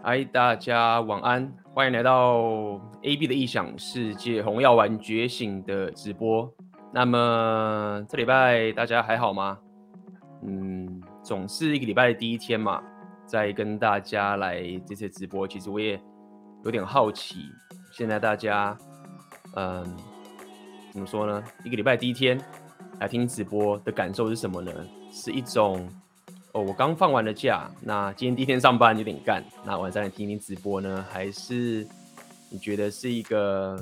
嗨，大家晚安，欢迎来到 AB 的异想世界红药丸觉醒的直播。那么这礼拜大家还好吗？嗯，总是一个礼拜的第一天嘛，再跟大家来这次直播，其实我也有点好奇，现在大家，嗯，怎么说呢？一个礼拜第一天来听直播的感受是什么呢？是一种。哦，我刚放完了假，那今天第一天上班有点干，那晚上来听听直播呢，还是你觉得是一个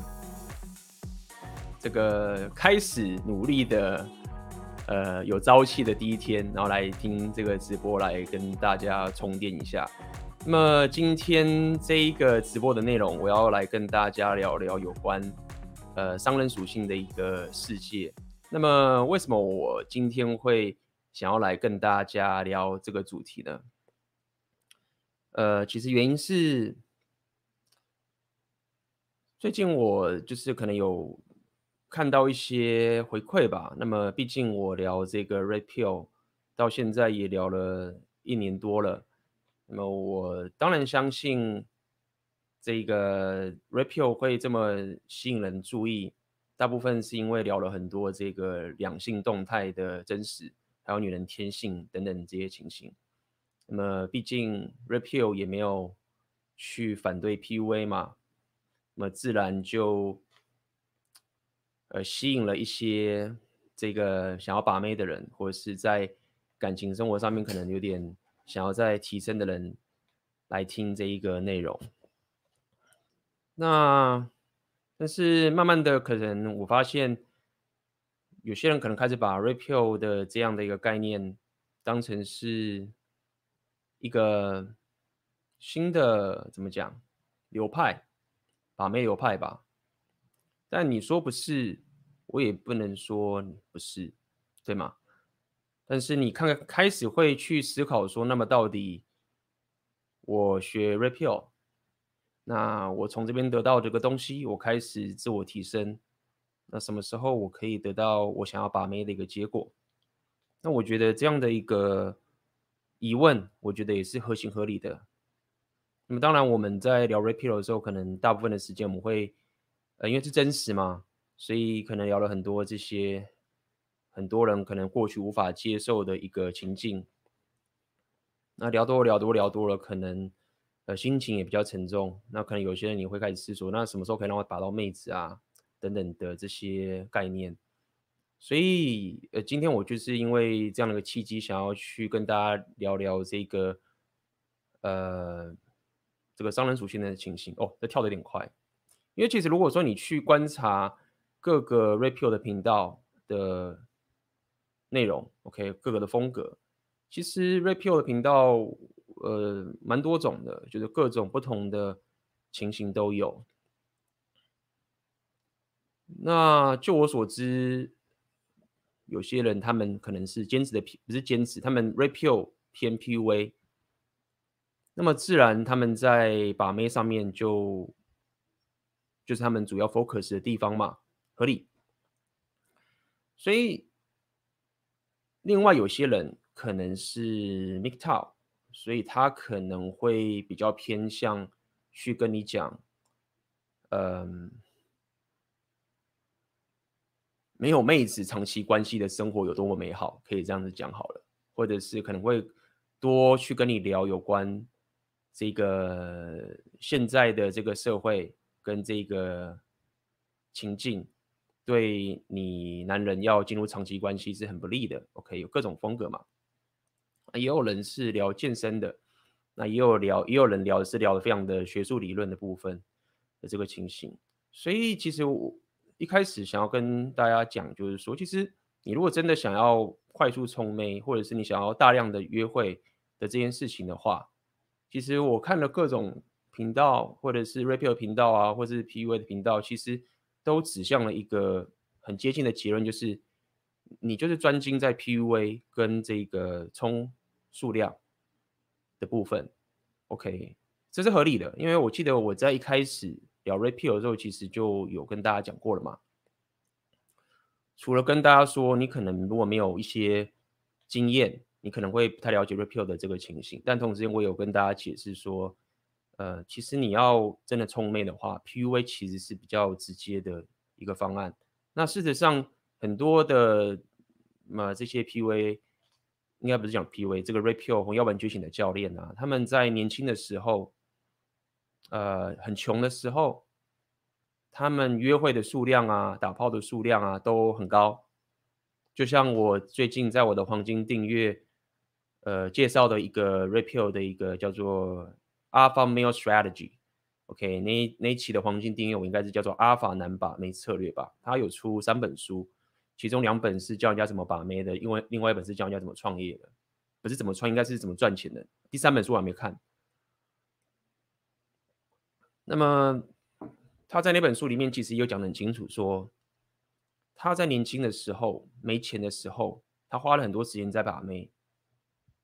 这个开始努力的，呃，有朝气的第一天，然后来听这个直播来跟大家充电一下。那么今天这一个直播的内容，我要来跟大家聊聊有关呃商人属性的一个世界。那么为什么我今天会想要来跟大家聊这个主题呢？呃，其实原因是最近我就是可能有看到一些回馈吧。那么，毕竟我聊这个 Red Pill 到现在也聊了一年多了。那么，我当然相信这个 Red Pill 会这么吸引人注意，大部分是因为聊了很多这个两性动态的真实。还有女人天性等等这些情形，那么毕竟 repeal 也没有去反对 PUA 嘛，那么自然就呃吸引了一些这个想要把妹的人，或者是在感情生活上面可能有点想要再提升的人来听这一个内容。那但是慢慢的，可能我发现。有些人可能开始把 Red Pill 的这样的一个概念当成是一个新的怎么讲流派，把妹流派吧。但你说不是，我也不能说不是，对吗？但是你看看，开始会去思考说，那么到底我学 Red Pill，那我从这边得到这个东西，我开始自我提升。那什么时候我可以得到我想要把妹的一个结果？那我觉得这样的一个疑问，我觉得也是合情合理的。那么当然我们在聊 Red Pill 的时候，可能大部分的时间我们会，呃，因为是真实嘛，所以可能聊了很多这些很多人可能过去无法接受的一个情境。那聊多聊多聊多了，可能呃心情也比较沉重。那可能有些人你会开始思索，那什么时候可以让我把到妹子啊？等等的这些概念，所以呃，今天我就是因为这样的一个契机，想要去跟大家聊聊这个呃这个商人属性的情形。哦，这跳的有点快，因为其实如果说你去观察各个 Red Pill 的频道的内容，OK，各个的风格，其实 Red Pill 的频道呃蛮多种的，就是各种不同的情形都有。那就我所知，有些人他们可能是坚持的，不是坚持，他们 REPEL 偏 PUA，那么自然他们在把妹上面就就是他们主要 focus 的地方嘛，合理。所以另外有些人可能是 MGTOW，所以他可能会比较偏向去跟你讲，嗯。没有妹子长期关系的生活有多么美好，可以这样子讲好了，或者是可能会多去跟你聊有关这个现在的这个社会跟这个情境，对你男人要进入长期关系是很不利的。OK，有各种风格嘛，也有人是聊健身的，那也有聊，也有人聊的是聊的非常的学术理论的部分的这个情形，所以其实我。一开始想要跟大家讲，就是说，其实你如果真的想要快速冲妹，或者是你想要大量的约会的这件事情的话，其实我看了各种频道，或者是 Red Pill 频道啊，或者是 PUA 的频道，其实都指向了一个很接近的结论，就是你就是专精在 PUA 跟这个冲数量的部分。OK，这是合理的，因为我记得我在一开始。聊 repeal 的时候，其实就有跟大家讲过了嘛。除了跟大家说，你可能如果没有一些经验，你可能会不太了解 repeal 的这个情形。但同时间，我有跟大家解释说，呃，其实你要真的冲妹的话，PUA 其实是比较直接的一个方案。那事实上，很多的嘛、这些 PUA 应该不是讲 PUA，这个 Rapio 红药丸觉醒的教练啊，他们在年轻的时候，呃，很穷的时候，他们约会的数量啊，打炮的数量啊，都很高。就像我最近在我的黄金订阅，呃，介绍的一个 Rapio 的一个叫做。Alpha Male Strategy，OK，那那一期的黄金订阅我应该是叫做阿法男把妹策略吧。他有出三本书，其中两本是教人家怎么把妹的，因为另外一本是教人家怎么创业的，不是怎么创，应该是怎么赚钱的。第三本书我还没看。那么他在那本书里面其实有讲得很清楚说，说他在年轻的时候没钱的时候，他花了很多时间在把妹，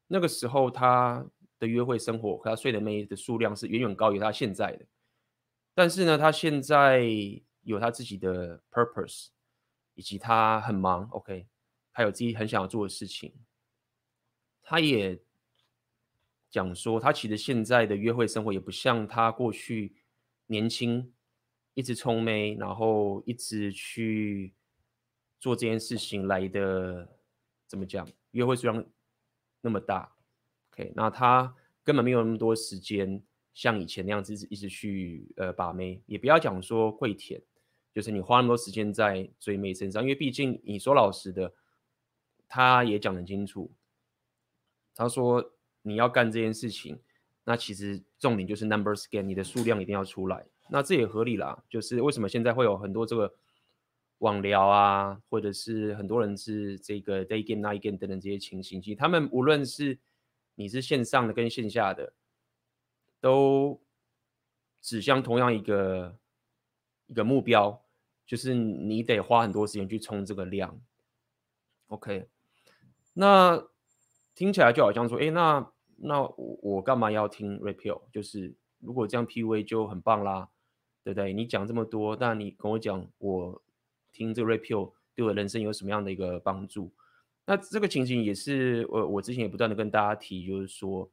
那个时候他。的约会生活和他睡的妹的数量是远远高于他现在的，但是呢，他现在有他自己的 purpose，以及他很忙，OK，他有自己很想要做的事情。他也讲说，他其实现在的约会生活也不像他过去年轻，一直冲妹，然后一直去做这件事情来的，怎么讲？约会数量那么大。OK，那他根本没有那么多时间，像以前那样子一直去呃把妹，也不要讲说跪舔，就是你花那么多时间在追妹身上，因为毕竟你说老实的，他也讲得清楚，他说你要干这件事情，那其实重点就是 number scan，你的数量一定要出来，那这也合理啦，就是为什么现在会有很多这个网聊啊，或者是很多人是这个 day game night game 等等这些情形，其实他们无论是你是线上的跟线下的，都指向同样一个一个目标，就是你得花很多时间去冲这个量。OK，那听起来就好像说，哎，那那我我干嘛要听 Rapio？就是如果这样 PUA 就很棒啦，对不对？你讲这么多，那你跟我讲，我听这个 Rapio 对我人生有什么样的一个帮助？那这个情形也是我我之前也不断的跟大家提，就是说，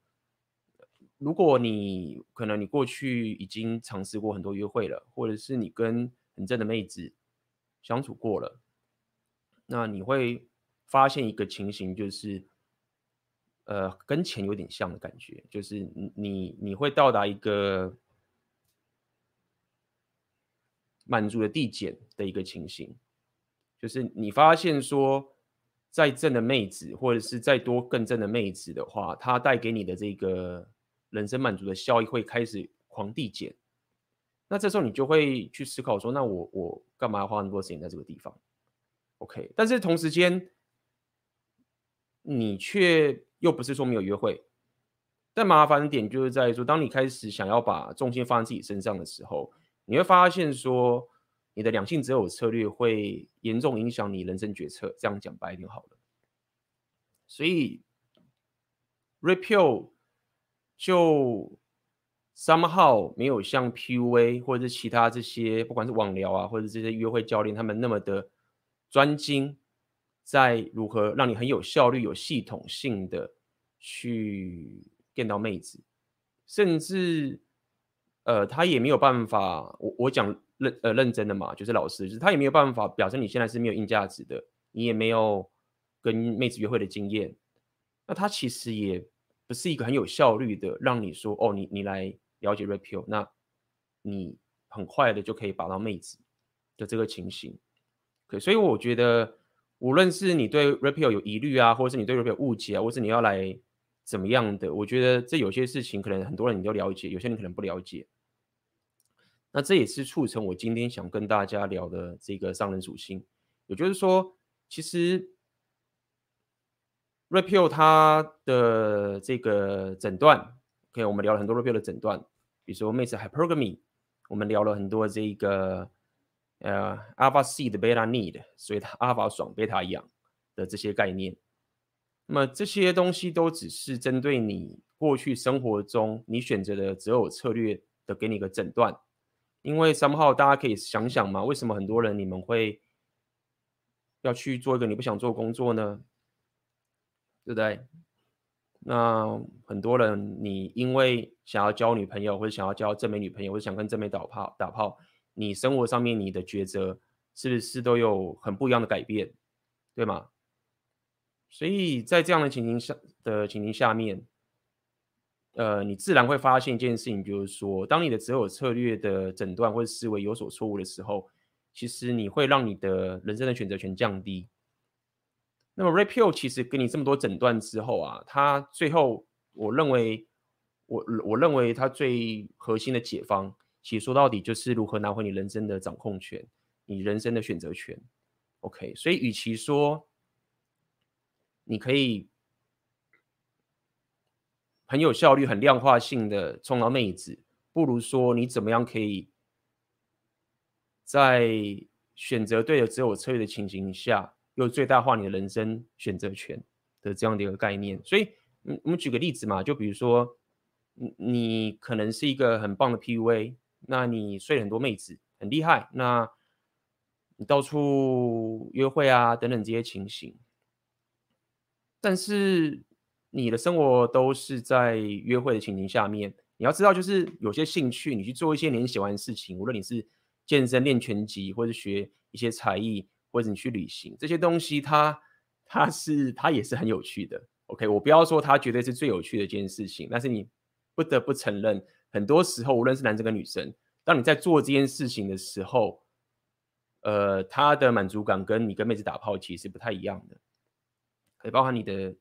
如果你可能你过去已经尝试过很多约会了，或者是你跟很正的妹子相处过了，那你会发现一个情形，就是，呃，跟钱有点像的感觉，就是你你会到达一个满足的递减的一个情形，就是你发现说。再正的妹子，或者是再多更正的妹子的话，它带给你的这个人生满足的效益会开始狂递减。那这时候你就会去思考说，那我我干嘛要花那么多时间在这个地方？OK，但是同时间，你却又不是说没有约会。但麻烦的点就是在于说，当你开始想要把重心放在自己身上的时候，你会发现说。你的两性择偶策略会严重影响你人生决策，这样讲白一点好了。所以，Rapio 就 somehow 没有像 PUA 或者是其他这些，不管是网聊啊，或者这些约会教练，他们那么的专精，在如何让你很有效率、有系统性的去见到妹子，甚至，呃，他也没有办法，我我讲。认呃认真的嘛，就是老师，就是他也没有办法表示你现在是没有硬价值的，你也没有跟妹子约会的经验，那他其实也不是一个很有效率的，让你说哦，你你来了解 Rapio，那你很快的就可以把到妹子的这个情形。可所以我觉得，无论是你对 Rapio 有疑虑啊，或者是你对 Rapio 有误解啊，或是你要来怎么样的，我觉得这有些事情可能很多人你都了解，有些人可能不了解。那这也是促成我今天想跟大家聊的这个商人属性，也就是说，其实 Rapio 它的这个诊断，OK，我们聊了很多 Rapio 的诊断，比如说妹子 Hypergamy，我们聊了很多这个呃 Alpha Seed Beta Need，所以它 Alpha 爽 Beta 痒的这些概念。那么这些东西都只是针对你过去生活中你选择的择偶策略的给你一个诊断。因为 somehow 大家可以想想嘛，为什么很多人你们会要去做一个你不想做工作呢？对不对？那很多人，你因为想要交女朋友，或者想要交正美女朋友，或者想跟正美打炮打炮，你生活上面你的抉择是不是都有很不一样的改变，对吗？所以在这样的情形下的情形下面，呃，你自然会发现一件事情，就是说，当你的择偶策略的诊断或者思维有所错误的时候，其实你会让你的人生的选择权降低。那么 Red Pill 其实给你这么多诊断之后啊，它最后我认为，我我认为它最核心的解方，其实说到底就是如何拿回你人生的掌控权，你人生的选择权。OK，所以与其说你可以很有效率、很量化性的冲到妹子，不如说你怎么样可以在选择对的择偶策略的情形下，又最大化你的人生选择权的这样的一个概念。所以，我们举个例子嘛，就比如说，你你可能是一个很棒的 PUA，那你睡了很多妹子，很厉害，那你到处约会啊等等这些情形。但是你的生活都是在约会的情形下面，你要知道，就是有些兴趣，你去做一些你喜欢的事情，无论你是健身、练拳击，或者学一些才艺，或者你去旅行，这些东西它它是它也是很有趣的。OK，我不要说它绝对是最有趣的一件事情，但是你不得不承认，很多时候无论是男生跟女生，当你在做这件事情的时候，呃，他的满足感跟你跟妹子打炮其实不太一样的。可以包含你的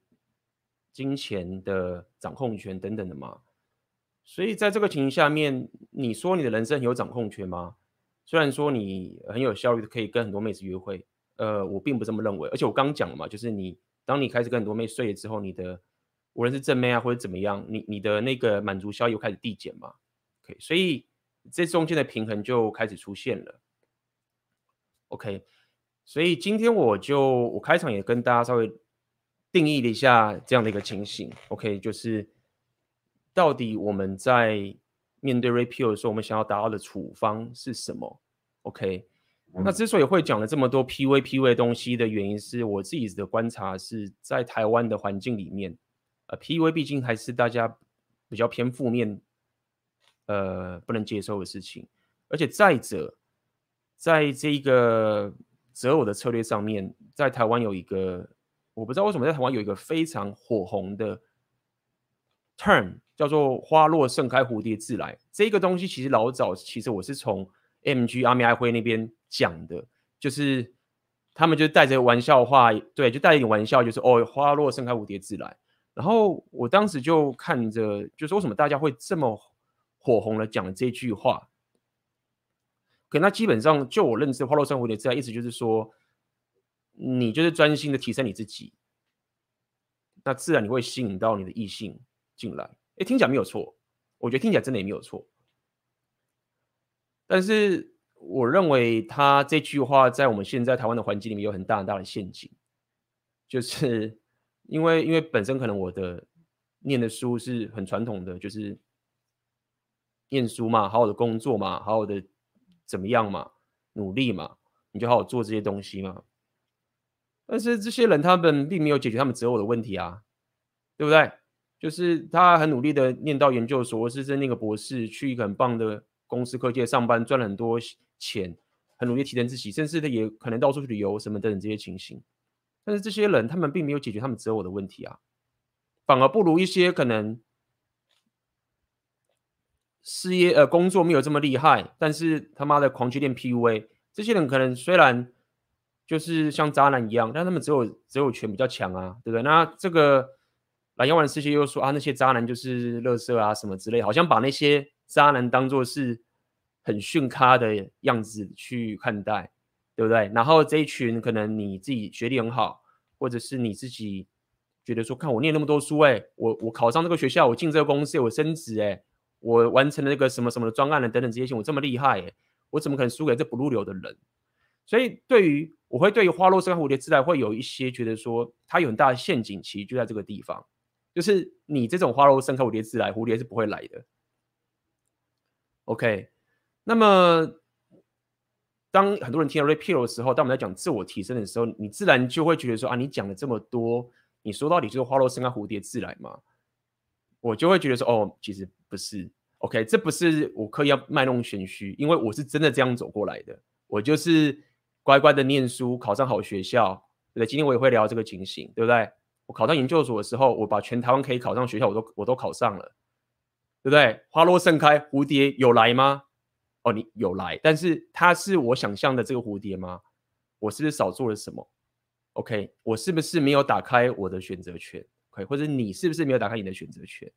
金钱的掌控权等等的嘛？所以在这个情形下面，你说你的人生有掌控权吗？虽然说你很有效率的可以跟很多妹子约会，呃，我并不这么认为。而且我刚讲了嘛，就是你当你开始跟很多妹睡了之后，你的无论是正妹啊或者怎么样，你你的那个满足效益又开始递减嘛。OK，所以这中间的平衡就开始出现了。OK，所以今天我就我开场也跟大家稍微。定义了一下这样的一个情形，OK，就是到底我们在面对 Red Pill 的时候，我们想要达到的处方是什么？OK，那之所以会讲了这么多 PUA 的东西的原因，是我自己的观察是在台湾的环境里面，呃，PUA 毕竟还是大家比较偏负面，呃，不能接受的事情，而且再者，在这个择偶的策略上面，在台湾有一个。我不知道为什么在台湾有一个非常火红的 term 叫做“花落盛开，蝴蝶自来”。这个东西其实老早，其实我是从 MG 阿米爱辉那边讲的，就是他们就带着玩笑话，对，就带一点玩笑，就是哦，“花落盛开，蝴蝶自来”。然后我当时就看着，就是为什么大家会这么火红了讲这句话？可那基本上就我认知，“花若盛开，蝴蝶自来”意思就是说。你就是专心的提升你自己，那自然你会吸引到你的异性进来。哎，听起来没有错，我觉得听起来真的也没有错。但是我认为他这句话在我们现在台湾的环境里面有很大很大的陷阱，就是因为因为本身可能我的念的书是很传统的，就是念书嘛，好好的工作嘛，好好的怎么样嘛，努力嘛，你就好好做这些东西嘛。但是这些人他们并没有解决他们择偶的问题啊，对不对？就是他很努力的念到研究所，是在那个博士，去一个很棒的公司科技上班，赚了很多钱，很努力提升自己，甚至他也可能到处去旅游什么等等这些情形。但是这些人他们并没有解决他们择偶的问题啊，反而不如一些可能事业呃工作没有这么厉害，但是他妈的狂去练 PUA，这些人可能虽然。就是像渣男一样，但他们只有只有权比较强啊，对不对？那这个蓝药丸的世界又说啊，那些渣男就是垃圾啊什么之类，好像把那些渣男当做是很逊咖的样子去看待，对不对？然后这一群可能你自己学历很好，或者是你自己觉得说，看我念那么多书，哎，我我考上这个学校，我进这个公司，我升职，哎，我完成了那个什么什么的专案了等等这些事情，我这么厉害，我怎么可能输给这不入流的人？所以对于我会对于花落盛开蝴蝶自来会有一些觉得说，它有很大的陷阱，其实就在这个地方，就是你这种花落盛开蝴蝶自来，蝴蝶是不会来的。OK，那么当很多人听到 repeal 的时候，当我们在讲自我提升的时候，你自然就会觉得说啊，你讲了这么多，你说到底就是花落盛开蝴蝶自来嘛？我就会觉得说，哦，其实不是，OK，这不是我刻意要卖弄玄虚，因为我是真的这样走过来的，我就是乖乖的念书，考上好学校，对不对？今天我也会聊这个情形，对不对？我考上研究所的时候，我把全台湾可以考上学校，我都我都考上了，对不对？花落盛开，蝴蝶有来吗？哦，你有来，但是它是我想象的这个蝴蝶吗？我是不是少做了什么？OK，我是不是没有打开我的选择权？OK，？或者你是不是没有打开你的选择权？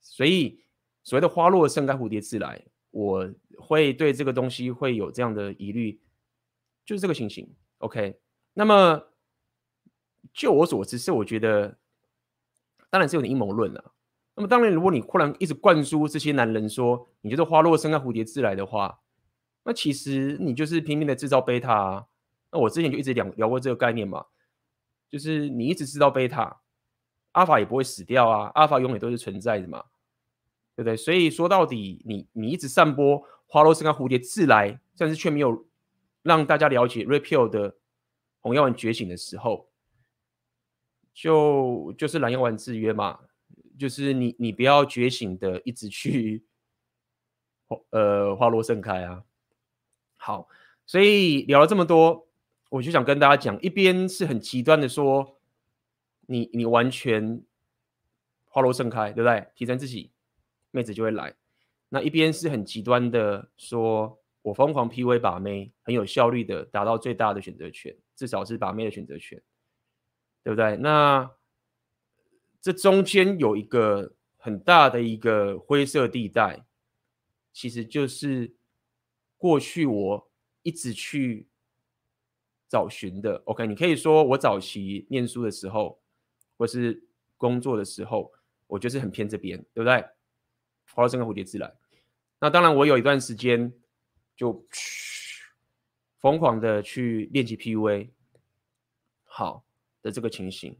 所以所谓的花落盛开，蝴蝶自来，我会对这个东西会有这样的疑虑，就是这个情形。OK，那么就我所知，是我觉得当然是有点阴谋论了。那么当然，如果你忽然一直灌输这些男人说你就是花落盛开，蝴蝶自来的话，那其实你就是拼命的制造贝塔啊。那我之前就一直聊聊过这个概念嘛，就是你一直制造贝塔。阿法也不会死掉啊，阿法永远都是存在的嘛，对不对？所以说到底你，你一直散播花落盛开蝴蝶自来，但是却没有让大家了解 Repeal 的红药丸觉醒的时候，就就是蓝药丸制约嘛，就是你你不要觉醒的一直去呃花落盛开啊。好，所以聊了这么多，我就想跟大家讲，一边是很极端的说。你你完全花落盛开，对不对？提升自己，妹子就会来。那一边是很极端的，说我疯狂 PUA 把妹，很有效率的达到最大的选择权，至少是把妹的选择权，对不对？那这中间有一个很大的一个灰色地带，其实就是过去我一直去找寻的。OK，你可以说我早期念书的时候。或是工作的时候，我就是很偏这边，对不对？花落盛开蝴蝶自来。那当然，我有一段时间就疯狂的去练习 PUA，好的这个情形。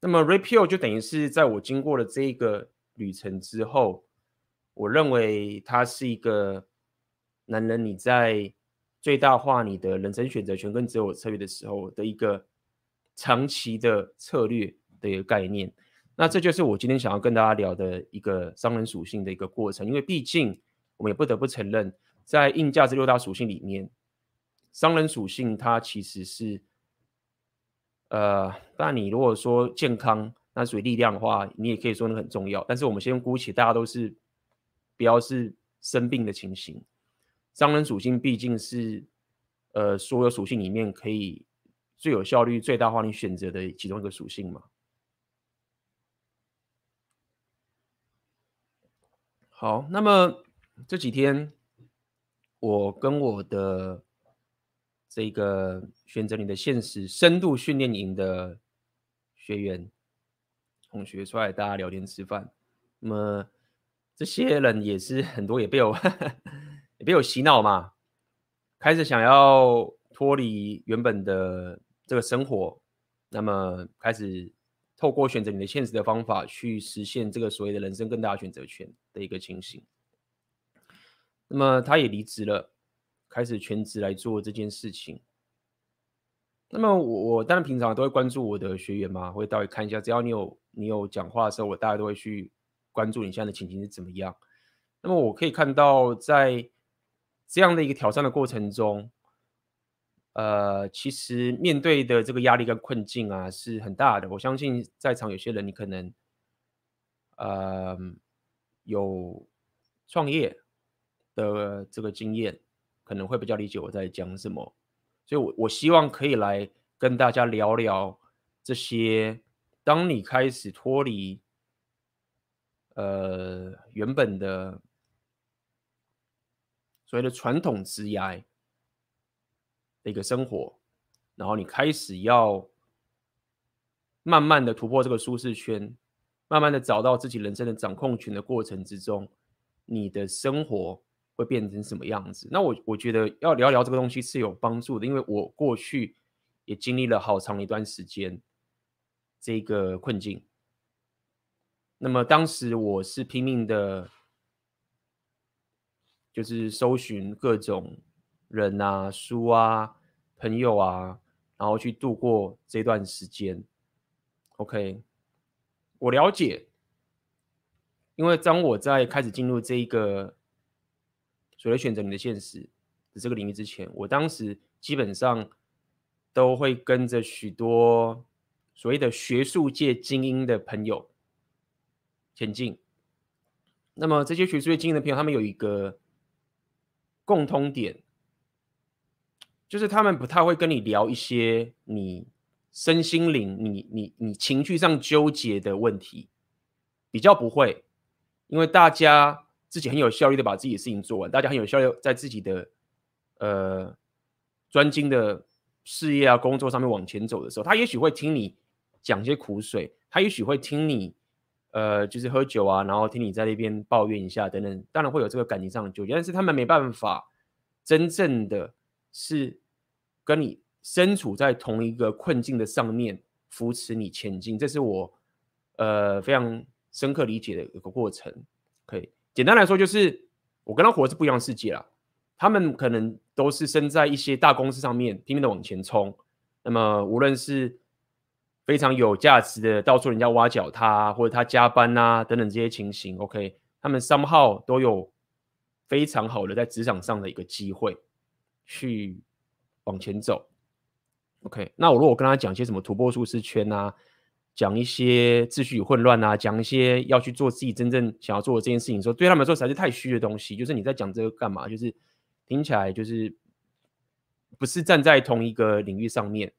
那么 Repeal 就等于是在我经过了这一个旅程之后，我认为它是一个男人你在最大化你的人生选择权跟择偶策略的时候的一个长期的策略。的一个概念，那这就是我今天想要跟大家聊的一个商人属性的一个过程。因为毕竟我们也不得不承认，在硬价值六大属性里面，商人属性它其实是，呃，当然你如果说健康，那属于力量的话，你也可以说那很重要。但是我们先姑且大家都是不要是生病的情形，商人属性毕竟是呃所有属性里面可以最有效率、最大化你选择的其中一个属性嘛。好，那么这几天我跟我的这个选择你的现实深度训练营的学员同学出来，大家聊天吃饭。那么这些人也是很多也被我 也被我洗脑嘛，开始想要脱离原本的这个生活，那么开始。透过选择你的现实的方法去实现这个所谓的人生更大选择权的一个情形。那么他也离职了，开始全职来做这件事情。那么我我当然平常都会关注我的学员嘛，会到底看一下，只要你有你有讲话的时候，我大概都会去关注你现在的情形是怎么样。那么我可以看到，在这样的一个挑战的过程中。呃，其实面对的这个压力跟困境啊，是很大的。我相信在场有些人，你可能呃有创业的这个经验，可能会比较理解我在讲什么。所以我，我希望可以来跟大家聊聊这些。当你开始脱离呃原本的所谓的传统职涯。的一个生活，然后你开始要慢慢的突破这个舒适圈，慢慢的找到自己人生的掌控权的过程之中，你的生活会变成什么样子？那我我觉得要聊聊这个东西是有帮助的，因为我过去也经历了好长一段时间这个困境。那么当时我是拼命的，就是搜寻各种。人啊，书啊，朋友啊，然后去度过这段时间。OK，我了解，因为当我在开始进入这一个所谓选择你的现实的这个领域之前，我当时基本上都会跟着许多所谓的学术界精英的朋友前进。那么这些学术界精英的朋友，他们有一个共通点，就是他们不太会跟你聊一些你身心灵、你你你情绪上纠结的问题，比较不会，因为大家自己很有效率的把自己的事情做完，大家很有效率在自己的呃专精的事业啊工作上面往前走的时候，他也许会听你讲些苦水，他也许会听你。呃，就是喝酒啊，然后听你在那边抱怨一下等等，当然会有这个感情上的纠结，但是他们没办法真正的是跟你身处在同一个困境的上面扶持你前进，这是我呃非常深刻理解的一个过程。可以简单来说，就是我跟他活的是不一样的世界啦。他们可能都是身在一些大公司上面拼命的往前冲，那么无论是非常有价值的，到处人家挖角他，或者他加班啊等等这些情形，OK，他们 somehow 都有非常好的在职场上的一个机会去往前走，OK。那我如果跟他讲一些什么突破舒适圈啊，讲一些秩序混乱啊，讲一些要去做自己真正想要做的这件事情，说对他们来说实在是太虚的东西，就是你在讲这个干嘛？就是听起来就是不是站在同一个领域上面。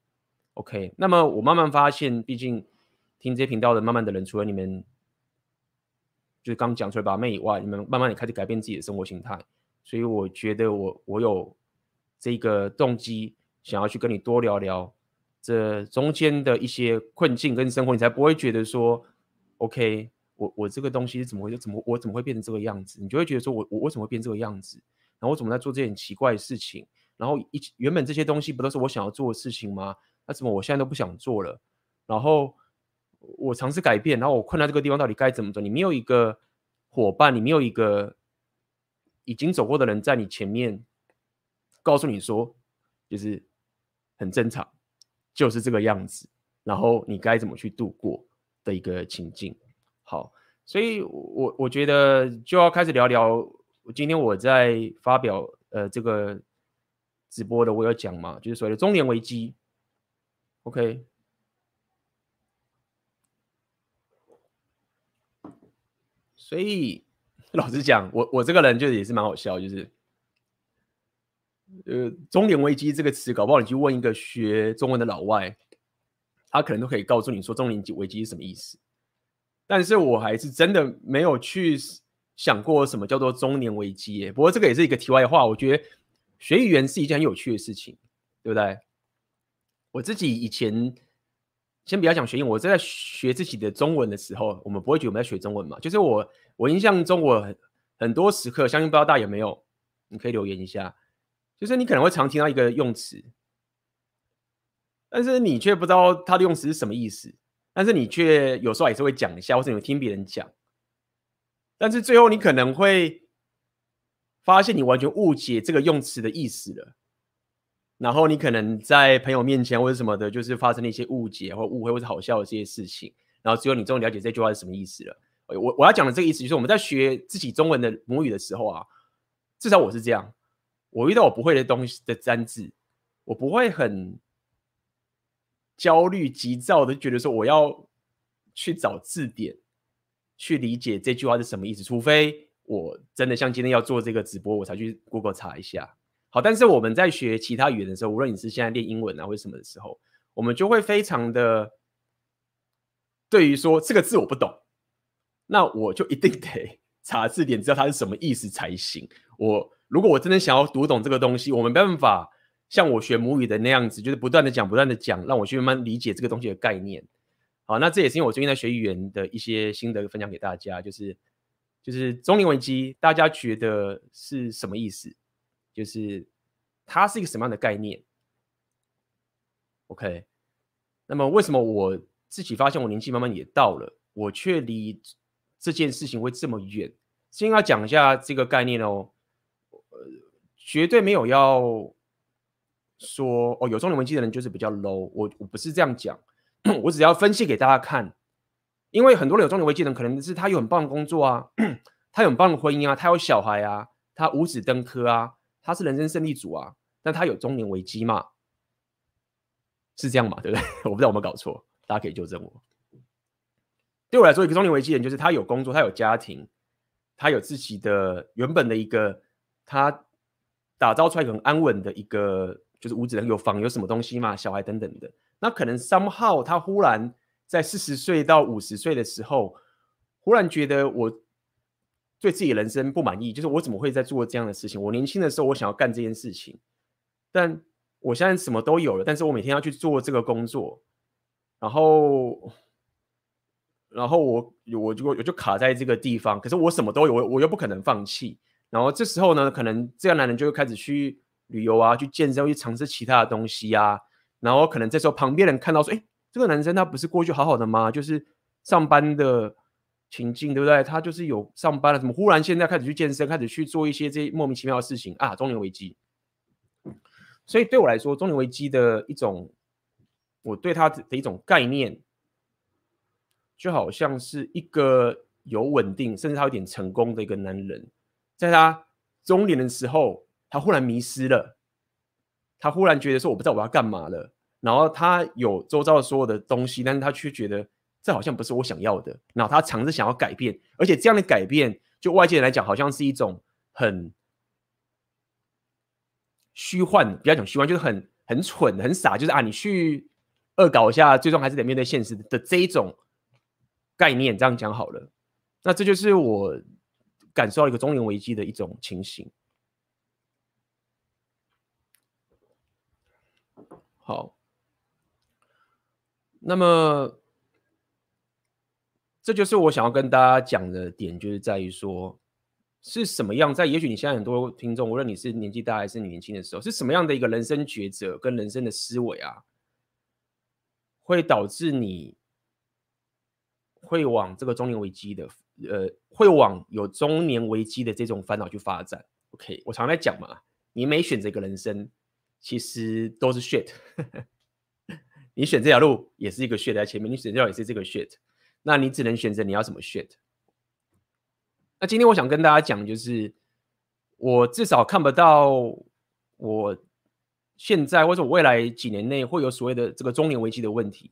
OK，那么我慢慢发现，毕竟听这些频道的慢慢的人，除了你们就是刚讲出来把妹以外，你们慢慢也开始改变自己的生活形态，所以我觉得我我有这个动机，想要去跟你多聊聊这中间的一些困境跟生活，你才不会觉得说，OK，我我这个东西是怎么回事？怎么我怎么会变成这个样子？你就会觉得说我我为什么会变这个样子？然后我怎么在做这件奇怪的事情？然后一原本这些东西不都是我想要做的事情吗？那怎么我现在都不想做了？然后我尝试改变，然后我困在这个地方，到底该怎么走？你没有一个伙伴，你没有一个已经走过的人在你前面，告诉你说，就是很正常，就是这个样子。然后你该怎么去度过的一个情境？好，所以我我觉得就要开始聊聊。今天我在发表呃这个直播的，我有讲嘛，就是所谓的中年危机。OK，所以 老实讲，我我这个人就也是蛮好笑，就是呃，中年危机这个词，搞不好你去问一个学中文的老外，他可能都可以告诉你说中年危机是什么意思。但是我还是真的没有去想过什么叫做中年危机耶。不过这个也是一个题外话，我觉得学语言是一件很有趣的事情，对不对？我自己以前先不要讲学英，我在学自己的中文的时候，我们不会觉得我们在学中文嘛。就是我我印象中，我很很多时刻，相信不知道大家有没有，你可以留言一下。就是你可能会常听到一个用词，但是你却不知道它的用词是什么意思。但是你却有时候也是会讲一下，或者你听别人讲，但是最后你可能会发现你完全误解这个用词的意思了。然后你可能在朋友面前或者什么的，就是发生了一些误解或误会或者好笑的这些事情。然后只有你终于了解这句话是什么意思了。我我要讲的这个意思就是，我们在学自己中文的母语的时候啊，至少我是这样。我遇到我不会的东西的单字，我不会很焦虑急躁的觉得说我要去找字典去理解这句话是什么意思，除非我真的像今天要做这个直播，我才去 Google 查一下。好，但是我们在学其他语言的时候，无论你是现在练英文啊，或者什么的时候，我们就会非常的对于说这个字我不懂，那我就一定得 查字典，知道它是什么意思才行。我如果我真的想要读懂这个东西，我没办法像我学母语的那样子，就是不断的讲，不断的讲，让我去慢慢理解这个东西的概念。好，那这也是因为我最近在学语言的一些心得分享给大家，就是就是中年危机，大家觉得是什么意思？就是它是一个什么样的概念？OK，那么为什么我自己发现我年纪慢慢也到了，我却离这件事情会这么远？先要讲一下这个概念哦，呃，绝对没有要说哦，有中年危机的人就是比较 low，我我不是这样讲，我只要分析给大家看，因为很多人有中年危机的人，可能是他有很棒的工作啊，他有很棒的婚姻啊，他有小孩啊，他五子登科啊，他是人生胜利组啊，但他有中年危机嘛？是这样嘛？对不对？我不知道有没有搞错，大家可以纠正我。对我来说，一个中年危机的人就是他有工作，他有家庭，他有自己的原本的一个他打造出来很安稳的一个，就是屋子有房有什么东西嘛，小孩等等的。那可能 somehow 他忽然在四十岁到五十岁的时候，忽然觉得我对自己人生不满意，就是我怎么会在做这样的事情？我年轻的时候我想要干这件事情，但我现在什么都有了，但是我每天要去做这个工作，然后。然后我我就我就卡在这个地方，可是我什么都有，我我又不可能放弃。然后这时候呢，可能这样男人就会开始去旅游啊，去健身，去尝试其他的东西啊。然后可能这时候旁边人看到说，哎，这个男生他不是过去好好的吗？就是上班的情境，对不对？他就是有上班了，怎么忽然现在开始去健身，开始去做一些这些莫名其妙的事情啊？中年危机。所以对我来说，中年危机的一种，我对他的一种概念。就好像是一个有稳定，甚至他有点成功的一个男人，在他中年的时候，他忽然迷失了，他忽然觉得说我不知道我要干嘛了，然后他有周遭的所有的东西，但是他却觉得这好像不是我想要的，然后他尝试想要改变，而且这样的改变，就外界人来讲，好像是一种很虚幻，不要讲虚幻，就是很很蠢、很傻，就是啊，你去恶搞一下，最终还是得面对现实的这一种。概念这样讲好了，那这就是我感受到一个中年危机的一种情形。好，那么这就是我想要跟大家讲的点，就是在于说是什么样，在也许你现在很多听众，无论你是年纪大还是你年轻的时候，是什么样的一个人生抉择跟人生的思维啊，会导致你。会往这个中年危机的，呃，会往有中年危机的这种烦恼去发展。OK，我常在讲嘛，你每选择一个人生，其实都是 shit。你选这条路也是一个 shit 在前面，你选这条也是这个 shit，那你只能选择你要什么 shit。那今天我想跟大家讲，就是我至少看不到我现在或者我未来几年内会有所谓的这个中年危机的问题。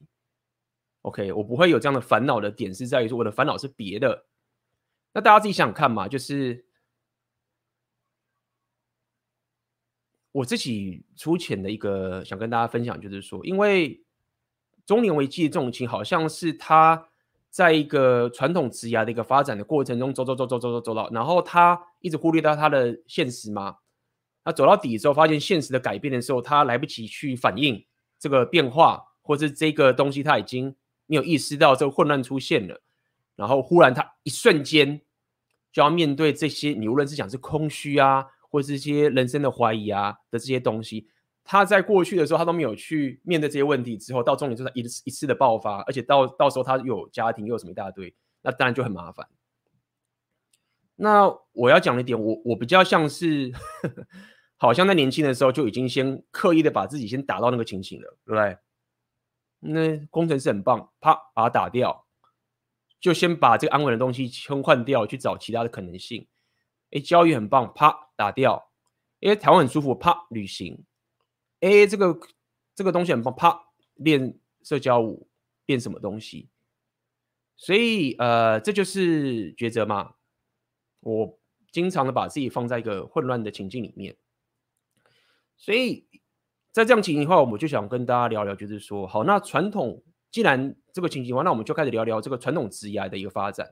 OK，我不会有这样的烦恼的点是在于说我的烦恼是别的。那大家自己想想看嘛，就是我自己粗浅的一个想跟大家分享，就是说，因为中年危机的这种情，好像是他在一个传统职涯的一个发展的过程中走走走走走走走到，然后他一直忽略到他的现实嘛。他走到底之后，发现现实的改变的时候，他来不及去反应这个变化，或是这个东西他已经。没有意识到这个混乱出现了，然后忽然他一瞬间就要面对这些，你无论是讲是空虚啊，或者是这些人生的怀疑啊的这些东西，他在过去的时候他都没有去面对这些问题，之后到中年就是一次一次的爆发，而且到到时候他有家庭又有什么一大堆，那当然就很麻烦。那我要讲的一点，我我比较像是，好像在年轻的时候就已经先刻意的把自己先打到那个情形了，对不对？那工程师很棒，啪把它打掉，就先把这个安稳的东西先换掉，去找其他的可能性。哎，交易很棒，啪打掉。哎，台湾很舒服，啪旅行。哎，这个这个东西很棒，啪练社交舞，练什么东西？所以呃，这就是抉择嘛。我经常的把自己放在一个混乱的情境里面，所以。在这样情形的话，我就想跟大家聊聊，就是说，好，那传统既然这个情形的话，那我们就开始聊聊这个传统职涯的一个发展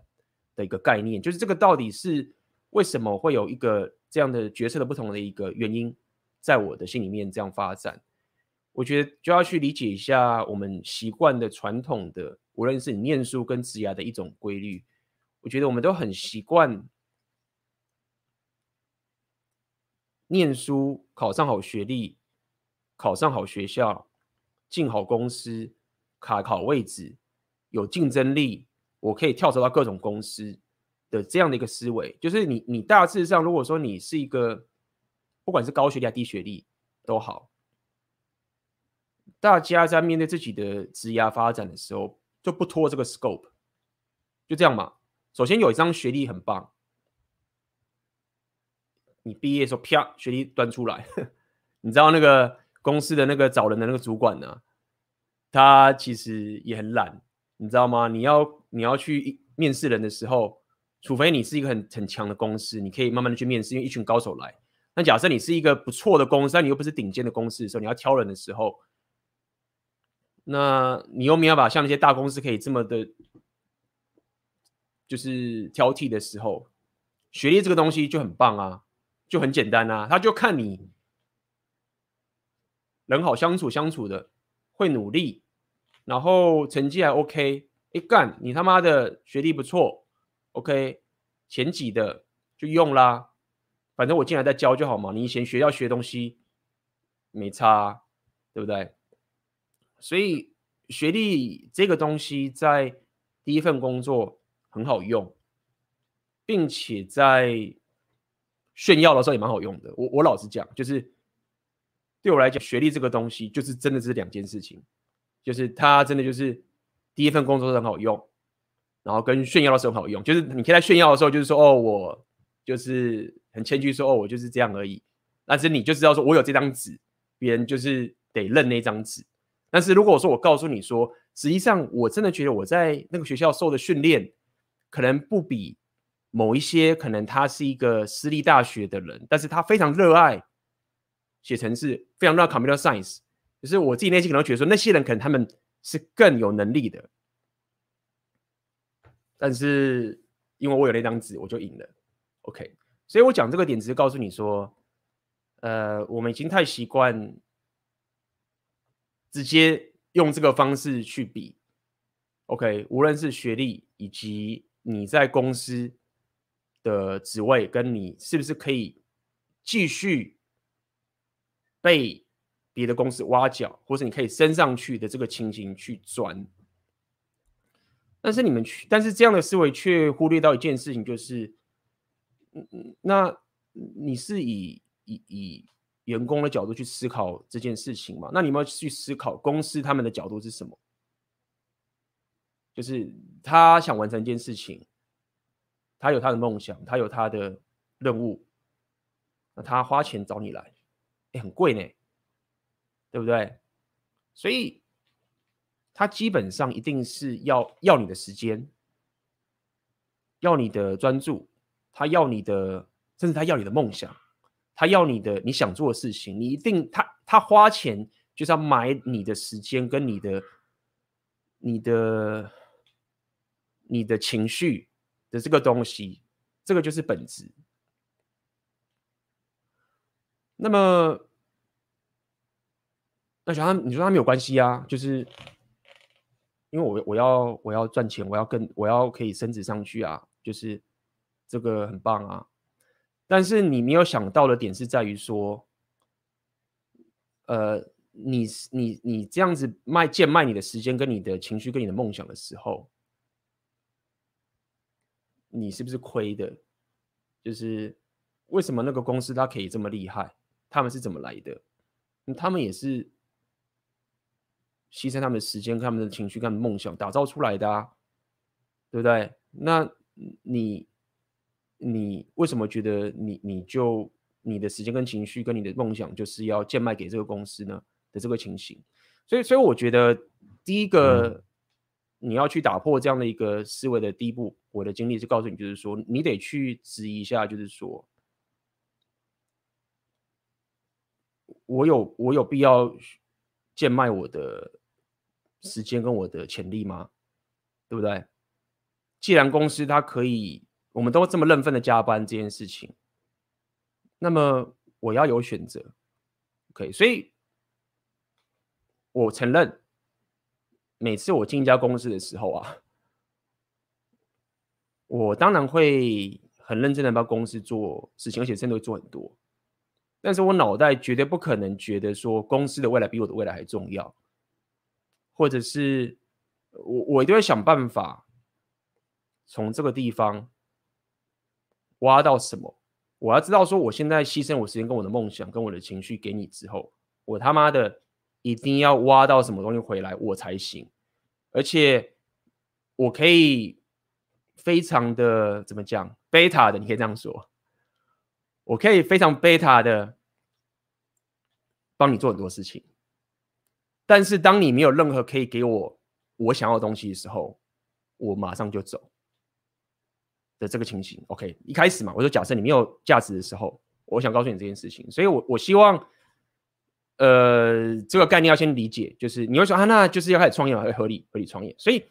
的一个概念，就是这个到底是为什么会有一个这样的角色的不同的一个原因，在我的心里面这样发展，我觉得就要去理解一下我们习惯的传统的，无论是你念书跟职涯的一种规律，我觉得我们都很习惯念书，考上好学历。考上好学校，进好公司，卡好位置，有竞争力，我可以跳槽到各种公司的这样的一个思维，就是你你大致上，如果说你是一个不管是高学历还是低学历都好，大家在面对自己的职业发展的时候，就不拖这个 scope，就这样嘛。首先有一张学历很棒，你毕业的时候啪，学历端出来，你知道那个公司的那个找人的那个主管呢，他其实也很懒，你知道吗？你要你要去面试人的时候，除非你是一个很很强的公司，你可以慢慢的去面试，因为一群高手来。那假设你是一个不错的公司，但你又不是顶尖的公司的时候，你要挑人的时候，那你又没有办法像那些大公司可以这么的。就是挑剔的时候，学历这个东西就很棒啊，就很简单啊，他就看你人好相处，相处的会努力，然后成绩还 OK，一干你他妈的学历不错，OK，前几的就用啦，反正我进来再教就好嘛，你以前学校学东西没差啊，对不对？所以学历这个东西在第一份工作。很好用，并且在炫耀的时候也蛮好用的。我我老实讲，就是对我来讲，学历这个东西就是真的是两件事情，就是它真的就是第一份工作很好用，然后跟炫耀的时候很好用。就是你可以在炫耀的时候，就是说哦，我就是很谦虚说哦，我就是这样而已。但是你就知道说我有这张纸，别人就是得认那张纸。但是如果我说我告诉你说，实际上我真的觉得我在那个学校受的训练。可能不比某一些可能他是一个私立大学的人，但是他非常热爱写成是，非常热爱 computer science。就是我自己内心可能觉得说，那些人可能他们是更有能力的，但是因为我有那张纸，我就赢了。OK，所以我讲这个点只是告诉你说，呃，我们已经太习惯直接用这个方式去比。OK，无论是学历以及你在公司的职位，跟你是不是可以继续被别的公司挖角，或是你可以升上去的这个情形去钻。但是你们去，但是这样的思维却忽略到一件事情，就是，嗯嗯，那你是以以以员工的角度去思考这件事情吗？那你们要去思考公司他们的角度是什么？就是他想完成一件事情，他有他的梦想，他有他的任务，那他花钱找你来，也，很贵呢，对不对？所以他基本上一定是要要你的时间，要你的专注，他要你的，甚至他要你的梦想，他要你的你想做的事情，你一定他他花钱就是要买你的时间跟你的你的。你的情绪的这个东西，这个就是本质。那么，那小他，你说他没有关系啊？就是因为我我要我要赚钱，我要跟我要可以升职上去啊，就是这个很棒啊。但是你没有想到的点是在于说，呃，你你你这样子卖贱卖你的时间、跟你的情绪、跟你的梦想的时候。你是不是亏的？就是为什么那个公司它可以这么厉害？他们是怎么来的？他们也是牺牲他们的时间、他们的情绪、跟他们的梦想打造出来的啊，对不对？那你你为什么觉得你你就你的时间跟情绪跟你的梦想就是要贱卖给这个公司呢？的这个情形，所以所以我觉得第一个。嗯你要去打破这样的一个思维的第一步，我的经历是告诉你，就是说你得去质疑一下，就是说我有我有必要贱卖我的时间跟我的潜力吗？对不对？既然公司它可以，我们都这么认份的加班这件事情，那么我要有选择，OK？所以我承认。每次我进一家公司的时候啊，我当然会很认真的帮公司做事情，而且真的会做很多。但是我脑袋绝对不可能觉得说公司的未来比我的未来还重要，或者是我我一定会想办法从这个地方挖到什么。我要知道说我现在牺牲我时间跟我的梦想跟我的情绪给你之后，我他妈的。一定要挖到什么东西回来我才行，而且我可以非常的怎么讲贝塔的，你可以这样说，我可以非常 beta 的帮你做很多事情，但是当你没有任何可以给我我想要的东西的时候，我马上就走的这个情形。OK，一开始嘛，我就假设你没有价值的时候，我想告诉你这件事情，所以我我希望，呃，这个概念要先理解，就是你会说啊，那就是要开始创业嘛，会合理合理创业，所以。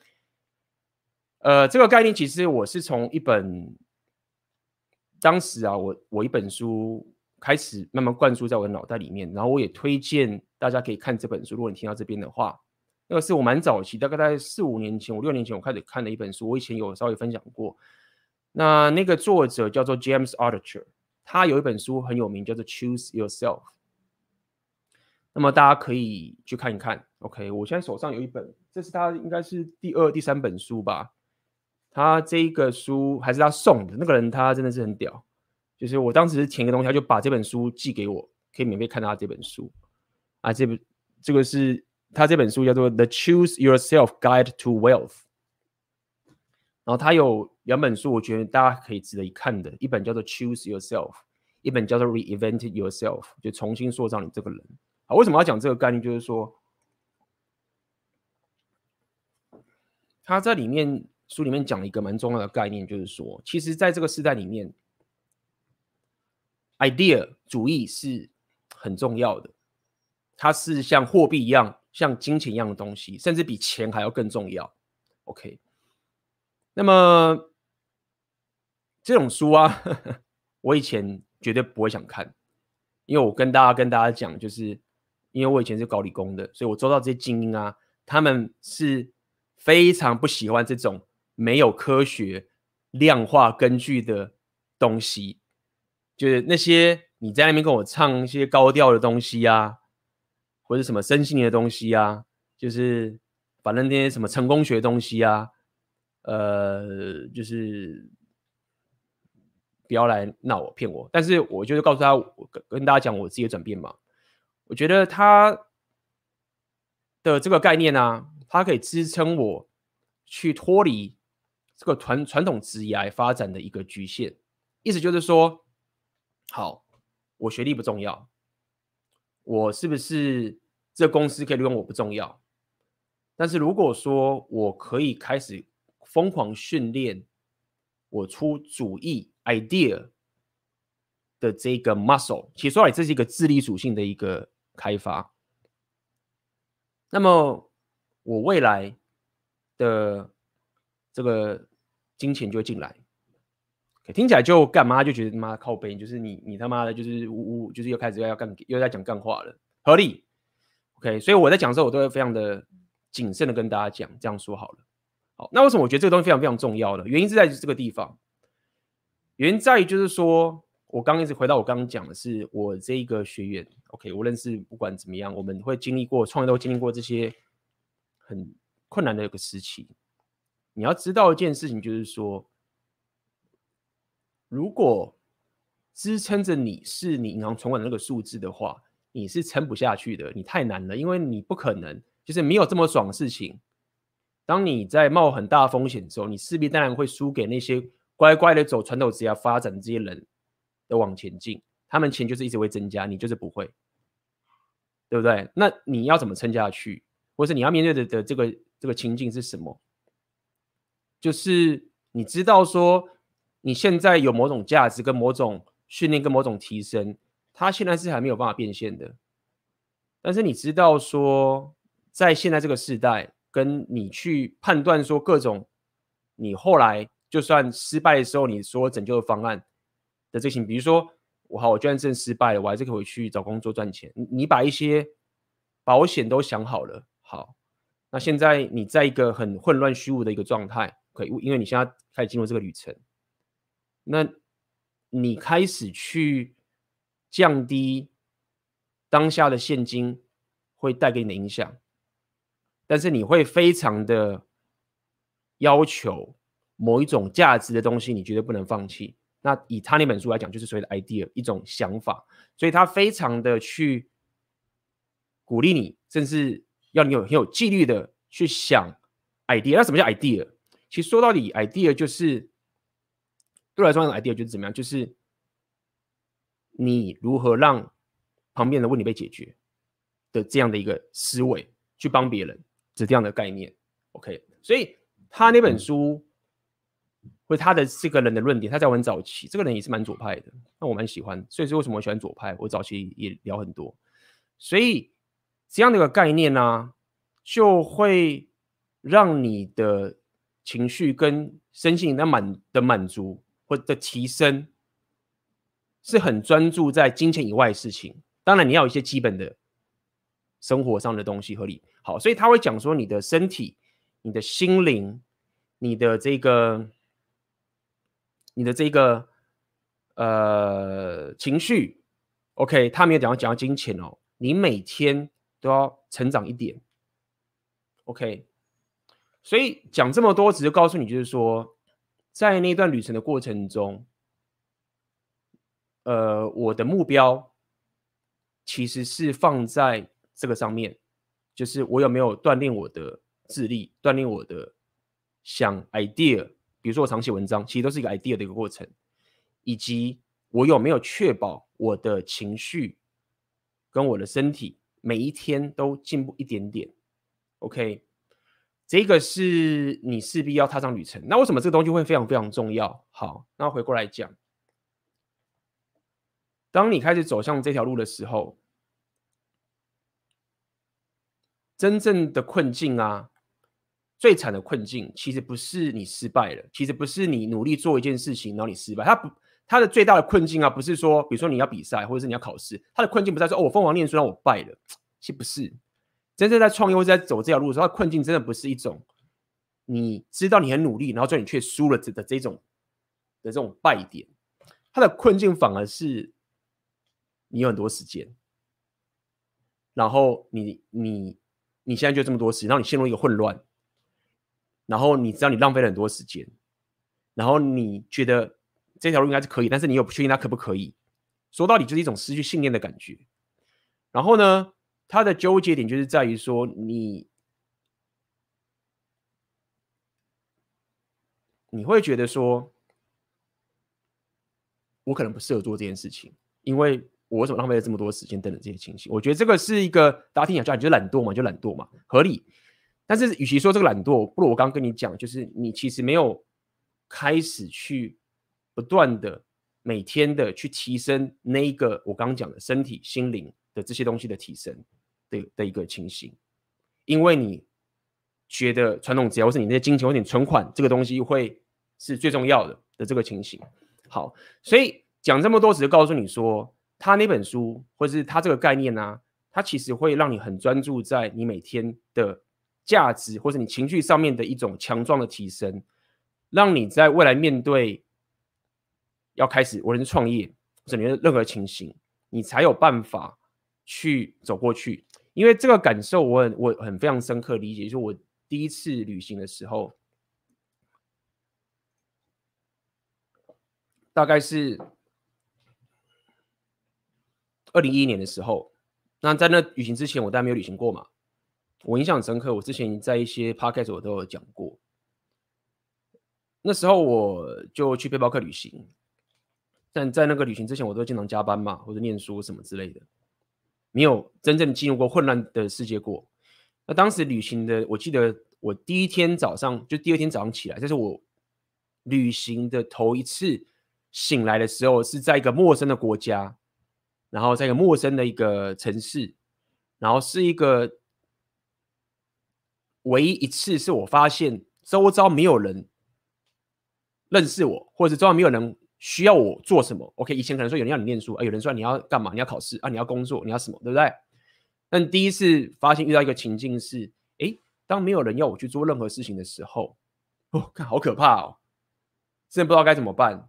呃，这个概念其实我是从一本，当时啊，我我一本书开始慢慢灌输在我的脑袋里面，然后我也推荐大家可以看这本书。如果你听到这边的话，那个是我蛮早期，大概在四五年前、五六年前我开始看的一本书，我以前有稍微分享过。那那个作者叫做 James Altucher，他有一本书很有名，叫做 Choose Yourself。那么大家可以去看一看。OK，我现在手上有一本，这是他应该是第二、第三本书吧。他这一个书还是他送的，那个人他真的是很屌，就是我当时是填个东西，他就把这本书寄给我，可以免费看到他这本书啊。这本这个是他这本书叫做《The Choose Yourself Guide to Wealth》，然后他有两本书，我觉得大家可以值得一看的，一本叫做《Choose Yourself》，一本叫做《Reinvented Yourself》，就重新塑造你这个人。啊，为什么要讲这个概念？就是说他在里面。书里面讲了一个蛮重要的概念，就是说，其实在这个时代里面，idea 主义是很重要的，它是像货币一样，像金钱一样的东西，甚至比钱还要更重要。OK，那么这种书啊，我以前绝对不会想看，因为我跟大家跟大家讲，就是因为我以前是搞理工的，所以我周遭这些精英啊，他们是非常不喜欢这种。没有科学量化根据的东西，就是那些你在那边跟我唱一些高调的东西啊，或者什么身心灵的东西啊，就是反正那些什么成功学的东西啊，呃，就是不要来闹我骗我。但是我就是告诉他，我跟跟大家讲我自己的转变嘛。我觉得他的这个概念呢、啊，它可以支撑我去脱离。这个传传统职业发展的一个局限，意思就是说，好，我学历不重要，我是不是这公司可以利用我不重要，但是如果说我可以开始疯狂训练我出主意 idea 的这个 muscle，其实说来这是一个智力属性的一个开发，那么我未来的这个。金钱就会进来，OK，听起来就干嘛就觉得妈靠背，就是你你他妈的，就是呜呜，就是又开始要干又在讲干话了，合理，OK，所以我在讲的时候，我都会非常的谨慎的跟大家讲，这样说好了。好，那为什么我觉得这个东西非常非常重要呢？原因是在这个地方，原因在于就是说，我刚一直回到我刚刚讲的是，我这一个学员，OK，无论是不管怎么样，我们会经历过创业，都经历过这些很困难的一个时期。你要知道一件事情，就是说，如果支撑着你是你银行存款的那个数字的话，你是撑不下去的。你太难了，因为你不可能，就是没有这么爽的事情。当你在冒很大风险的时候，你势必当然会输给那些乖乖的走传统职业发展的这些人的往前进，他们钱就是一直会增加，你就是不会，对不对？那你要怎么撑下去？或是你要面对的的这个这个情境是什么？就是你知道说，你现在有某种价值跟某种训练跟某种提升，它现在是还没有办法变现的。但是你知道说，在现在这个时代，跟你去判断说各种你后来就算失败的时候，你说拯救的方案的这些，比如说我好，我就算真失败了，我还是可以回去找工作赚钱。你把一些保险都想好了，好，那现在你在一个很混乱虚无的一个状态。可以，因为你现在开始进入这个旅程，那你开始去降低当下的现金会带给你的影响，但是你会非常的要求某一种价值的东西，你绝对不能放弃。那以他那本书来讲，就是所谓的 idea 一种想法，所以他非常的去鼓励你，甚至要你有很有纪律的去想 idea。那什么叫 idea？其实说到底，idea 就是对我来说的 idea 就是怎么样，就是你如何让旁边的问题被解决的这样的一个思维去帮别人，是这样的概念。OK，所以他那本书。或他的这个人的论点，他在我很早期，这个人也是蛮左派的，那我蛮喜欢。所以说，为什么我喜欢左派？我早期也聊很多。所以这样的一个概念呢、啊，就会让你的情绪跟身心的满的满足或者提升，是很专注在金钱以外的事情。当然，你要有一些基本的生活上的东西合理好。所以他会讲说，你的身体、你的心灵、你的这个。你的这个呃情绪，OK，他没有讲到讲到金钱哦，你每天都要成长一点，OK，所以讲这么多，只是告诉你，就是说，在那段旅程的过程中，呃，我的目标其实是放在这个上面，就是我有没有锻炼我的智力，锻炼我的想 idea。比如说我常写文章，其实都是一个 idea 的一个过程，以及我有没有确保我的情绪跟我的身体每一天都进步一点点。OK，这个是你势必要踏上旅程。那为什么这个东西会非常非常重要？好，那回过来讲，当你开始走向这条路的时候，真正的困境啊。最惨的困境其实不是你失败了，其实不是你努力做一件事情然后你失败。他不，他的最大的困境啊，不是说，比如说你要比赛或者是你要考试，他的困境不在说哦，我疯狂念书让我败了，其实不是。真正在创业或者在走这条路的时候，困境真的不是一种你知道你很努力，然后最后你却输了的这种的这种败点。他的困境反而是你有很多时间，然后你你你现在就这么多时间，然后你陷入一个混乱。然后你知道你浪费了很多时间，然后你觉得这条路应该是可以，但是你又不确定它可不可以。说到底就是一种失去信念的感觉。然后呢，他的纠结点就是在于说你你会觉得说，我可能不适合做这件事情，因为我为什么浪费了这么多时间等等这些情形？我觉得这个是一个大家听起来就懒惰嘛，就懒惰嘛，合理。但是，与其说这个懒惰，不如我刚刚跟你讲，就是你其实没有开始去不断的每天的去提升那一个我刚刚讲的身体、心灵的这些东西的提升的的一个情形，因为你觉得传统只要是你那些金钱或者你存款这个东西会是最重要的的这个情形。好，所以讲这么多，只是告诉你说，他那本书或是他这个概念呢、啊，它其实会让你很专注在你每天的。价值或是你情绪上面的一种强壮的提升，让你在未来面对要开始无论是创业或者你的任何情形，你才有办法去走过去。因为这个感受我很我很非常深刻理解，就是我第一次旅行的时候，大概是二零一一年的时候。那在那旅行之前，我当然没有旅行过嘛。我印象很深刻，我之前在一些 podcast 我都有讲过。那时候我就去背包客旅行，但在那个旅行之前，我都经常加班嘛，或者念书什么之类的，没有真正进入过混乱的世界过。那当时旅行的，我记得我第一天早上，就第二天早上起来，这是我旅行的头一次醒来的时候，是在一个陌生的国家，然后在一个陌生的一个城市，然后是一个。唯一一次是我发现周遭没有人认识我，或者是周遭没有人需要我做什么。OK，以前可能说有人要你念书，啊，有人说你要干嘛？你要考试啊？你要工作？你要什么？对不对？但第一次发现遇到一个情境是，哎，当没有人要我去做任何事情的时候，哦，看好可怕哦，真的不知道该怎么办。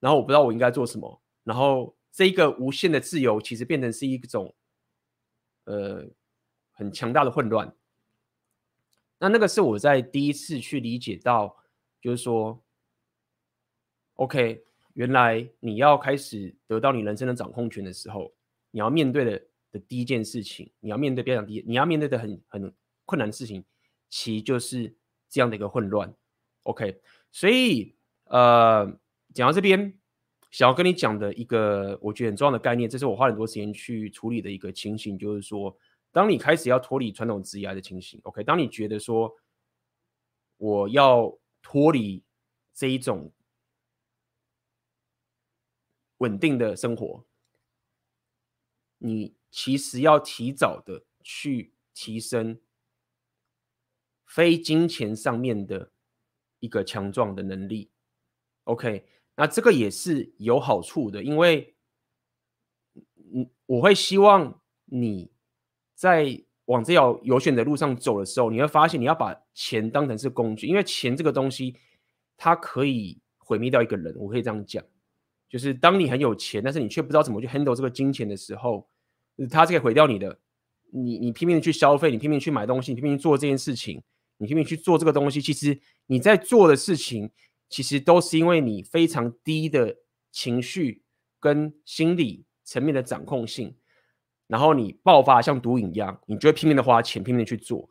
然后我不知道我应该做什么。然后这一个无限的自由，其实变成是一种呃很强大的混乱。那那个是我在第一次去理解到，就是说，OK，原来你要开始得到你人生的掌控权的时候，你要面对的的第一件事情，你要面对非常第一，你要面对的很很困难的事情，其实就是这样的一个混乱。OK，所以呃，讲到这边，想要跟你讲的一个我觉得很重要的概念，这是我花很多时间去处理的一个情形，就是说，当你开始要脱离传统职业的情形，OK，当你觉得说我要脱离这一种稳定的生活，你其实要提早的去提升非金钱上面的。一个强壮的能力，OK，那这个也是有好处的，因为，嗯，我会希望你在往这条有选的路上走的时候，你会发现你要把钱当成是工具，因为钱这个东西它可以毁灭掉一个人，我可以这样讲，就是当你很有钱，但是你却不知道怎么去 handle 这个金钱的时候，它是可以毁掉你的。你你拼命的去消费，你拼命去买东西，你拼命做这件事情。你拼命去做这个东西，其实你在做的事情，其实都是因为你非常低的情绪跟心理层面的掌控性，然后你爆发像毒瘾一样，你就会拼命的花钱，拼命的去做。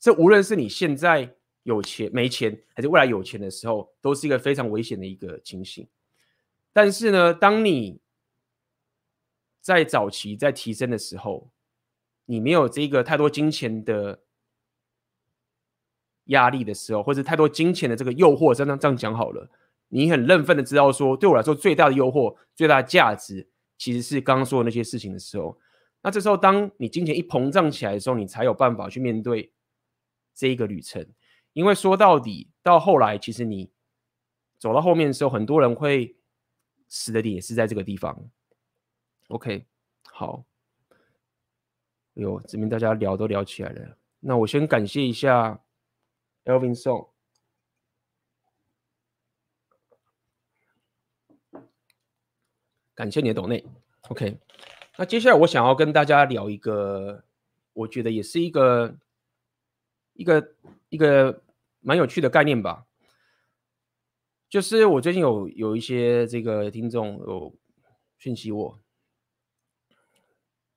这无论是你现在有钱没钱，还是未来有钱的时候，都是一个非常危险的一个情形。但是呢，当你在早期在提升的时候，你没有这个太多金钱的。压力的时候，或者太多金钱的这个诱惑，真的这样讲好了，你很认份的知道说，对我来说最大的诱惑、最大的价值，其实是刚刚说的那些事情的时候，那这时候当你金钱一膨胀起来的时候，你才有办法去面对这一个旅程。因为说到底，到后来，其实你走到后面的时候，很多人会死的点也是在这个地方。OK，好，哎呦，这边大家聊都聊起来了，那我先感谢一下。Elvin Song，感谢你的懂内。OK，那接下来我想要跟大家聊一个，我觉得也是一个一个一个蛮有趣的概念吧。就是我最近有有一些这个听众有讯息我，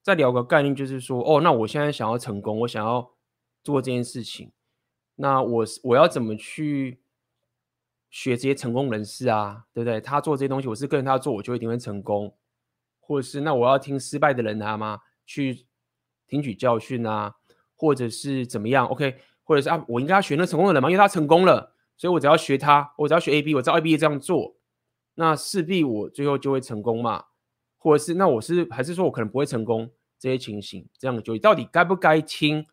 再聊个概念，就是说，哦，那我现在想要成功，我想要做这件事情。那我我要怎么去学这些成功人士啊？对不对？他做这些东西，我是跟着他做，我就一定会成功。或者是那我要听失败的人啊吗？去听取教训啊？或者是怎么样？OK？或者是啊，我应该要学那成功的人吗？因为他成功了，所以我只要学他，我只要学 A B，我照 A B 这样做，那势必我最后就会成功嘛？或者是那我是还是说我可能不会成功？这些情形，这样的就到底该不该听？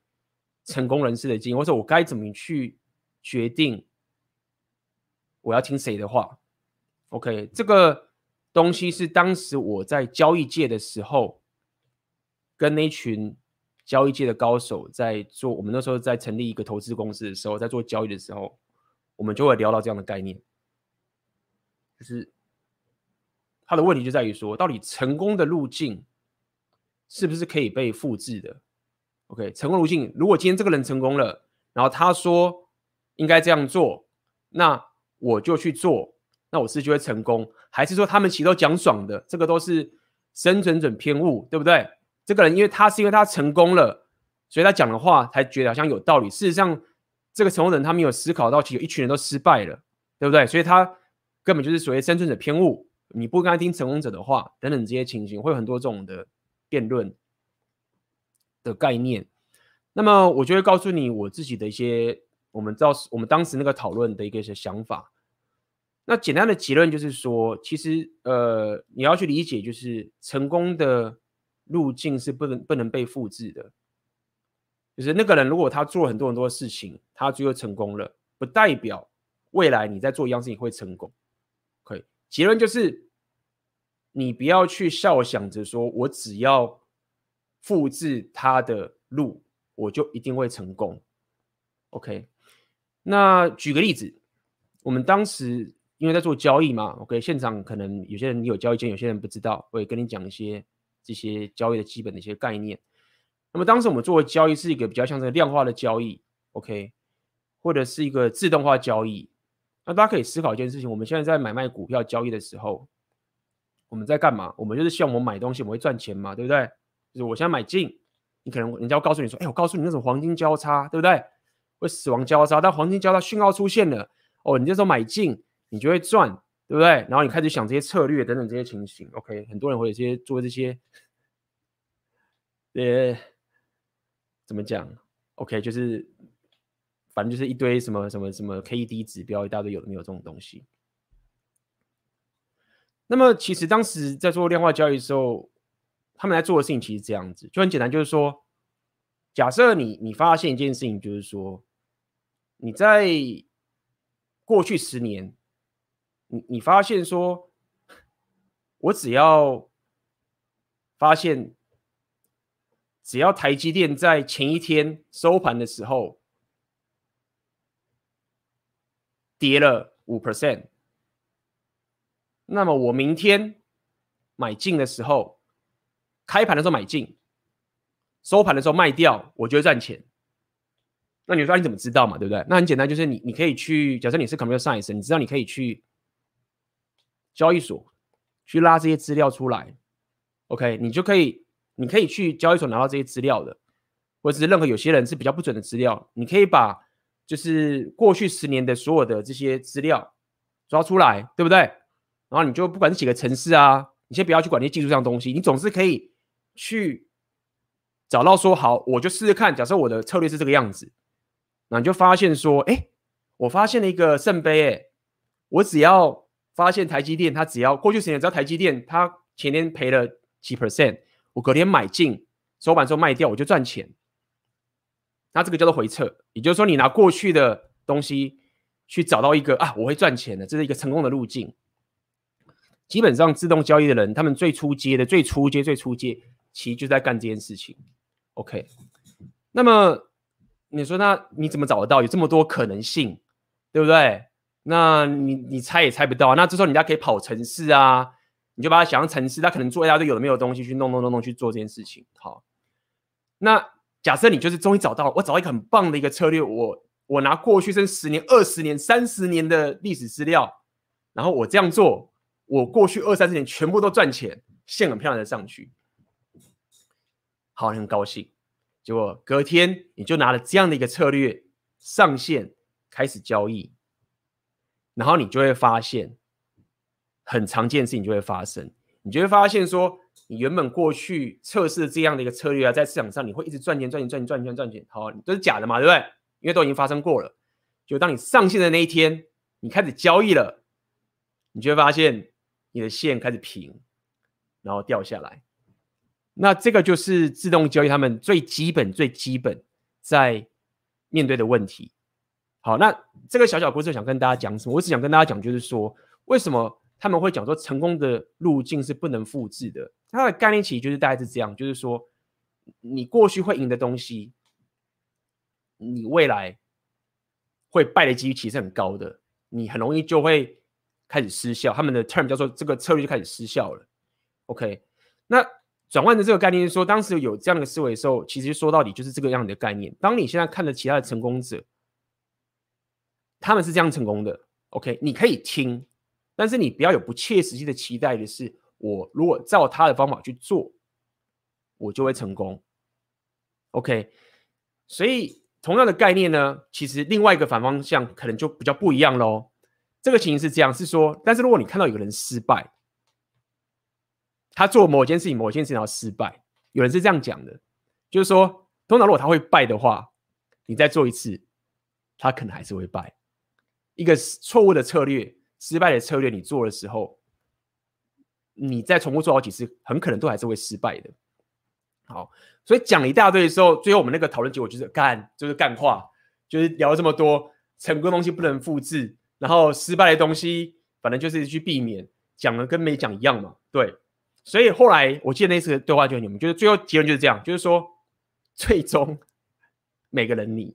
成功人士的经验，或者我该怎么去决定我要听谁的话？OK，这个东西是当时我在交易界的时候，跟那群交易界的高手在做。我们那时候在成立一个投资公司的时候，在做交易的时候，我们就会聊到这样的概念，就是他的问题就在于说，到底成功的路径是不是可以被复制的？OK，成功路径，如果今天这个人成功了，然后他说应该这样做，那我就去做，那我是就会成功，还是说他们其实都讲爽的？这个都是生存者偏误，对不对？这个人因为他是因为他成功了，所以他讲的话才觉得好像有道理。事实上，这个成功人他没有思考到，其实一群人都失败了，对不对？所以他根本就是所谓生存者偏误，你不该听成功者的话，等等这些情形，会有很多这种的辩论。的概念，那么我就会告诉你我自己的一些，我们知道我们当时那个讨论的一个些想法。那简单的结论就是说，其实呃，你要去理解，就是成功的路径是不能不能被复制的。就是那个人如果他做了很多很多事情，他最后成功了，不代表未来你在做一样事情会成功。可以，结论就是你不要去笑想着说我只要。复制他的路，我就一定会成功。OK，那举个例子，我们当时因为在做交易嘛，OK，现场可能有些人你有交易经验，有些人不知道，我也跟你讲一些这些交易的基本的一些概念。那么当时我们做的交易是一个比较像这个量化的交易，OK，或者是一个自动化交易。那大家可以思考一件事情：我们现在在买卖股票交易的时候，我们在干嘛？我们就是希望我们买东西我们会赚钱嘛，对不对？就是我现在买进，你可能人家要告诉你说，哎，我告诉你那种黄金交叉，对不对？会死亡交叉，但黄金交叉讯号出现了，哦，你这时候买进，你就会赚，对不对？然后你开始想这些策略等等这些情形。OK，很多人会有些做这些，呃，怎么讲？OK，就是反正就是一堆什么什么什么 KED 指标，一大堆有没有这种东西。那么其实当时在做量化交易的时候，他们来做的事情其实这样子，就很简单，就是说，假设你你发现一件事情，就是说，你在过去十年，你你发现说，我只要发现，只要台积电在前一天收盘的时候跌了五 percent。那么我明天买进的时候，开盘的时候买进，收盘的时候卖掉，我就会赚钱。那你说你怎么知道嘛？对不对？那很简单，就是你你可以去，假设你是 computer science，你知道你可以去交易所去拉这些资料出来。OK，你就可以，你可以去交易所拿到这些资料的，或者是任何有些人是比较不准的资料，你可以把就是过去十年的所有的这些资料抓出来，对不对？然后你就不管是几个城市啊，你先不要去管那些技术上的东西，你总是可以去找到说好，我就试试看。假设我的策略是这个样子，那你就发现说，哎，我发现了一个圣杯，哎，我只要发现台积电，它只要过去十年只要台积电它前天赔了几 percent，我隔天买进，收盘时候卖掉，我就赚钱。那这个叫做回撤，也就是说，你拿过去的东西去找到一个啊，我会赚钱的，这是一个成功的路径。基本上自动交易的人，他们最初阶的、最初阶、最初阶，其实就在干这件事情。OK，那么你说，那你怎么找得到？有这么多可能性，对不对？那你你猜也猜不到。那这时候人家可以跑城市啊，你就把它想象成是，他可能做一大堆有的没有东西去弄弄弄弄去做这件事情。好，那假设你就是终于找到，我找到一个很棒的一个策略，我我拿过去甚至十年、二十年、三十年的历史资料，然后我这样做。我过去二三十年全部都赚钱，线很漂亮的上去，好，很高兴。结果隔天你就拿了这样的一个策略上线开始交易，然后你就会发现很常见的事情就会发生，你就会发现说，你原本过去测试这样的一个策略啊，在市场上你会一直赚钱赚钱赚钱赚钱赚钱，好，都是假的嘛，对不对？因为都已经发生过了。就当你上线的那一天，你开始交易了，你就会发现。你的线开始平，然后掉下来，那这个就是自动交易他们最基本、最基本在面对的问题。好，那这个小小故事想跟大家讲什么？我只想跟大家讲，就是说为什么他们会讲说成功的路径是不能复制的？它的概念其实就是大概是这样，就是说你过去会赢的东西，你未来会败的几率其实很高的，你很容易就会。开始失效，他们的 term 叫做这个策略就开始失效了。OK，那转换的这个概念是说，当时有这样的思维的时候，其实说到底就是这个样的概念。当你现在看着其他的成功者，他们是这样成功的，OK，你可以听，但是你不要有不切实际的期待的是，我如果照他的方法去做，我就会成功。OK，所以同样的概念呢，其实另外一个反方向可能就比较不一样喽。这个情形是这样，是说，但是如果你看到有人失败，他做某件事情，某件事情要失败，有人是这样讲的，就是说，通常如果他会败的话，你再做一次，他可能还是会败。一个错误的策略，失败的策略，你做的时候，你再重复做好几次，很可能都还是会失败的。好，所以讲了一大堆的时候，最后我们那个讨论结果就是干，就是干话，就是聊了这么多，成功的东西不能复制。然后失败的东西，反正就是去避免，讲了跟没讲一样嘛。对，所以后来我记得那次对话就你们，就是最后结论就是这样，就是说，最终 每个人你，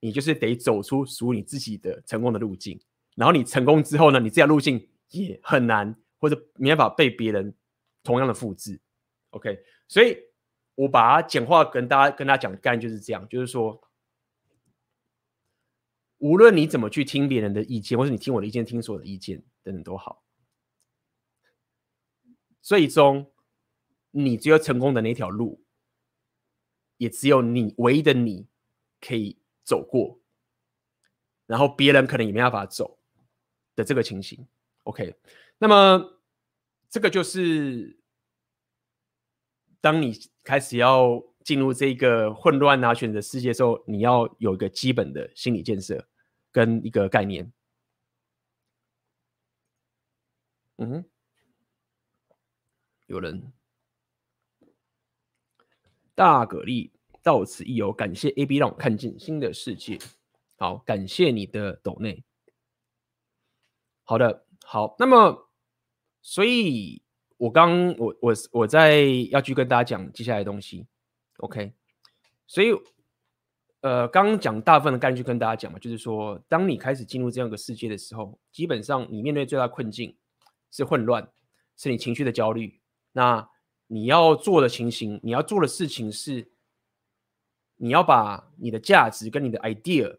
你就是得走出属于你自己的成功的路径。然后你成功之后呢，你这条路径也很难或者没办法被别人同样的复制。OK，所以我把它简化跟大家跟大家讲的概念就是这样，就是说。无论你怎么去听别人的意见，或是你听我的意见、听所有的意见等等都好，最终你只有成功的那条路，也只有你唯一的你可以走过，然后别人可能也没办法走。的这个情形。OK，那么这个就是当你开始要进入这个混乱啊选择世界的时候，你要有一个基本的心理建设跟一个概念。嗯，有人大蛤蜊到此一游，感谢 AB 让我看见新的世界。好，感谢你的抖内。好的，好，那么，所以我刚我我我在要去跟大家讲接下来的东西，OK，所以呃，刚刚讲大部分的概念就跟大家讲嘛，就是说，当你开始进入这样一个世界的时候，基本上你面对最大困境是混乱，是你情绪的焦虑。那你要做的情形，你要做的事情是，你要把你的价值跟你的 idea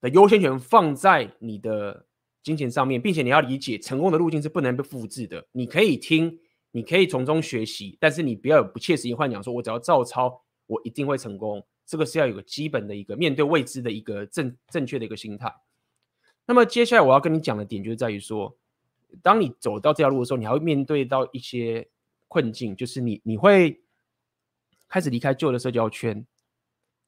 的优先权放在你的金钱上面，并且你要理解成功的路径是不能被复制的。你可以听，你可以从中学习，但是你不要有不切实际幻想，说我只要照抄，我一定会成功。这个是要有个基本的一个面对未知的一个正正确的一个心态。那么接下来我要跟你讲的点，就在于说，当你走到这条路的时候，你还会面对到一些困境，就是你你会开始离开旧的社交圈。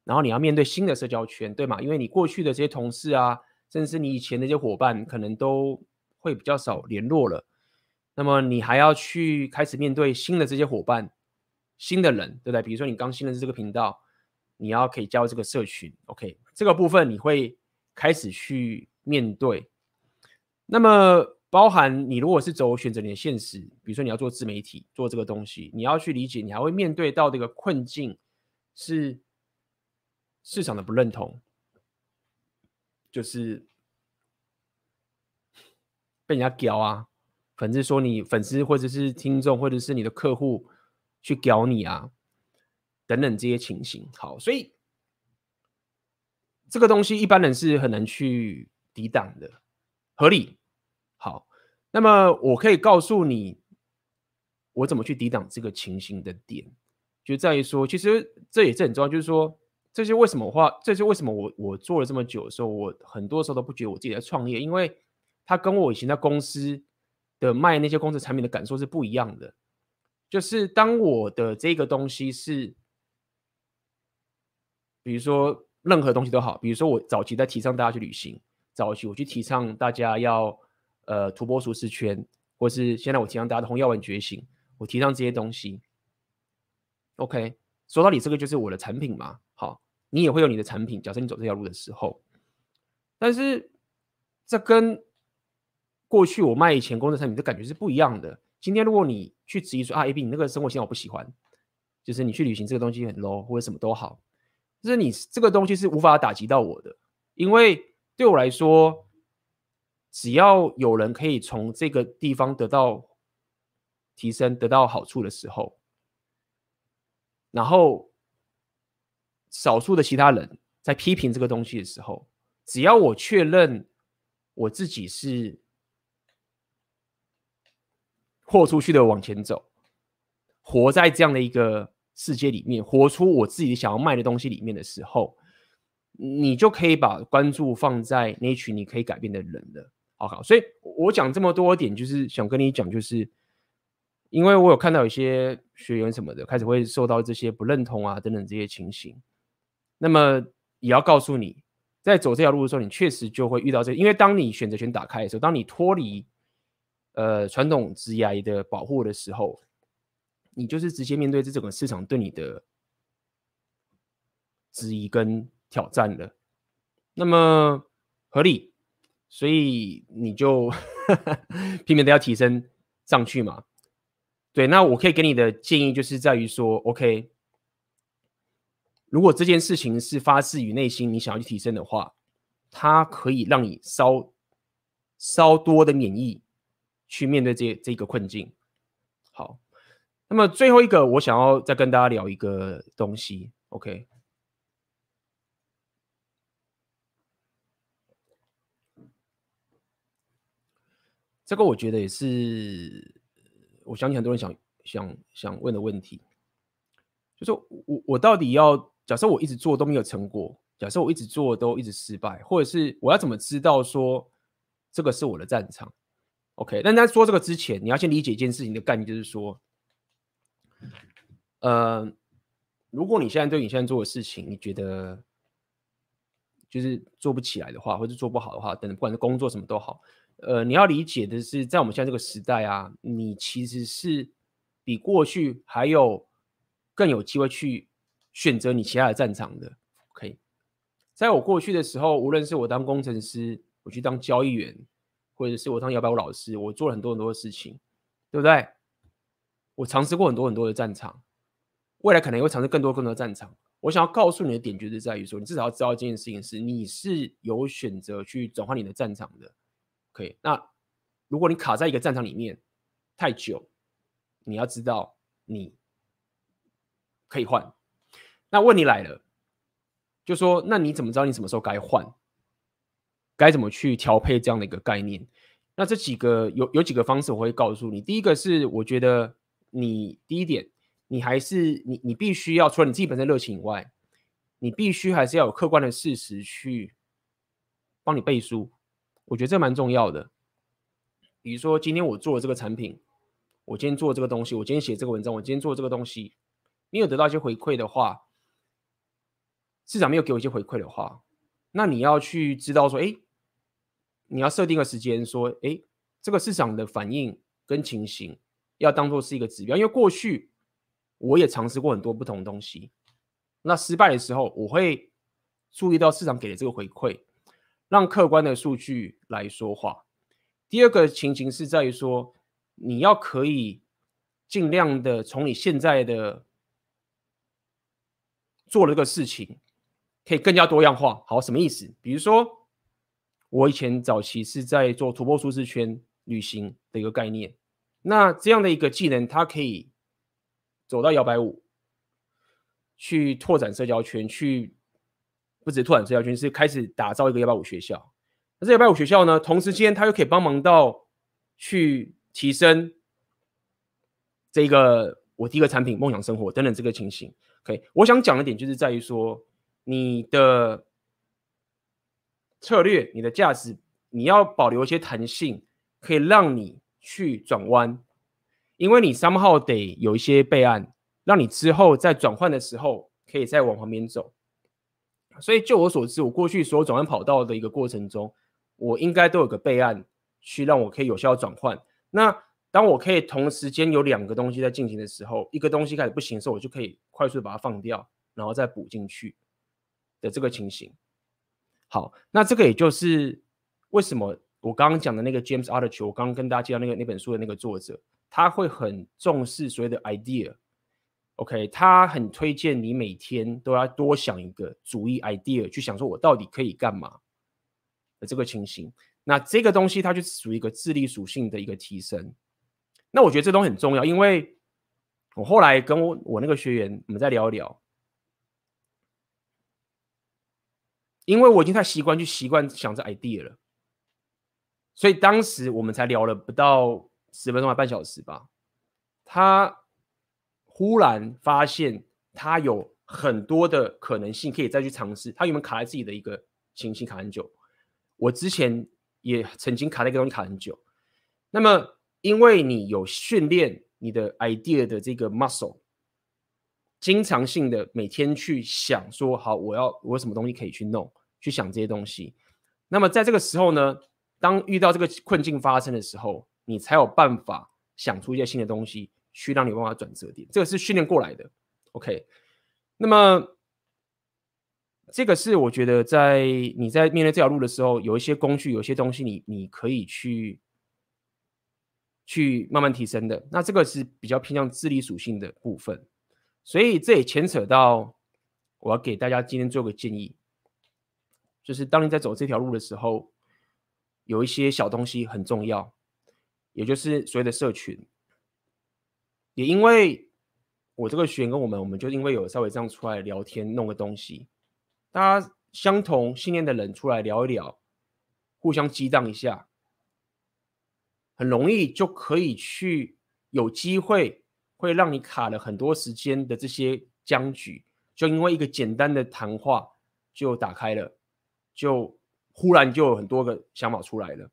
然后你要面对新的社交圈，对吗？因为你过去的这些同事啊，甚至是你以前那些伙伴，可能都会比较少联络了。那么你还要去开始面对新的这些伙伴、新的人，对不对？比如说你刚新的这个频道，你要可以加入这个社群，OK？这个部分你会开始去面对。那么包含你如果是走选择你的现实，比如说你要做自媒体，做这个东西，你要去理解，你还会面对到这个困境是。市场的不认同，就是被人家屌啊，粉丝说你粉丝或者是听众或者是你的客户去屌你啊，等等这些情形。好，所以这个东西一般人是很难去抵挡的，合理。好，那么我可以告诉你，我怎么去抵挡这个情形的点，就在于说，其实这也是很重要，就是说。这些为什么话？这些为什么我我做了这么久的时候，我很多时候都不觉得我自己在创业，因为他跟我以前在公司的卖那些公司产品的感受是不一样的。就是当我的这个东西是，比如说任何东西都好，比如说我早期在提倡大家去旅行，早期我去提倡大家要呃突破舒适圈，或是现在我提倡大家的红药丸觉醒，我提倡这些东西。OK，说到底这个就是我的产品嘛。你也会有你的产品。假设你走这条路的时候，但是这跟过去我卖以前公司产品的感觉是不一样的。今天如果你去质疑说啊，AB 你那个生活习惯我不喜欢，就是你去旅行这个东西很 low 或者什么都好，就是你这个东西是无法打击到我的，因为对我来说，只要有人可以从这个地方得到提升、得到好处的时候，然后。少数的其他人在批评这个东西的时候，只要我确认我自己是豁出去的往前走，活在这样的一个世界里面，活出我自己想要卖的东西里面的时候，你就可以把关注放在那群你可以改变的人了。好好，所以我讲这么多点，就是想跟你讲，就是因为我有看到有些学员什么的开始会受到这些不认同啊等等这些情形。那么也要告诉你，在走这条路的时候，你确实就会遇到这个，因为当你选择权打开的时候，当你脱离呃传统职业的保护的时候，你就是直接面对这整个市场对你的质疑跟挑战了。那么合理，所以你就拼命的要提升上去嘛。对，那我可以给你的建议就是在于说，OK。如果这件事情是发自于内心，你想要去提升的话，它可以让你稍稍多的免疫去面对这这个困境。好，那么最后一个，我想要再跟大家聊一个东西。OK，这个我觉得也是，我相信很多人想想想问的问题，就是我我到底要。假设我一直做都没有成果，假设我一直做都一直失败，或者是我要怎么知道说这个是我的战场。OK，但在说这个之前，你要先理解一件事情的概念，就是说，呃，如果你现在对你现在做的事情，你觉得就是做不起来的话，或者做不好的话，等等，不管是工作什么都好，呃，你要理解的是，在我们现在这个时代啊，你其实是比过去还有更有机会去选择你其他的战场的。OK，在我过去的时候，无论是我当工程师，我去当交易员，或者是我当摇摆舞老师，我做了很多很多的事情，对不对？我尝试过很多很多的战场，未来可能也会尝试更多更多的战场。我想要告诉你的点，就是在于说，你至少要知道这件事情是你是有选择去转换你的战场的。OK，那如果你卡在一个战场里面太久，你要知道你可以换。那问题来了。就说，那你怎么知道你什么时候该换？该怎么去调配这样的一个概念？那这几个有有几个方式我会告诉你。第一个是，我觉得你第一点，你还是你你必须要除了你自己本身热情以外，你必须还是要有客观的事实去帮你背书。我觉得这蛮重要的。比如说，今天我做了这个产品，我今天做这个东西，我今天写这个文章，我今天做这个东西，你有得到一些回馈的话。市场没有给我一些回馈的话，那你要去知道说，哎，你要设定个时间，说，哎，这个市场的反应跟情形要当做是一个指标，因为过去我也尝试过很多不同的东西，那失败的时候，我会注意到市场给的这个回馈，让客观的数据来说话。第二个情形是在于说，你要可以尽量的从你现在的做了这个事情。可以更加多样化，好，什么意思？比如说，我以前早期是在做突破舒适圈旅行的一个概念，那这样的一个技能，它可以走到摇摆舞，去拓展社交圈，去不止拓展社交圈，是开始打造一个摇摆舞学校。那这摇摆舞学校呢，同时间它又可以帮忙到去提升这个我第一个产品梦想生活等等这个情形。OK，我想讲的点就是在于说。你的策略、你的价值，你要保留一些弹性，可以让你去转弯，因为你 somehow 得有一些备案，让你之后在转换的时候可以再往旁边走。所以就我所知，我过去所有转换跑道的一个过程中，我应该都有个备案，去让我可以有效转换。那当我可以同时间有两个东西在进行的时候，一个东西开始不行的时候，我就可以快速把它放掉，然后再补进去。的这个情形，好，那这个也就是为什么我刚刚讲的那个 James Altucher，我刚刚跟大家介绍那个那本书的那个作者，他会很重视所谓的 idea，OK，他很推荐你每天都要多想一个主意 idea，去想说我到底可以干嘛的这个情形。那这个东西它就是属于一个智力属性的一个提升。那我觉得这东西很重要，因为我后来跟我我那个学员我们再聊一聊。因为我已经太习惯去习惯想着 idea 了，所以当时我们才聊了不到十分钟还半小时吧。他忽然发现他有很多的可能性可以再去尝试。他有没有卡在自己的一个情形卡很久，我之前也曾经卡在一个东西卡很久。那么因为你有训练你的 idea 的这个 muscle。经常性的每天去想说好，我要我有什么东西可以去弄，去想这些东西。那么在这个时候呢，当遇到这个困境发生的时候，你才有办法想出一些新的东西，去让你有办法转折点。这个是训练过来的。OK，那么这个是我觉得在你在面对这条路的时候，有一些工具，有些东西你你可以去去慢慢提升的。那这个是比较偏向智力属性的部分。所以这也牵扯到，我要给大家今天做个建议，就是当你在走这条路的时候，有一些小东西很重要，也就是所谓的社群。也因为我这个学员跟我们，我们就因为有稍微这样出来聊天，弄个东西，大家相同信念的人出来聊一聊，互相激荡一下，很容易就可以去有机会。会让你卡了很多时间的这些僵局，就因为一个简单的谈话就打开了，就忽然就有很多个想法出来了。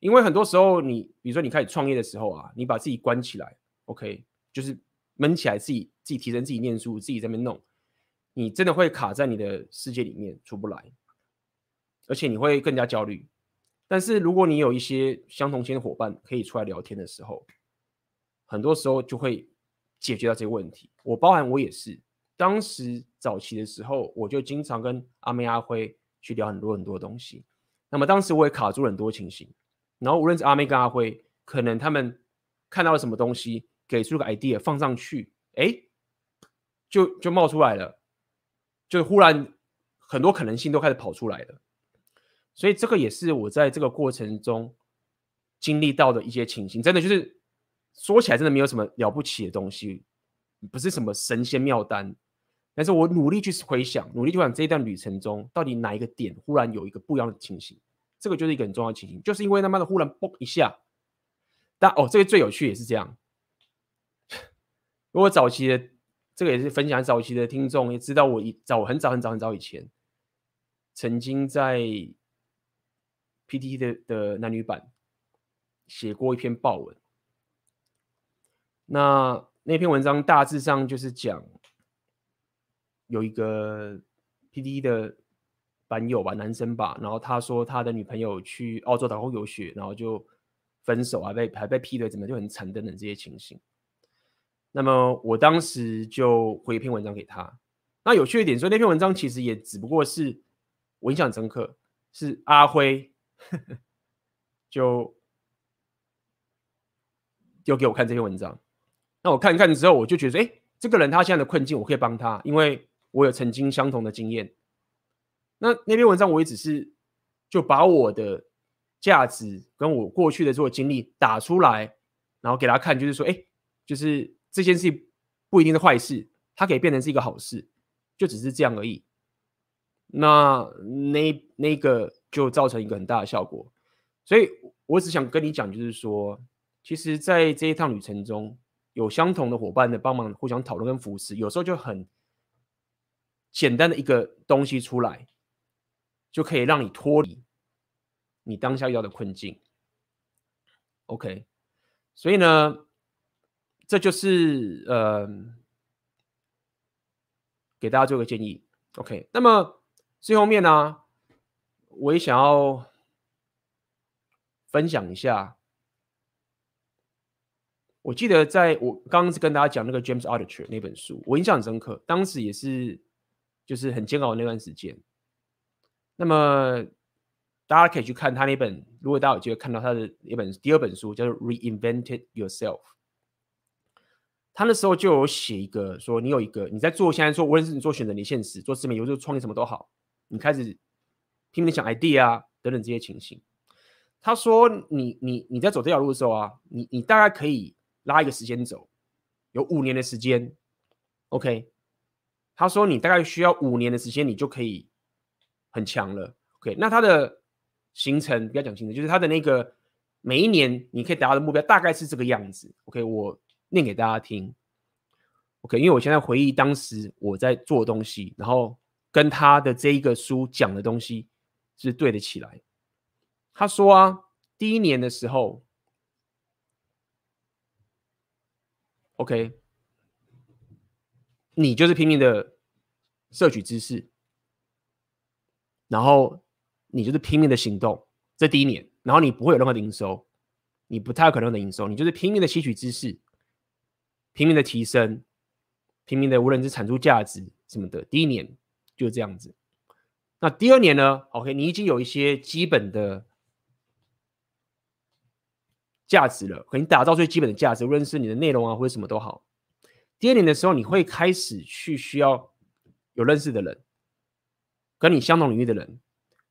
因为很多时候你，比如说你开始创业的时候啊，你把自己关起来，OK，就是闷起来，自己自己提升自己念书，自己在那边弄，你真的会卡在你的世界里面出不来，而且你会更加焦虑。但是如果你有一些相同心的伙伴可以出来聊天的时候，很多时候就会解决到这个问题。我包含我也是，当时早期的时候，我就经常跟阿妹阿辉去聊很多很多东西。那么当时我也卡住很多情形。然后无论是阿妹跟阿辉，可能他们看到了什么东西，给出个 idea 放上去，哎，就就冒出来了，就忽然很多可能性都开始跑出来了。所以这个也是我在这个过程中经历到的一些情形，真的就是说起来真的没有什么了不起的东西，不是什么神仙妙丹，但是我努力去回想，努力去想这一段旅程中到底哪一个点忽然有一个不一样的情形。这个就是一个很重要的情形，就是因为他妈的忽然嘣一下，但哦，这个最有趣也是这样。如果早期的这个也是分享早期的听众也知道，我一早很早很早很早以前，曾经在 PTT 的的男女版写过一篇报文。那那篇文章大致上就是讲有一个 P D 的。版友吧，男生吧，然后他说他的女朋友去澳洲打工游学，然后就分手，还被还被劈腿，怎么就很惨等等这些情形。那么我当时就回一篇文章给他。那有趣一点说，那篇文章其实也只不过是我印象深刻，是阿辉就丢给我看这篇文章。那我看一看之后，我就觉得，哎，这个人他现在的困境，我可以帮他，因为我有曾经相同的经验。那那篇文章我也只是就把我的价值跟我过去的这个经历打出来，然后给他看，就是说，哎，就是这件事不一定是坏事，它可以变成是一个好事，就只是这样而已。那那那个就造成一个很大的效果，所以我只想跟你讲，就是说，其实，在这一趟旅程中，有相同的伙伴的帮忙，互相讨论跟扶持，有时候就很简单的一个东西出来。就可以让你脱离你当下遇到的困境。OK，所以呢，这就是呃，给大家做个建议。OK，那么最后面呢，我也想要分享一下。我记得在我刚刚跟大家讲那个 James Altucher 那本书，我印象很深刻，当时也是就是很煎熬的那段时间。那么大家可以去看他那本，如果大家有机会看到他的一本第二本书，叫做《Reinvented Yourself》。他那时候就有写一个说，你有一个你在做，现在做无论是你做选择，你现实做自媒体，或者创业什么都好，你开始拼命想 idea 啊等等这些情形。他说你你你在走这条路的时候啊，你你大概可以拉一个时间轴，有五年的时间，OK。他说你大概需要五年的时间，你就可以。很强了，OK，那他的行程比较讲清楚，就是他的那个每一年你可以达到的目标大概是这个样子，OK，我念给大家听，OK，因为我现在回忆当时我在做东西，然后跟他的这一个书讲的东西是对得起来。他说啊，第一年的时候，OK，你就是拼命的摄取知识。然后你就是拼命的行动，这第一年，然后你不会有任何的营收，你不太可能的营收，你就是拼命的吸取知识，拼命的提升，拼命的无论是产出价值什么的，第一年就是这样子。那第二年呢？OK，你已经有一些基本的价值了，可能打造最基本的价值，无论是你的内容啊或者什么都好。第二年的时候，你会开始去需要有认识的人。跟你相同领域的人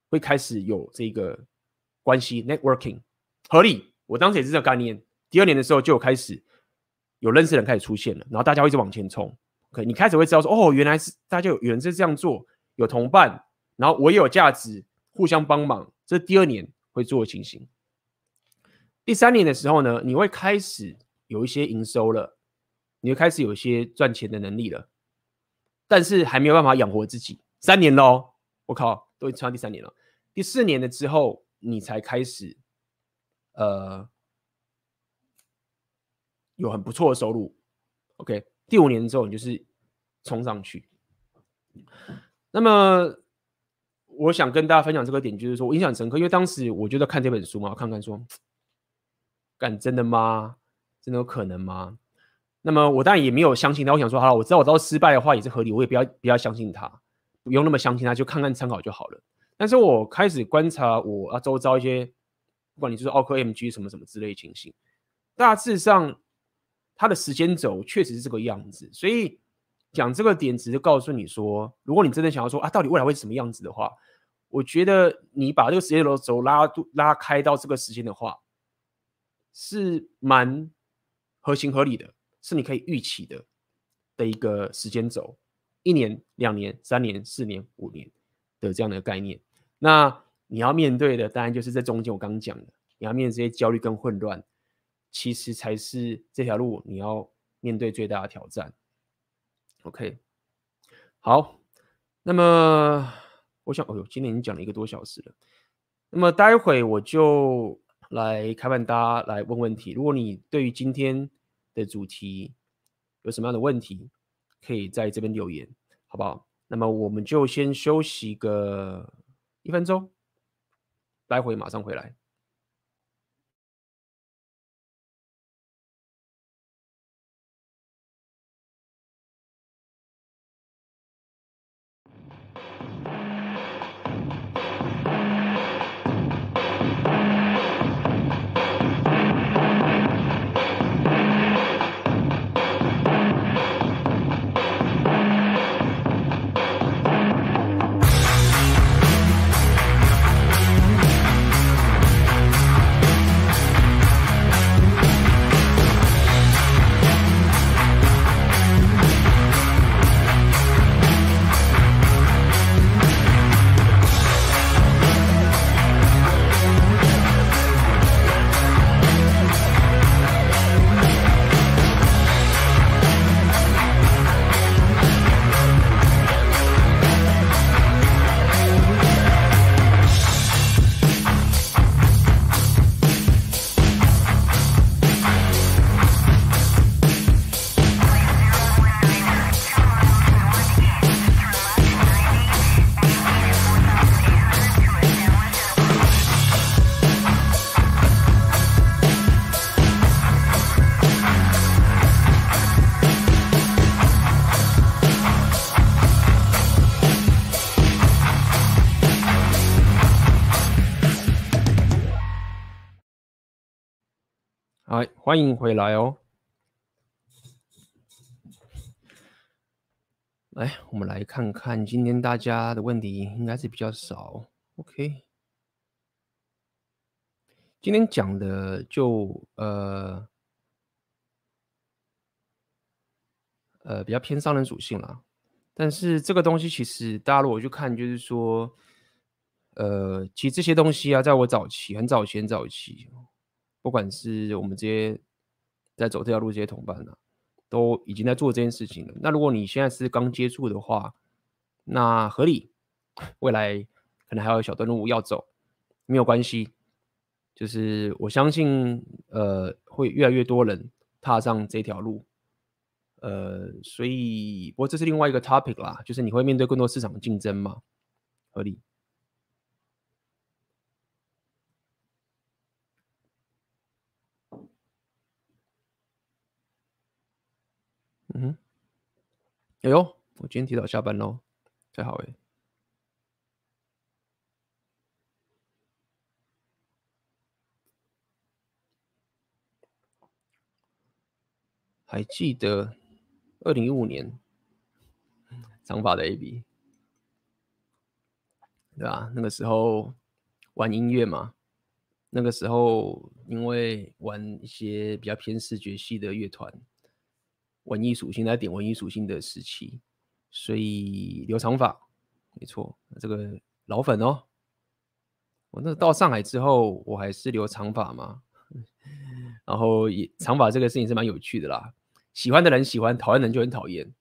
会开始有这个关系，networking 合理。我当时也是这个概念。第二年的时候就有开始有认识的人开始出现了，然后大家会一直往前冲。OK，你开始会知道说，哦，原来是大家有有人是这样做，有同伴，然后我也有价值，互相帮忙。这是第二年会做的情形。第三年的时候呢，你会开始有一些营收了，你会开始有一些赚钱的能力了，但是还没有办法养活自己。三年喽。我靠，都已经到第三年了。第四年了之后，你才开始呃有很不错的收入。OK，第五年之后你就是冲上去。那么我想跟大家分享这个点，就是说我印象深刻，因为当时我就在看这本书嘛，我看看说，干真的吗？真的有可能吗？那么我当然也没有相信他，我想说好了，我知道我知道失败的话也是合理，我也不要不要相信他，不用那么相信他，就看看参考就好了。但是我开始观察我啊周遭一些，不管你就是奥克 MG 什么什么之类的情形，大致上它的时间轴确实是这个样子。所以讲这个点，只是告诉你说，如果你真的想要说啊，到底未来会是什么样子的话，我觉得你把这个时间轴拉拉开到这个时间的话，是蛮合情合理的。是你可以预期的的一个时间轴，一年、两年、三年、四年、五年的这样的概念。那你要面对的，当然就是在中间我刚刚讲的，你要面对这些焦虑跟混乱，其实才是这条路你要面对最大的挑战。OK，好，那么我想，哦呦，今天已经讲了一个多小时了，那么待会我就来开放大家来问问题。如果你对于今天的主题有什么样的问题，可以在这边留言，好不好？那么我们就先休息个一分钟，待会马上回来。哎欢迎回来哦！来，我们来看看今天大家的问题应该是比较少。OK，今天讲的就呃呃比较偏商人属性啦，但是这个东西其实大家如果去看，就是说呃，其实这些东西啊，在我早期很早前早期。不管是我们这些在走这条路这些同伴呢、都已经在做这件事情了。那如果你现在是刚接触的话，那合理，未来可能还有小段路要走，没有关系。就是我相信，呃，会越来越多人踏上这条路，呃，所以不过这是另外一个 topic 啦，就是你会面对更多市场竞争嘛，合理。嗯，哎呦，我今天提早下班喽，太好哎！还记得二零一五年长发的 AB，对吧？那个时候玩音乐嘛，那个时候因为玩一些比较偏视觉系的乐团。文艺属性来点文艺属性的时期，所以留长发，没错，这个老粉哦。我那到上海之后，我还是留长发嘛，然后也长发这个事情是蛮有趣的啦。喜欢的人喜欢，讨厌的人就很讨厌。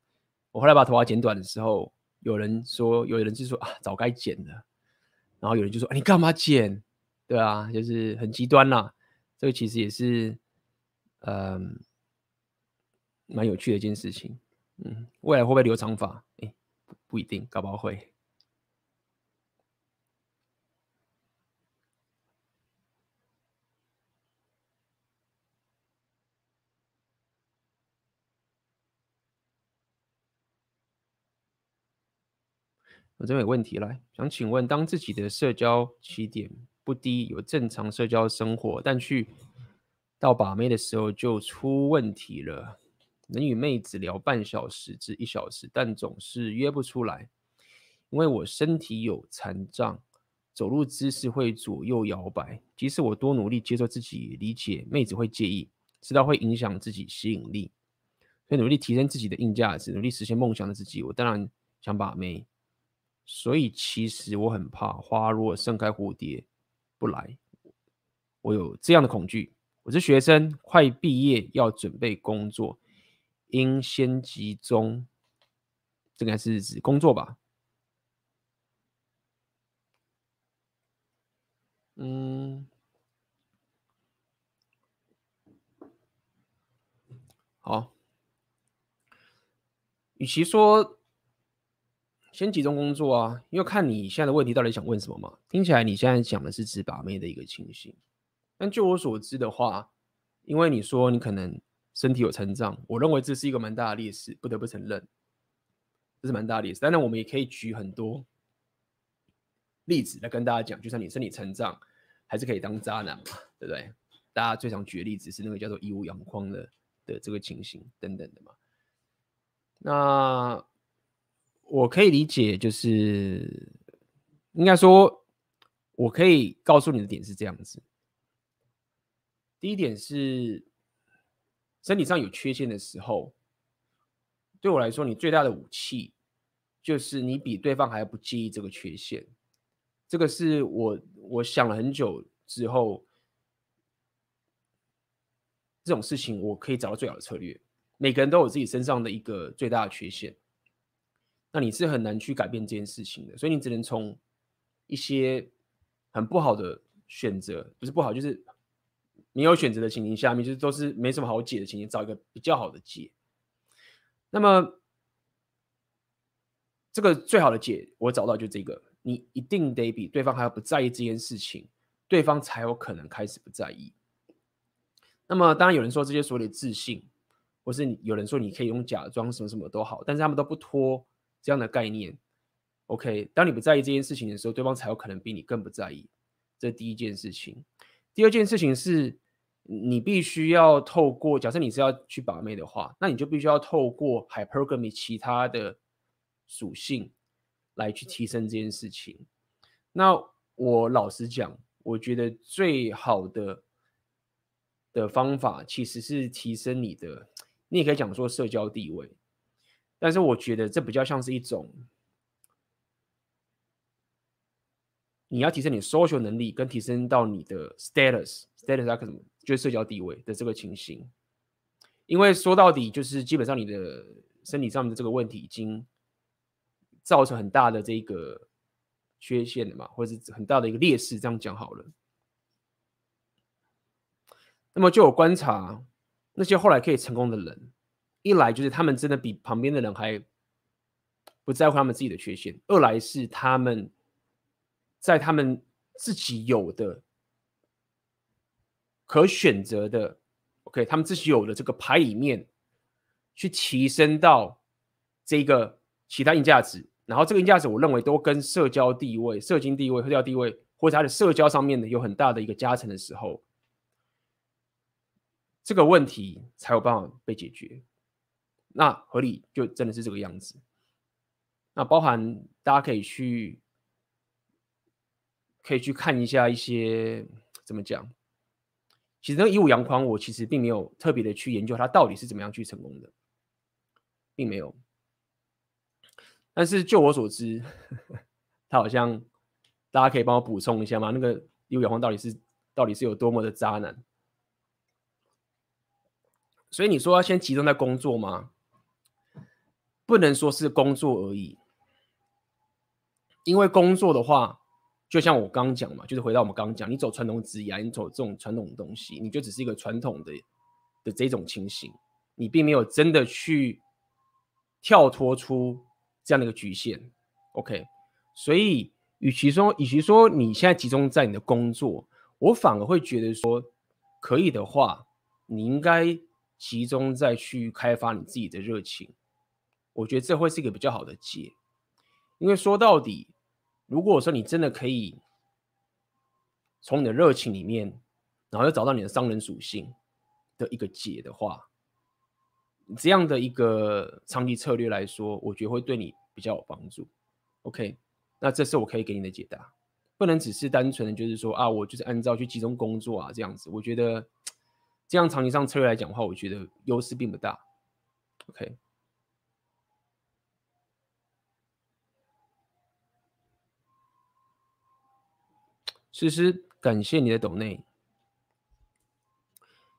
我后来把头发剪短的时候，有人说，有人就说啊，早该剪了。然后有人就说，你干嘛剪？对啊，就是很极端啦。这个其实也是，嗯，蛮有趣的一件事情。嗯，未来会不会留长发？哎，不一定，搞不好会。我这边有问题来，想请问：当自己的社交起点不低，有正常社交生活，但去到把妹的时候就出问题了，能与妹子聊半小时至一小时，但总是约不出来，因为我身体有残障，走路姿势会左右摇摆，即使我多努力接受自己理解，妹子会介意，知道会影响自己吸引力，所以努力提升自己的硬价值，努力实现梦想的自己，我当然想把妹。所以其实我很怕花若盛开，蝴蝶不来。我有这样的恐惧。我是学生，快毕业要准备工作，应先集中。这个是指工作吧？嗯，好。与其说。先集中工作啊，因为看你现在的问题到底想问什么嘛。听起来你现在讲的是指把妹的一个情形，但就我所知的话，因为你说你可能身体有成长，我认为这是一个蛮大的劣势，不得不承认，这是蛮大的劣势。当然，我们也可以举很多例子来跟大家讲，就算你身体成长，还是可以当渣男嘛，对不对？大家最常举的例子是那个叫做义务阳光的的这个情形等等的嘛。那。我可以理解，就是应该说，我可以告诉你的点是这样子。第一点是，身体上有缺陷的时候，对我来说，你最大的武器就是你比对方还不介意这个缺陷。这个是我我想了很久之后，这种事情我可以找到最好的策略。每个人都有自己身上的一个最大的缺陷。那你是很难去改变这件事情的，所以你只能从一些很不好的选择，不是不好，就是没有选择的情形下面，就是都是没什么好解的情形，找一个比较好的解。那么这个最好的解，我找到就这个，你一定得比对方还要不在意这件事情，对方才有可能开始不在意。那么当然有人说这些所谓的自信，或是有人说你可以用假装什么什么都好，但是他们都不脱。这样的概念，OK。当你不在意这件事情的时候，对方才有可能比你更不在意。这第一件事情。第二件事情是，你必须要透过，假设你是要去把妹的话，那你就必须要透过 Hypergamy 其他的属性来去提升这件事情。那我老实讲，我觉得最好的的方法其实是提升你的，你也可以讲说社交地位。但是我觉得这比较像是一种，你要提升你 social 能力，跟提升到你的 status，status 啊，什么，就是社交地位的这个情形。因为说到底，就是基本上你的身体上面的这个问题已经造成很大的这个缺陷了嘛，或者是很大的一个劣势，这样讲好了。那么就有观察那些后来可以成功的人。一来就是他们真的比旁边的人还不在乎他们自己的缺陷，二来是他们在他们自己有的可选择的，OK，他们自己有的这个牌里面去提升到这个其他硬价值，然后这个硬价值我认为都跟社交地位、社经地位、社交地位或者他的社交上面的有很大的一个加成的时候，这个问题才有办法被解决。那合理就真的是这个样子。那包含大家可以去，可以去看一下一些怎么讲。其实那个以武扬匡，我其实并没有特别的去研究他到底是怎么样去成功的，并没有。但是就我所知，他好像大家可以帮我补充一下吗？那个以武扬匡到底是到底是有多么的渣男？所以你说要先集中在工作吗？不能说是工作而已，因为工作的话，就像我刚刚讲嘛，就是回到我们刚刚讲，你走传统职业，你走这种传统的东西，你就只是一个传统的的这种情形，你并没有真的去跳脱出这样的一个局限。OK，所以与其说，与其说你现在集中在你的工作，我反而会觉得说，可以的话，你应该集中在去开发你自己的热情。我觉得这会是一个比较好的解，因为说到底。如果说你真的可以从你的热情里面，然后又找到你的商人属性的一个解的话，这样的一个长期策略来说，我觉得会对你比较有帮助。OK，那这是我可以给你的解答，不能只是单纯的就是说啊，我就是按照去集中工作啊这样子。我觉得这样长期上策略来讲的话，我觉得优势并不大。OK。诗诗，感谢你的抖内。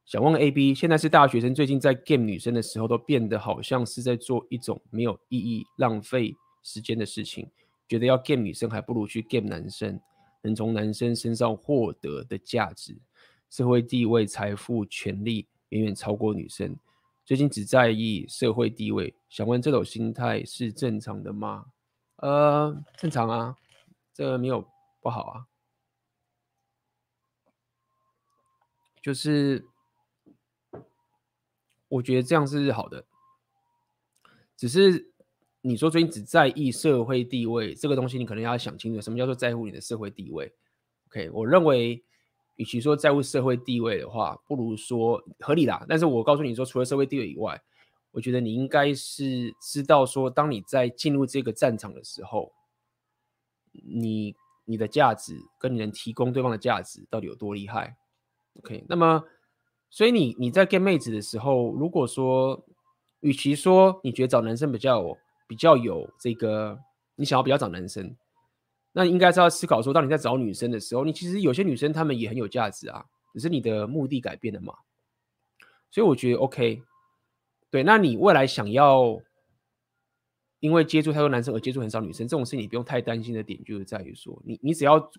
想问 AB，现在是大学生，最近在 game 女生的时候，都变得好像是在做一种没有意义、浪费时间的事情。觉得要 game 女生，还不如去 game 男生，能从男生身上获得的价值、社会地位、财富、权力，远远超过女生。最近只在意社会地位，想问这种心态是正常的吗？呃，正常啊，这没有不好啊。就是，我觉得这样是好的。只是你说最近只在意社会地位这个东西，你可能要想清楚，什么叫做在乎你的社会地位？OK，我认为，与其说在乎社会地位的话，不如说合理啦。但是我告诉你说，除了社会地位以外，我觉得你应该是知道说，当你在进入这个战场的时候，你你的价值跟你能提供对方的价值到底有多厉害。OK，那么，所以你你在 get 妹子的时候，如果说，与其说你觉得找男生比较比较有这个，你想要比较找男生，那应该是要思考说，当你在找女生的时候，你其实有些女生她们也很有价值啊，只是你的目的改变了嘛。所以我觉得 OK，对，那你未来想要因为接触太多男生而接触很少女生，这种事你不用太担心的点就是在于说，你你只要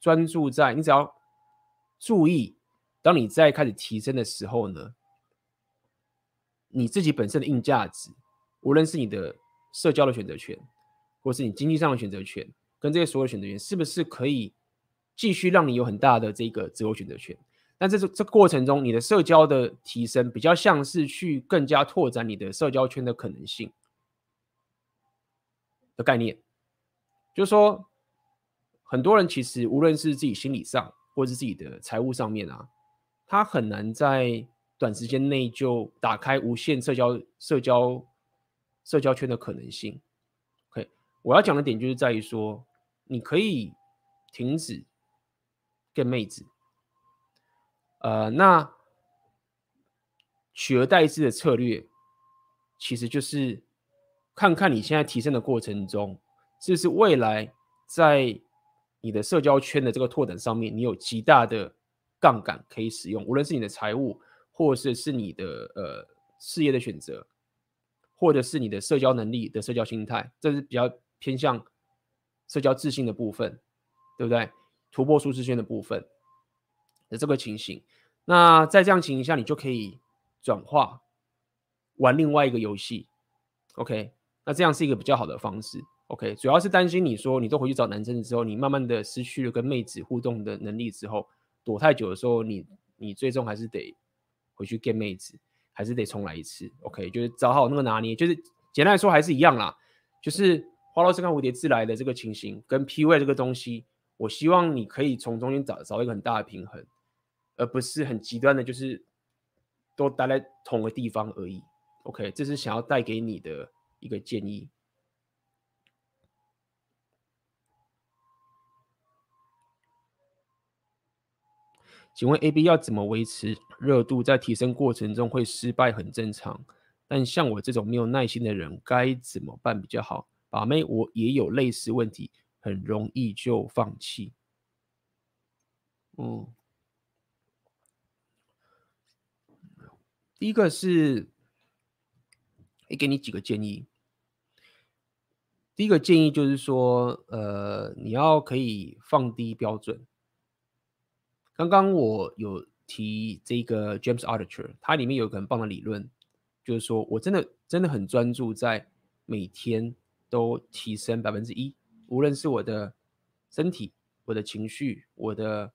专注在，你只要注意。当你在开始提升的时候呢，你自己本身的硬价值，无论是你的社交的选择权，或是你经济上的选择权，跟这些所有选择权，是不是可以继续让你有很大的这个自由选择权？但这这这过程中，你的社交的提升，比较像是去更加拓展你的社交圈的可能性的概念。就是说，很多人其实无论是自己心理上，或是自己的财务上面啊。他很难在短时间内就打开无限社交、社交、社交圈的可能性。OK，我要讲的点就是在于说，你可以停止跟妹子，呃，那取而代之的策略，其实就是看看你现在提升的过程中，是不是未来在你的社交圈的这个拓展上面，你有极大的。杠杆可以使用，无论是你的财务，或者是你的呃事业的选择，或者是你的社交能力的社交心态，这是比较偏向社交自信的部分，对不对？突破舒适圈的部分的这个情形。那在这样情形下，你就可以转化玩另外一个游戏。OK，那这样是一个比较好的方式。OK，主要是担心你说你都回去找男生之后，你慢慢的失去了跟妹子互动的能力之后。躲太久的时候，你你最终还是得回去 get 妹子，还是得重来一次。OK，就是找好那个拿捏，就是简单来说还是一样啦。就是花落盛开蝴蝶自来的这个情形，跟 PUA 这个东西，我希望你可以从中间找找一个很大的平衡，而不是很极端的，就是都待在同个地方而已。OK，这是想要带给你的一个建议。请问 AB 要怎么维持热度？在提升过程中会失败很正常，但像我这种没有耐心的人该怎么办比较好？把妹我也有类似问题，很容易就放弃。嗯，第一个是，给你几个建议。第一个建议就是说，呃，你要可以放低标准。刚刚我有提这个 James Altucher，它里面有个很棒的理论，就是说我真的真的很专注在每天都提升百分之一，无论是我的身体、我的情绪、我的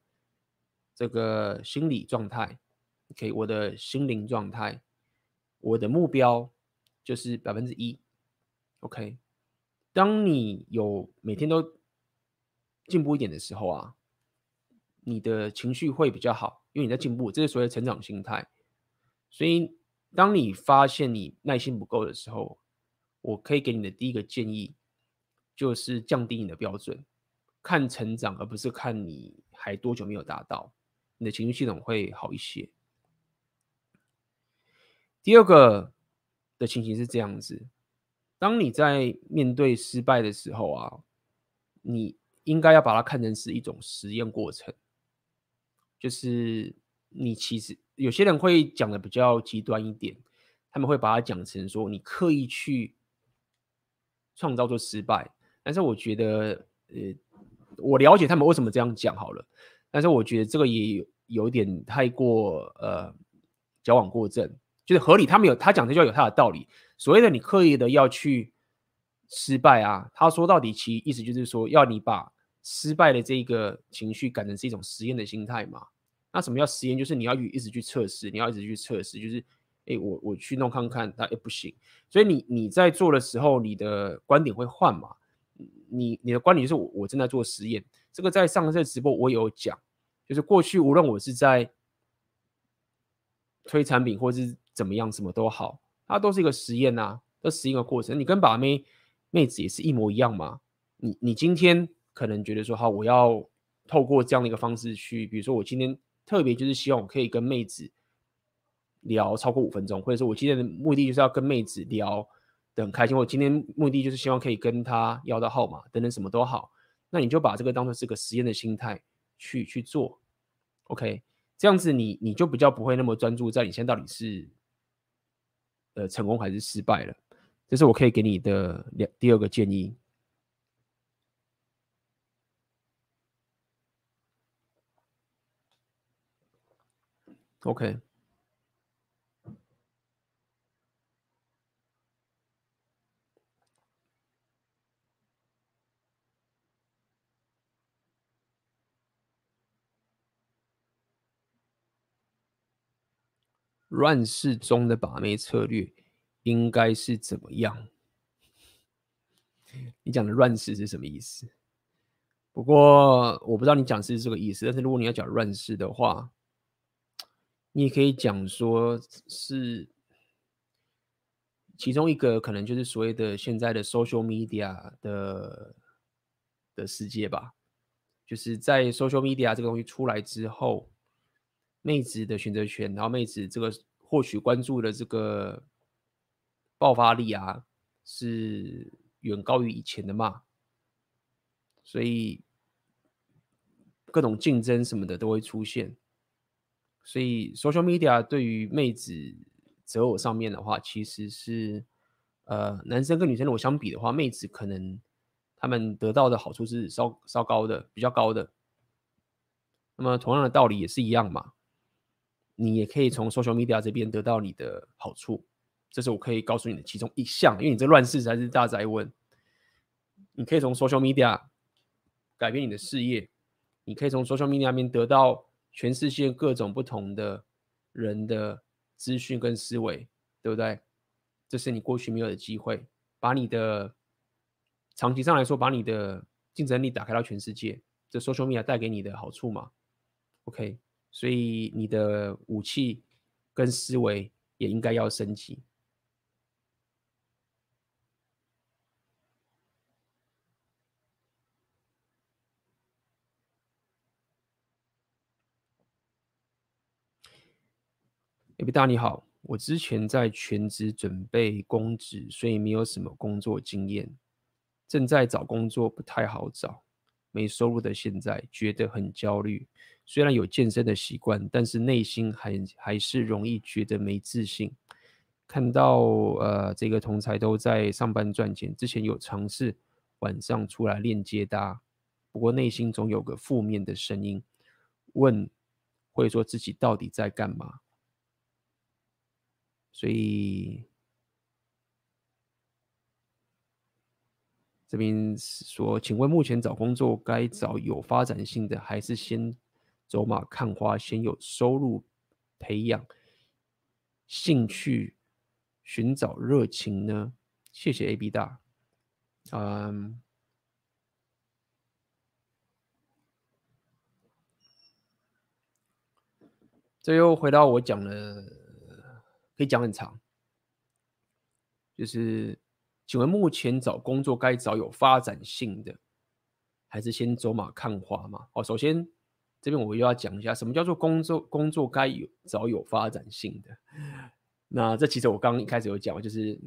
这个心理状态，OK，我的心灵状态，我的目标就是百分之一，OK。当你有每天都进步一点的时候啊，你的情绪会比较好，因为你在进步，这是所谓的成长心态。所以，当你发现你耐心不够的时候，我可以给你的第一个建议就是降低你的标准，看成长，而不是看你还多久没有达到，你的情绪系统会好一些。第二个的情形是这样子。当你在面对失败的时候啊，你应该要把它看成是一种实验过程。就是你其实有些人会讲的比较极端一点，他们会把它讲成说你刻意去创造出失败。但是我觉得，呃，我了解他们为什么这样讲好了。但是我觉得这个也有有点太过呃矫枉过正，就是合理。他们有他讲的就有他的道理。所谓的你刻意的要去失败啊，他说到底其意思就是说，要你把失败的这一个情绪改成是一种实验的心态嘛。那什么叫实验？就是你要一直去测试，你要一直去测试，就是哎，我我去弄看看，它也不行。所以你你在做的时候，你的观点会换嘛。你你的观点就是我我正在做实验。这个在上一次直播我有讲，就是过去无论我是在推产品或是怎么样，什么都好。它都是一个实验呐、啊，都实验的过程。你跟把妹妹子也是一模一样嘛？你你今天可能觉得说，好，我要透过这样的一个方式去，比如说我今天特别就是希望我可以跟妹子聊超过五分钟，或者说我今天的目的就是要跟妹子聊的很开心，我今天目的就是希望可以跟她要到号码等等什么都好，那你就把这个当做是个实验的心态去去做，OK？这样子你你就比较不会那么专注在你现在到底是。呃，成功还是失败了？这是我可以给你的两第二个建议。OK，乱世中的把妹策略应该是怎么样？你讲的乱世是什么意思？不过我不知道你讲是这个意思。但是如果你要讲乱世的话，你也可以讲说是其中一个可能就是所谓的现在的 social media 的的世界吧。就是在 social media 这个东西出来之后。妹子的选择权，然后妹子这个获取关注的这个爆发力啊，是远高于以前的嘛，所以各种竞争什么的都会出现，所以 social media 对于妹子择偶上面的话，其实是呃男生跟女生如果相比的话，妹子可能他们得到的好处是稍稍高的，比较高的。那么同样的道理也是一样嘛。你也可以从 social media 这边得到你的好处，这是我可以告诉你的其中一项。因为你这乱世才是大哉问，你可以从 social media 改变你的事业，你可以从 social media 里面得到全世界各种不同的人的资讯跟思维，对不对？这是你过去没有的机会，把你的长期上来说，把你的竞争力打开到全世界，这 social media 带给你的好处嘛？OK。所以你的武器跟思维也应该要升级。哎，大你好，我之前在全职准备公职，所以没有什么工作经验，正在找工作，不太好找。没收入的现在觉得很焦虑，虽然有健身的习惯，但是内心还还是容易觉得没自信。看到呃这个同侪都在上班赚钱，之前有尝试晚上出来练接搭，不过内心总有个负面的声音，问会说自己到底在干嘛？所以这边说，请问目前找工作该找有发展性的，还是先走马看花，先有收入培养兴趣，寻找热情呢？谢谢 AB 大，嗯，这又回到我讲的，可以讲很长，就是，请问目前找工作该找有发展性的，还是先走马看花嘛？哦，首先这边我又要讲一下，什么叫做工作工作该有找有发展性的？那这其实我刚刚一开始有讲，就是。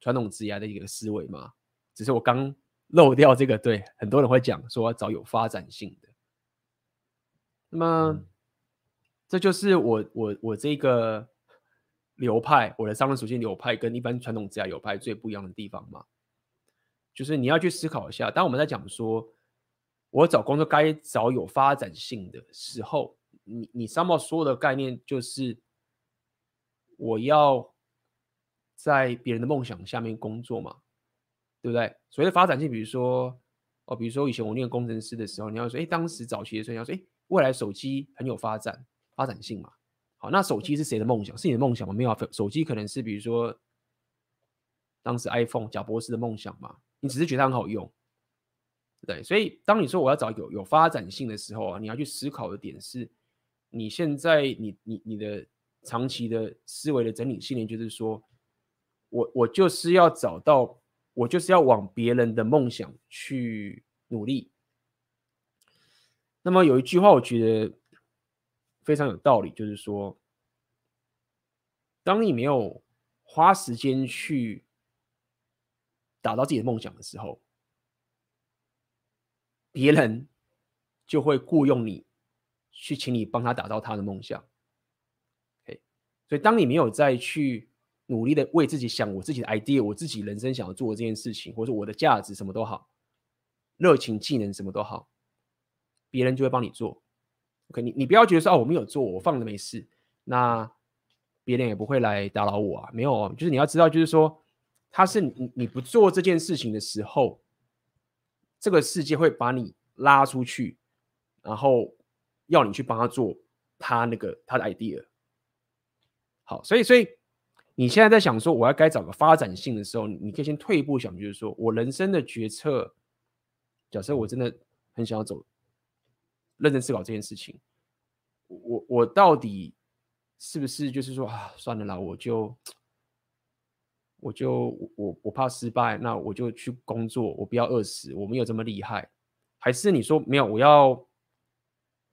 传统职涯的一个思维嘛，只是我刚漏掉这个。对，很多人会讲说要找有发展性的。那么，嗯、这就是我我我这个流派，我的商人属性流派跟一般传统职涯流派最不一样的地方嘛，就是你要去思考一下，当我们在讲说我找工作该找有发展性的时候，你你上面说的概念就是我要。在别人的梦想下面工作嘛，对不对？所谓的发展性，比如说哦，比如说以前我念工程师的时候，你要说，哎，当时早期的时候，你要说，哎，未来手机很有发展，发展性嘛。好，那手机是谁的梦想？是你的梦想吗？没有啊，手机可能是比如说当时 iPhone 贾博士的梦想嘛，你只是觉得它很好用，对。所以当你说我要找有有发展性的时候啊，你要去思考的点是，你现在你你你的长期的思维的整理信念就是说。我我就是要找到，我就是要往别人的梦想去努力。那么有一句话，我觉得非常有道理，就是说，当你没有花时间去打造自己的梦想的时候，别人就会雇佣你去请你帮他打造他的梦想。OK，所以当你没有再去。努力的为自己想我自己的 idea，我自己人生想要做的这件事情，或者我的价值什么都好，热情、技能什么都好，别人就会帮你做。OK，你你不要觉得说哦，我没有做，我放着没事，那别人也不会来打扰我啊。没有，就是你要知道，就是说他是你你不做这件事情的时候，这个世界会把你拉出去，然后要你去帮他做他那个他的 idea。好，所以所以。你现在在想说我要该找个发展性的时候，你可以先退一步想，就是说我人生的决策，假设我真的很想要走，认真思考这件事情，我我到底是不是就是说啊，算了啦，我就我就我我怕失败，那我就去工作，我不要饿死，我没有这么厉害，还是你说没有，我要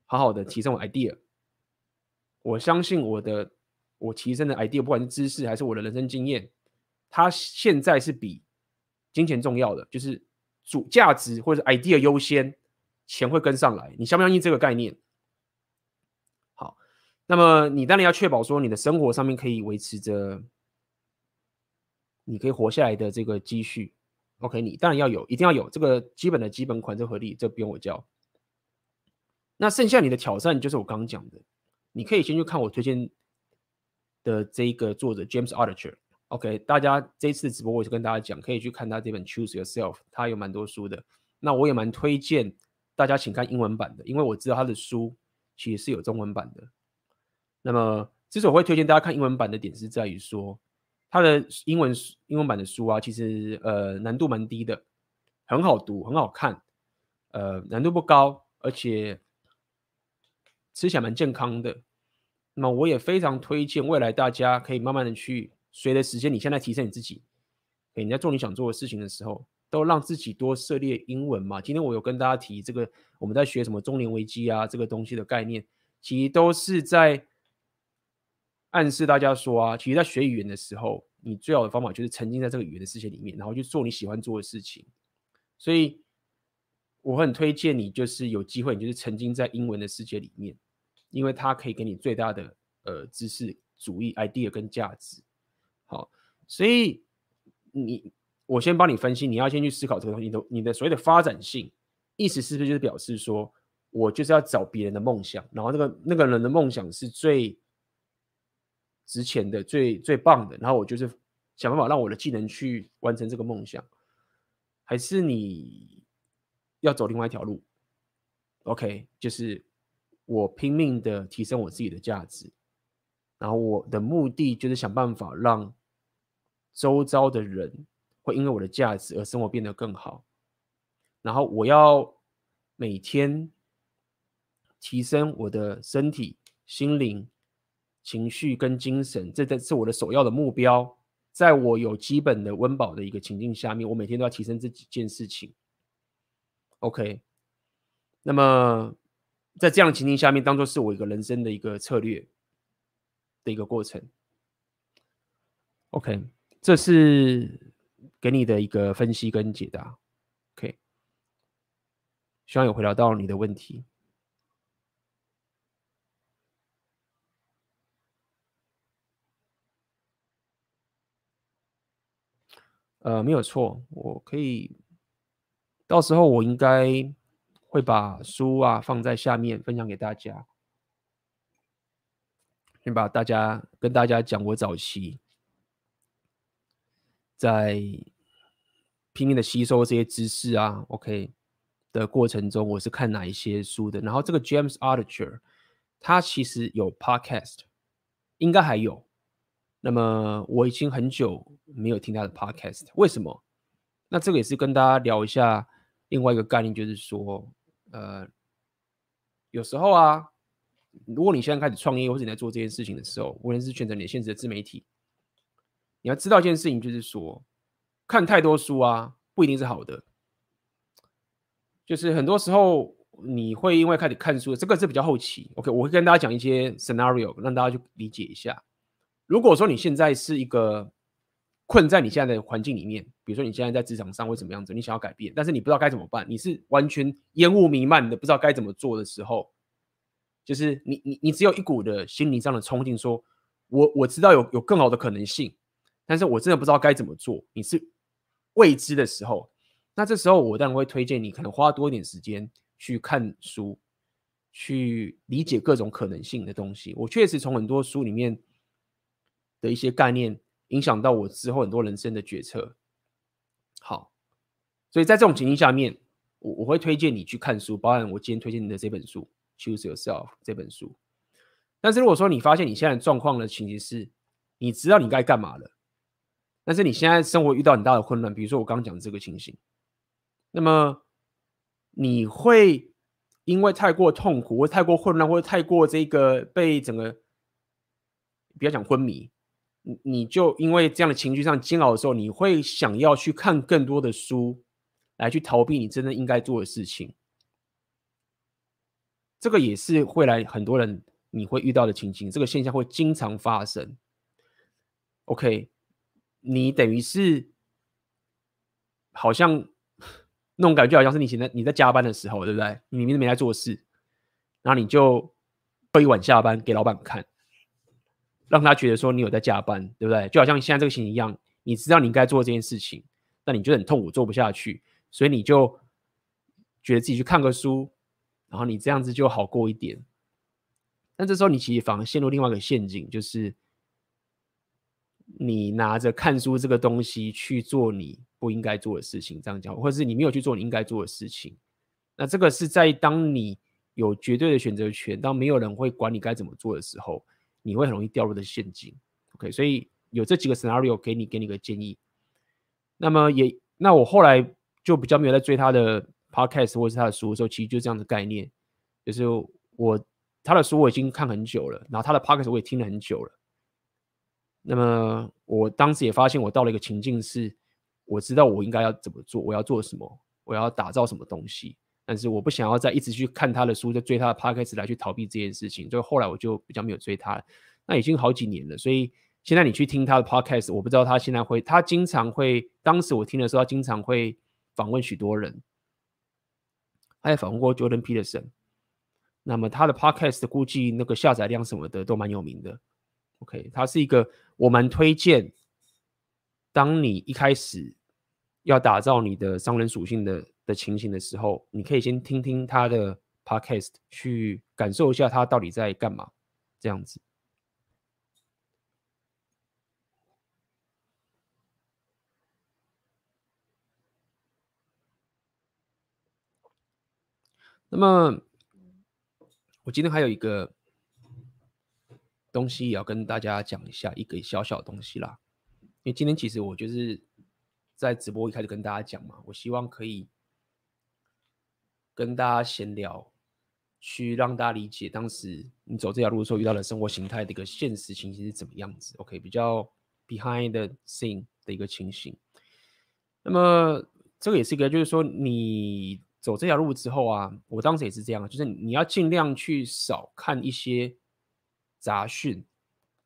好好的提升我 idea，我相信我的。我提升的 idea，不管是知识还是我的人生经验，它现在是比金钱重要的，就是主价值或者 idea 优先，钱会跟上来。你相不相信这个概念？好，那么你当然要确保说你的生活上面可以维持着，你可以活下来的这个积蓄。OK，你当然要有，一定要有这个基本的基本款，这合理，这不用我教。那剩下你的挑战就是我刚刚讲的，你可以先去看我推荐。的这一个作者 James Archer。OK，大家这次直播我就跟大家讲，可以去看他这本 Choose Yourself，他有蛮多书的。那我也蛮推荐大家请看英文版的，因为我知道他的书其实是有中文版的。那么之所以我会推荐大家看英文版的点是在于说，他的英文英文版的书啊，其实呃难度蛮低的，很好读，很好看，呃难度不高，而且吃起来蛮健康的。那么我也非常推荐未来大家可以慢慢的去随着时间，你现在提升你自己，你在做你想做的事情的时候，都让自己多涉猎英文嘛。今天我有跟大家提这个，我们在学什么中年危机啊，这个东西的概念，其实都是在暗示大家说啊，其实，在学语言的时候，你最好的方法就是沉浸在这个语言的世界里面，然后去做你喜欢做的事情。所以我很推荐你，就是有机会，你就是沉浸在英文的世界里面。因为它可以给你最大的呃知识主义 idea 跟价值，好，所以你我先帮你分析，你要先去思考这个东西，你的你的所谓的发展性，意思是不是就是表示说，我就是要找别人的梦想，然后那个那个人的梦想是最值钱的、最最棒的，然后我就是想办法让我的技能去完成这个梦想，还是你要走另外一条路？OK，就是我拼命的提升我自己的价值，然后我的目的就是想办法让周遭的人。会因为我的价值而生活变得更好，然后我要每天提升我的身体、心灵、情绪跟精神，这这是我的首要的目标。在我有基本的温饱的一个情境下面，我每天都要提升这几件事情。OK，那么在这样的情境下面，当做是我一个人生的一个策略的一个过程。OK，这是。给你的一个分析跟解答，OK，希望有回答到你的问题。呃，没有错，我可以，到时候我应该会把书啊放在下面分享给大家，先把大家跟大家讲我早期在。拼命的吸收这些知识啊，OK 的过程中，我是看哪一些书的？然后这个 James Altucher，他其实有 Podcast，应该还有。那么我已经很久没有听他的 Podcast，为什么？那这个也是跟大家聊一下另外一个概念，就是说，呃，有时候啊，如果你现在开始创业或者你在做这件事情的时候，无论是选择你的现职的自媒体，你要知道一件事情，就是说。看太多书啊，不一定是好的。就是很多时候你会因为开始看书，这个是比较后期。OK，我会跟大家讲一些 scenario，让大家去理解一下。如果说你现在是一个困在你现在的环境里面，比如说你现在在职场上会怎么样子，你想要改变，但是你不知道该怎么办，你是完全烟雾弥漫的，不知道该怎么做的时候，就是你你你只有一股的心理上的冲劲，说我我知道有有更好的可能性，但是我真的不知道该怎么做。你是。未知的时候，那这时候我当然会推荐你，可能花多一点时间去看书，去理解各种可能性的东西。我确实从很多书里面的一些概念，影响到我之后很多人生的决策。好，所以在这种情境下面，我我会推荐你去看书，包含我今天推荐你的这本书《Choose Yourself》这本书。但是如果说你发现你现在状况的情形是，你知道你该干嘛了。但是你现在生活遇到很大的混乱，比如说我刚刚讲的这个情形，那么你会因为太过痛苦，或太过混乱，或者太过这个被整个不要讲昏迷，你你就因为这样的情绪上煎熬的时候，你会想要去看更多的书，来去逃避你真的应该做的事情。这个也是会来很多人你会遇到的情形，这个现象会经常发生。OK。你等于是好像那种感觉，好像是你现在你在加班的时候，对不对？你明明没在做事，然后你就会晚下班给老板看，让他觉得说你有在加班，对不对？就好像现在这个情形一样，你知道你应该做这件事情，但你觉得很痛苦，做不下去，所以你就觉得自己去看个书，然后你这样子就好过一点。但这时候你其实反而陷入另外一个陷阱，就是。你拿着看书这个东西去做你不应该做的事情，这样讲，或者是你没有去做你应该做的事情，那这个是在当你有绝对的选择权，当没有人会管你该怎么做的时候，你会很容易掉入的陷阱。OK，所以有这几个 scenario 给你给你个建议。那么也，那我后来就比较没有在追他的 podcast 或者是他的书的时候，其实就这样的概念，就是我他的书我已经看很久了，然后他的 podcast 我也听了很久了。那么我当时也发现，我到了一个情境是，我知道我应该要怎么做，我要做什么，我要打造什么东西，但是我不想要再一直去看他的书，就追他的 podcast 来去逃避这件事情，所以后来我就比较没有追他。那已经好几年了，所以现在你去听他的 podcast，我不知道他现在会，他经常会，当时我听的时候，他经常会访问许多人，他也访问过 Jordan Peterson，那么他的 podcast 估计那个下载量什么的都蛮有名的。OK，他是一个我蛮推荐。当你一开始要打造你的商人属性的的情形的时候，你可以先听听他的 podcast，去感受一下他到底在干嘛，这样子。那么，我今天还有一个东西也要跟大家讲一下，一个小小的东西啦。因为今天其实我就是在直播一开始跟大家讲嘛，我希望可以跟大家闲聊，去让大家理解当时你走这条路的时候遇到的生活形态的一个现实情形是怎么样子。OK，比较 behind the scene 的一个情形。那么这个也是一个，就是说你走这条路之后啊，我当时也是这样，就是你要尽量去少看一些杂讯。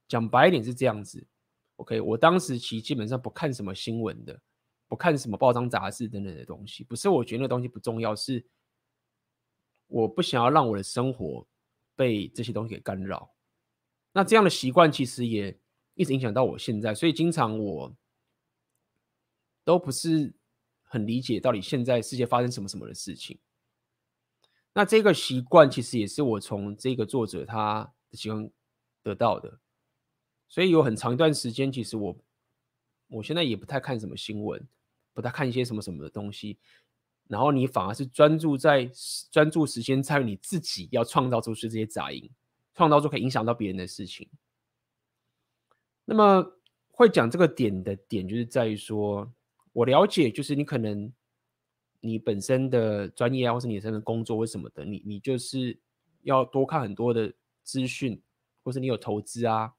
讲白一点是这样子。OK，我当时其实基本上不看什么新闻的，不看什么报章杂志等等的东西。不是我觉得那东西不重要，是我不想要让我的生活被这些东西给干扰。那这样的习惯其实也一直影响到我现在，所以经常我都不是很理解到底现在世界发生什么什么的事情。那这个习惯其实也是我从这个作者他的习惯得到的。所以有很长一段时间，其实我我现在也不太看什么新闻，不太看一些什么什么的东西，然后你反而是专注在专注时间在于你自己要创造出是这些杂音，创造出可以影响到别人的事情。那么会讲这个点的点，就是在于说，我了解，就是你可能你本身的专业啊，或是你本身的工作或什么的，你你就是要多看很多的资讯，或是你有投资啊。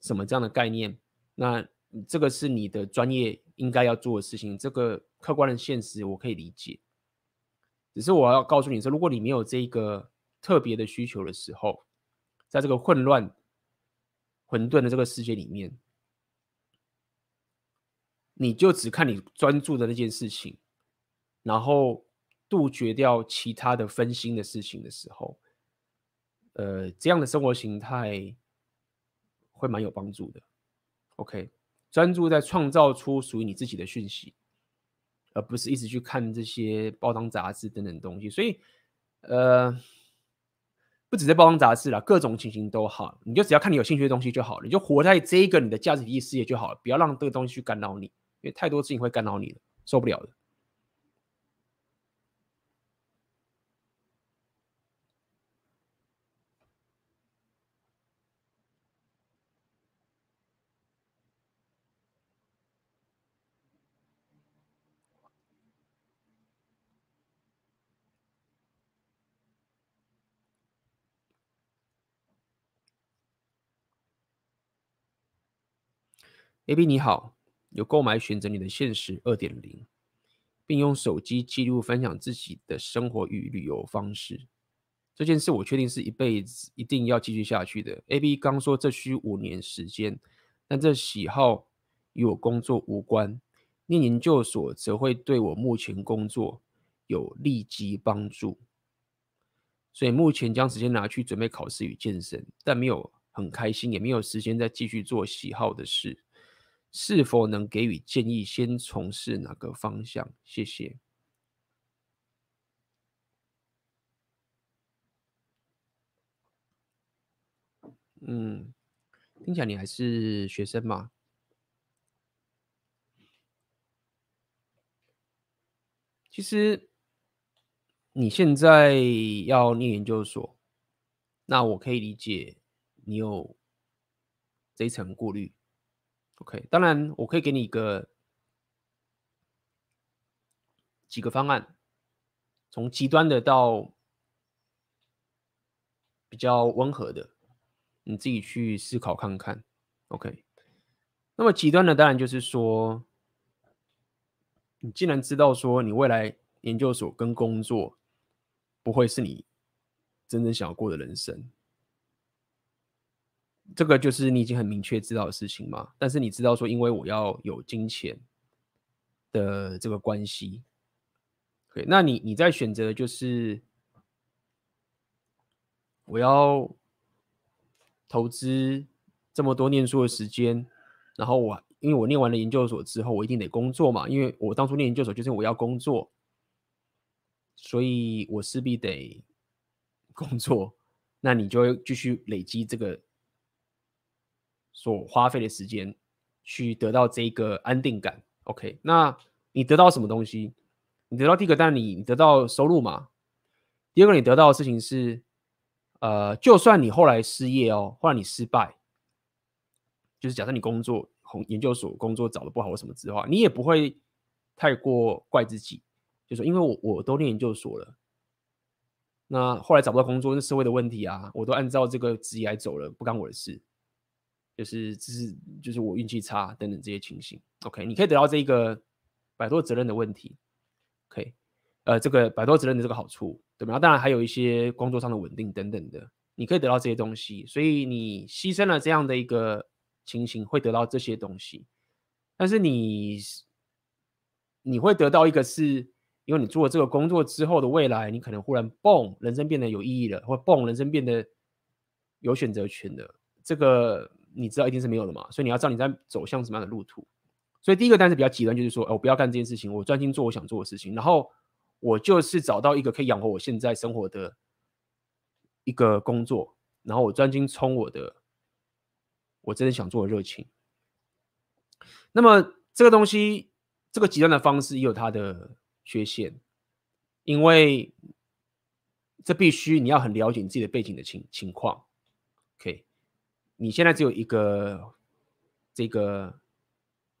什么这样的概念？那这个是你的专业应该要做的事情。这个客观的现实我可以理解，只是我要告诉你说，如果你没有这个特别的需求的时候，在这个混乱、混沌的这个世界里面，你就只看你专注的那件事情，然后杜绝掉其他的分心的事情的时候，呃，这样的生活形态。会蛮有帮助的，OK，专注在创造出属于你自己的讯息，而不是一直去看这些报章杂志等等东西。所以，呃，不只是包装杂志啦，各种情形都好，你就只要看你有兴趣的东西就好了，你就活在这一个你的价值体系世界就好了，不要让这个东西去干扰你，因为太多事情会干扰你了，受不了的。AB 你好，有购买选择你的现实二点零，并用手机记录分享自己的生活与旅游方式。这件事我确定是一辈子一定要继续下去的。AB 刚说这需五年时间，但这喜好与我工作无关。念研究所则会对我目前工作有立即帮助，所以目前将时间拿去准备考试与健身，但没有很开心，也没有时间再继续做喜好的事。是否能给予建议？先从事哪个方向？谢谢。嗯，听起来你还是学生吗？其实你现在要念研究所，那我可以理解你有这一层顾虑。OK，当然我可以给你一个几个方案，从极端的到比较温和的，你自己去思考看看。OK，那么极端的当然就是说，你既然知道说你未来研究所跟工作不会是你真正想要过的人生。这个就是你已经很明确知道的事情嘛，但是你知道说，因为我要有金钱的这个关系，对，那你你在选择就是我要投资这么多念书的时间，然后我因为我念完了研究所之后，我一定得工作嘛，因为我当初念研究所就是我要工作，所以我势必得工作。那你就会继续累积这个所花费的时间，去得到这个安定感。OK，那你得到什么东西？你得到第一个，当然你得到收入嘛。第二个，你得到的事情是，呃，就算你后来失业哦，后来你失败，就是假设你工作红，研究所工作找的不好或什么之类的话，你也不会太过怪自己，就说因为我我都念研究所了。那后来找不到工作是社会的问题啊，我都按照这个职业来走了，不干我的事，就是只是就是我运气差等等这些情形。OK，你可以得到这一个摆脱责任的问题，OK，呃，这个摆脱责任的这个好处，对吧？当然还有一些工作上的稳定等等的，你可以得到这些东西，所以你牺牲了这样的一个情形，会得到这些东西，但是你你会得到一个是。因为你做了这个工作之后的未来，你可能忽然蹦，人生变得有意义了，或蹦，人生变得有选择权的。这个你知道一定是没有的嘛？所以你要知道你在走向什么样的路途。所以第一个单是比较极端，就是说，哦，我不要干这件事情，我专心做我想做的事情，然后我就是找到一个可以养活我现在生活的一个工作，然后我专心冲我的我真的想做的热情。那么这个东西，这个极端的方式也有它的。缺陷，因为这必须你要很了解你自己的背景的情情况。OK，你现在只有一个这个，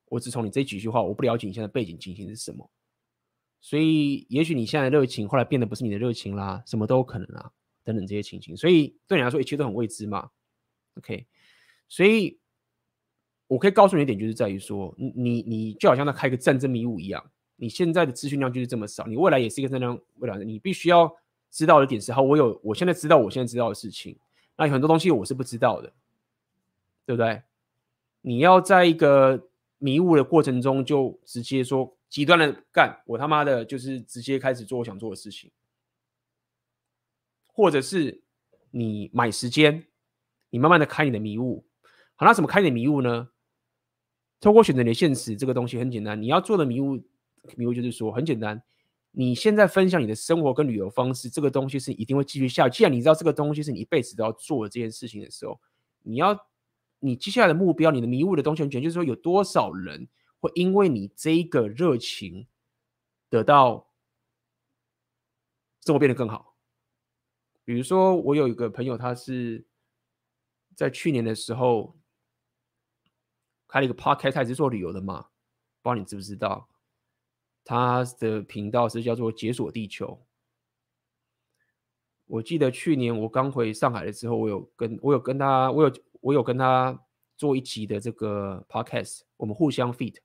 我只从你这几句话，我不了解你现在背景情形是什么，所以也许你现在的热情后来变得不是你的热情啦，什么都有可能啊，等等这些情形，所以对你来说一切都很未知嘛。OK，所以我可以告诉你一点，就是在于说，你你就好像在开一个战争迷雾一样。你现在的资讯量就是这么少，你未来也是一个战争未来，你必须要知道的点是：好，我有，我现在知道我现在知道的事情，那有很多东西我是不知道的，对不对？你要在一个迷雾的过程中，就直接说极端的干，我他妈的就是直接开始做我想做的事情，或者是你买时间，你慢慢的开你的迷雾。好，那怎么开你的迷雾呢？透过选择你的现实，这个东西很简单，你要做的迷雾。迷雾就是说，很简单，你现在分享你的生活跟旅游方式，这个东西是一定会继续下去。既然你知道这个东西是你一辈子都要做的这件事情的时候，你要你接下来的目标，你的迷雾的东西，很简单，就是说有多少人会因为你这一个热情得到生活变得更好。比如说，我有一个朋友，他是在去年的时候开了一个 podcast，他也是做旅游的嘛，不知道你知不知道？他的频道是叫做“解锁地球”。我记得去年我刚回上海的时候，我有跟我有跟他，我有我有跟他做一集的这个 podcast，我们互相 feat。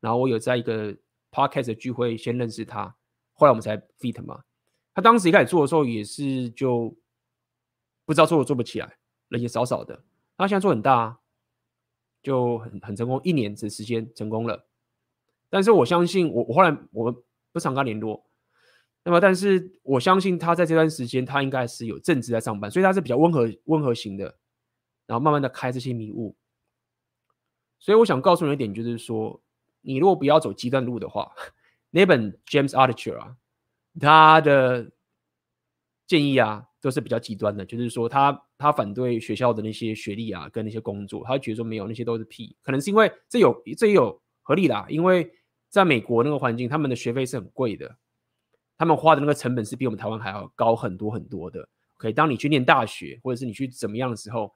然后我有在一个 podcast 的聚会先认识他，后来我们才 feat 嘛。他当时一开始做的时候也是就不知道做都做不起来，人也少少的。他现在做很大，就很很成功，一年的时间成功了。但是我相信我，我后来我不常跟他联络。那么，但是我相信他在这段时间，他应该是有正职在上班，所以他是比较温和温和型的。然后慢慢的开这些迷雾。所以我想告诉你一点，就是说，你如果不要走极端路的话，那本 James Altucher 啊，他的建议啊，都是比较极端的，就是说他他反对学校的那些学历啊，跟那些工作，他觉得说没有那些都是屁，可能是因为这有这也有合理啦，因为。在美国那个环境，他们的学费是很贵的，他们花的那个成本是比我们台湾还要高很多很多的。OK，当你去念大学，或者是你去怎么样的时候，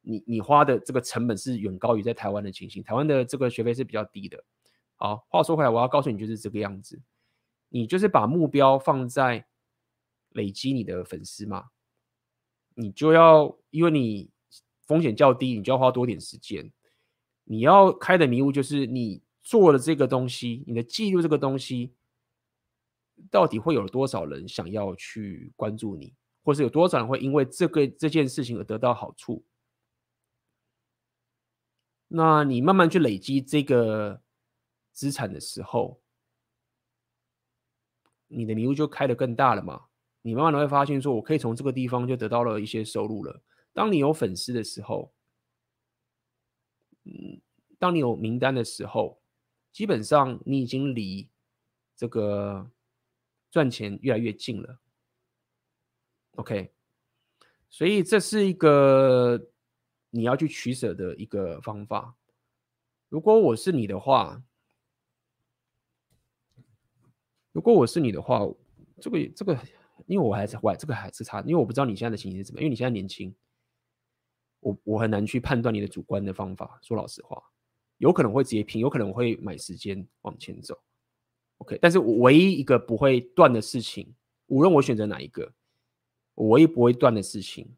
你你花的这个成本是远高于在台湾的情形。台湾的这个学费是比较低的。好，话说回来，我要告诉你就是这个样子，你就是把目标放在累积你的粉丝嘛，你就要因为你风险较低，你就要花多点时间。你要开的迷雾就是你。做了这个东西，你的记录这个东西，到底会有多少人想要去关注你，或是有多少人会因为这个这件事情而得到好处？那你慢慢去累积这个资产的时候，你的迷雾就开得更大了嘛。你慢慢的会发现，说我可以从这个地方就得到了一些收入了。当你有粉丝的时候，嗯。当你有名单的时候，基本上你已经离这个赚钱越来越近了。OK，所以这是一个你要去取舍的一个方法。如果我是你的话，如果我是你的话，这个这个，因为我还是我这个还是差，因为我不知道你现在的情形是怎么，因为你现在年轻。我我很难去判断你的主观的方法，说老实话，有可能会直接拼，有可能会买时间往前走，OK。但是我唯一一个不会断的事情，无论我选择哪一个，我唯一不会断的事情，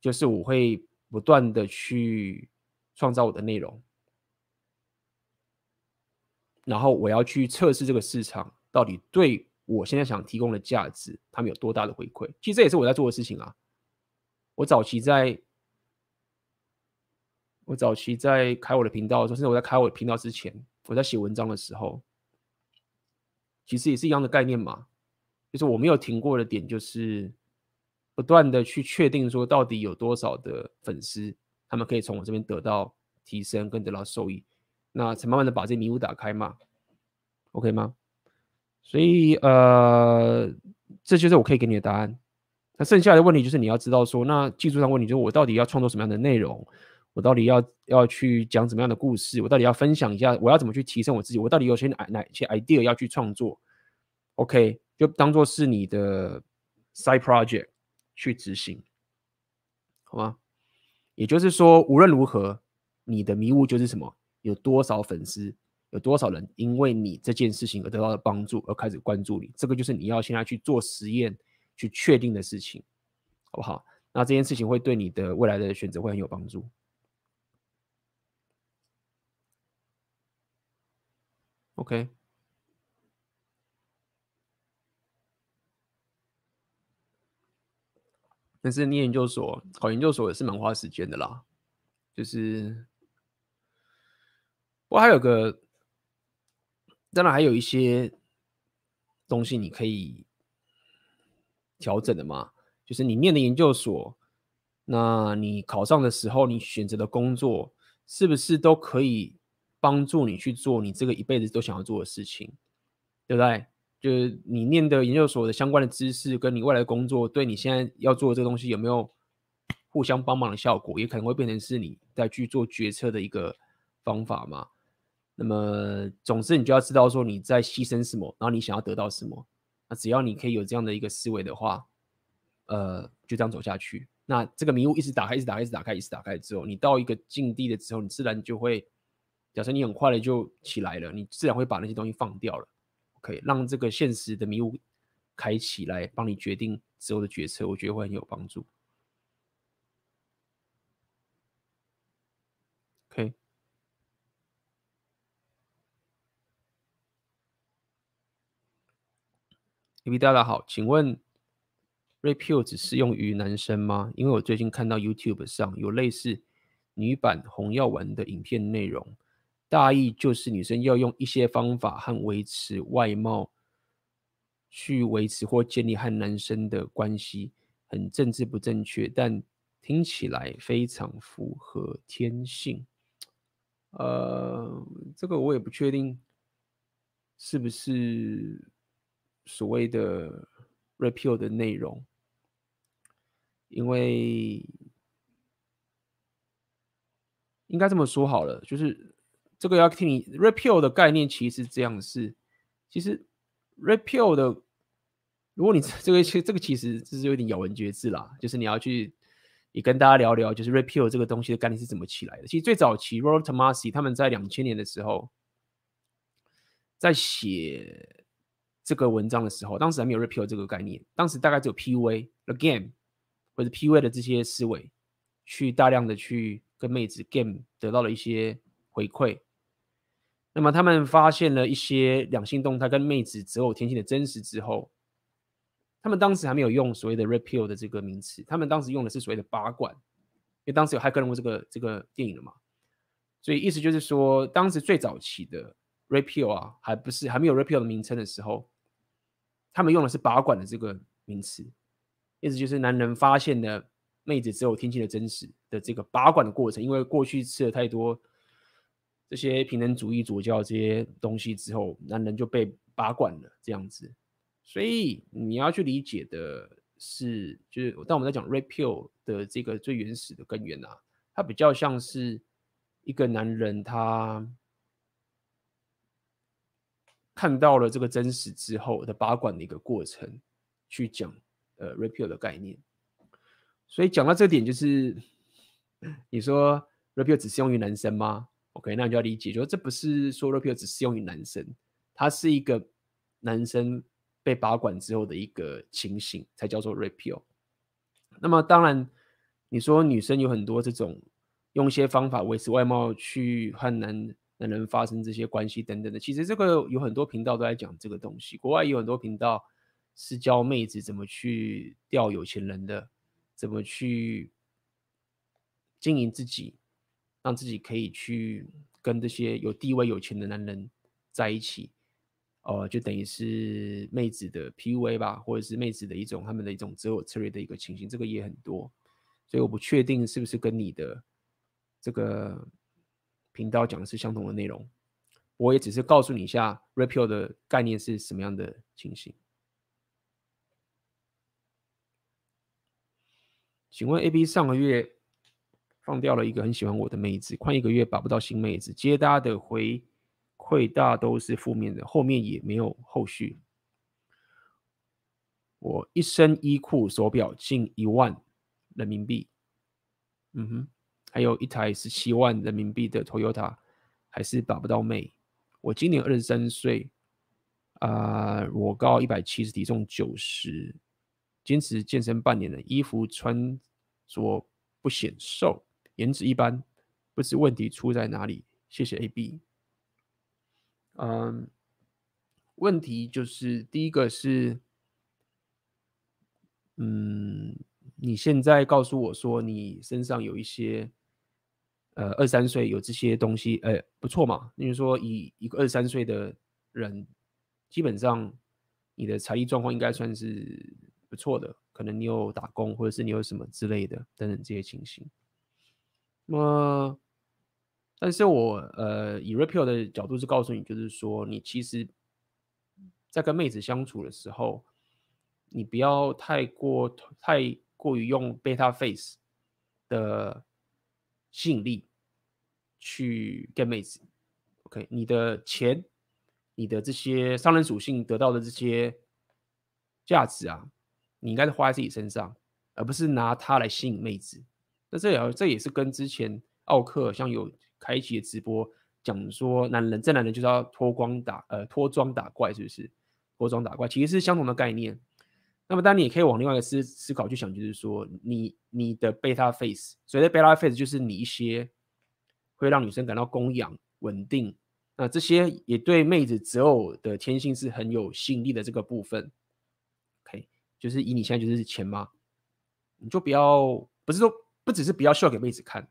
就是我会不断的去创造我的内容，然后我要去测试这个市场到底对我现在想提供的价值，他们有多大的回馈。其实这也是我在做的事情啊，我早期在。我早期在开我的频道的时候，甚至我在开我的频道之前，我在写文章的时候，其实也是一样的概念嘛。就是我没有停过的点，就是不断的去确定说，到底有多少的粉丝，他们可以从我这边得到提升跟得到收益，那才慢慢的把这迷雾打开嘛。OK 吗？所以呃，这就是我可以给你的答案。那剩下的问题就是你要知道说，那技术上问题就是我到底要创作什么样的内容？我到底要要去讲怎么样的故事？我到底要分享一下？我要怎么去提升我自己？我到底有些哪哪些 idea 要去创作？OK，就当做是你的 side project 去执行，好吗？也就是说，无论如何，你的迷雾就是什么？有多少粉丝？有多少人因为你这件事情而得到了帮助，而开始关注你？这个就是你要现在去做实验去确定的事情，好不好？那这件事情会对你的未来的选择会很有帮助。OK，但是念研究所考研究所也是蛮花时间的啦，就是，不过还有个，当然还有一些东西你可以调整的嘛，就是你念的研究所，那你考上的时候，你选择的工作是不是都可以？帮助你去做你这个一辈子都想要做的事情，对不对？就是你念的研究所的相关的知识，跟你未来的工作，对你现在要做的这个东西有没有互相帮忙的效果？也可能会变成是你在去做决策的一个方法嘛。那么，总之你就要知道说你在牺牲什么，然后你想要得到什么。那只要你可以有这样的一个思维的话，呃，就这样走下去。那这个迷雾一直打开，一直打开，一直打开，一直打开之后，你到一个境地的时候，你自然就会。假设你很快的就起来了，你自然会把那些东西放掉了，OK，让这个现实的迷雾开启来帮你决定之后的决策，我觉得会很有帮助。OK，一位大家好，请问 Red Pill 只适用于男生吗？因为我最近看到 YouTube 上有类似女版红药丸的影片内容。大意就是女生要用一些方法和维持外貌，去维持或建立和男生的关系，很政治不正确，但听起来非常符合天性。呃，这个我也不确定是不是所谓的 repeal 的内容，因为应该这么说好了，就是。这个要听你 repeal 的概念，其实这样是，其实 repeal 的，如果你这个其这个其实这是有点咬文嚼字啦，就是你要去也跟大家聊聊，就是 repeal 这个东西的概念是怎么起来的。其实最早期，Robert Masi 他们在两千年的时候，在写这个文章的时候，当时还没有 repeal 这个概念，当时大概只有 PUA the game 或者 PUA 的这些思维，去大量的去跟妹子 game 得到了一些回馈。那么他们发现了一些两性动态跟妹子择偶天性的真实之后，他们当时还没有用所谓的 Red Pill 的这个名词，他们当时用的是所谓的拔管，因为当时有骇客任务这个这个电影了嘛，所以意思就是说，当时最早期的 Red Pill 啊，还不是还没有 Red Pill 的名称的时候，他们用的是拔管的这个名词，意思就是男人发现了妹子择偶天性的真实的这个拔管的过程，因为过去吃了太多。这些平等主义、左教这些东西之后，男人就被拔管了这样子。所以你要去理解的是，就是当我们在讲 Red Pill 的这个最原始的根源啊，它比较像是一个男人他看到了这个真实之后的拔管的一个过程，去讲呃 Red Pill 的概念。所以讲到这点，就是 你说 Red Pill 只适用于男生吗？OK，那你就要理解，就是这不是说 Red Pill 只适用于男生，它是一个男生。被拔管之后的一个情形，才叫做 Red Pill。那么当然，你说女生有很多这种用一些方法维持外貌去和男男人发生这些关系等等的，其实这个有很多频道都在讲这个东西。国外有很多频道是教妹子怎么去钓有钱人的，怎么去经营自己，让自己可以去跟这些有地位有钱的男人在一起。哦，就等于是妹子的 PUA 吧，或者是妹子的一种他们的一种择偶策略的一个情形，这个也很多，所以我不确定是不是跟你的这个频道讲的是相同的内容。我也只是告诉你一下 Red Pill 的概念是什么样的情形。请问 AB 上个月放掉了一个很喜欢我的妹子，快一个月把不到新妹子，接搭的回。馈大都是负面的，后面也没有后续。我一身衣裤手表近一万人民币，嗯哼，还有一台十七万人民币的 Toyota，还是把不到妹。我今年二十三岁，啊、我高一百七十，体重九十，坚持健身半年了，衣服穿着不显瘦，颜值一般，不知问题出在哪里？谢谢 AB。嗯，问题就是第一个是，嗯，你现在告诉我说你身上有一些，呃，二三岁有这些东西，哎，不错嘛。因为说，以一个二三岁的人，基本上你的财力状况应该算是不错的，可能你有打工，或者是你有什么之类的等等这些情形。那么。但是我呃以 Red Pill 的角度是告诉你，就是说你其实，在跟妹子相处的时候，你不要太过太过于用 Beta Face 的吸引力去跟妹子。OK，你的钱，你的这些商人属性得到的这些价值啊，你应该是花在自己身上，而不是拿它来吸引妹子。那这也这也是跟之前奥克像有。开启的直播讲说，男人这男人就是要脱光打呃脱妆打怪，是不是脱妆打怪？其实是相同的概念。那么当然你也可以往另外一个思思考去想，就是说你你的 beta face，所谓的 beta face 就是你一些会让女生感到供养稳定，那这些也对妹子择偶的天性是很有吸引力的这个部分。OK，就是以你现在就是钱吗？你就不要不是说不只是不要秀给妹子看。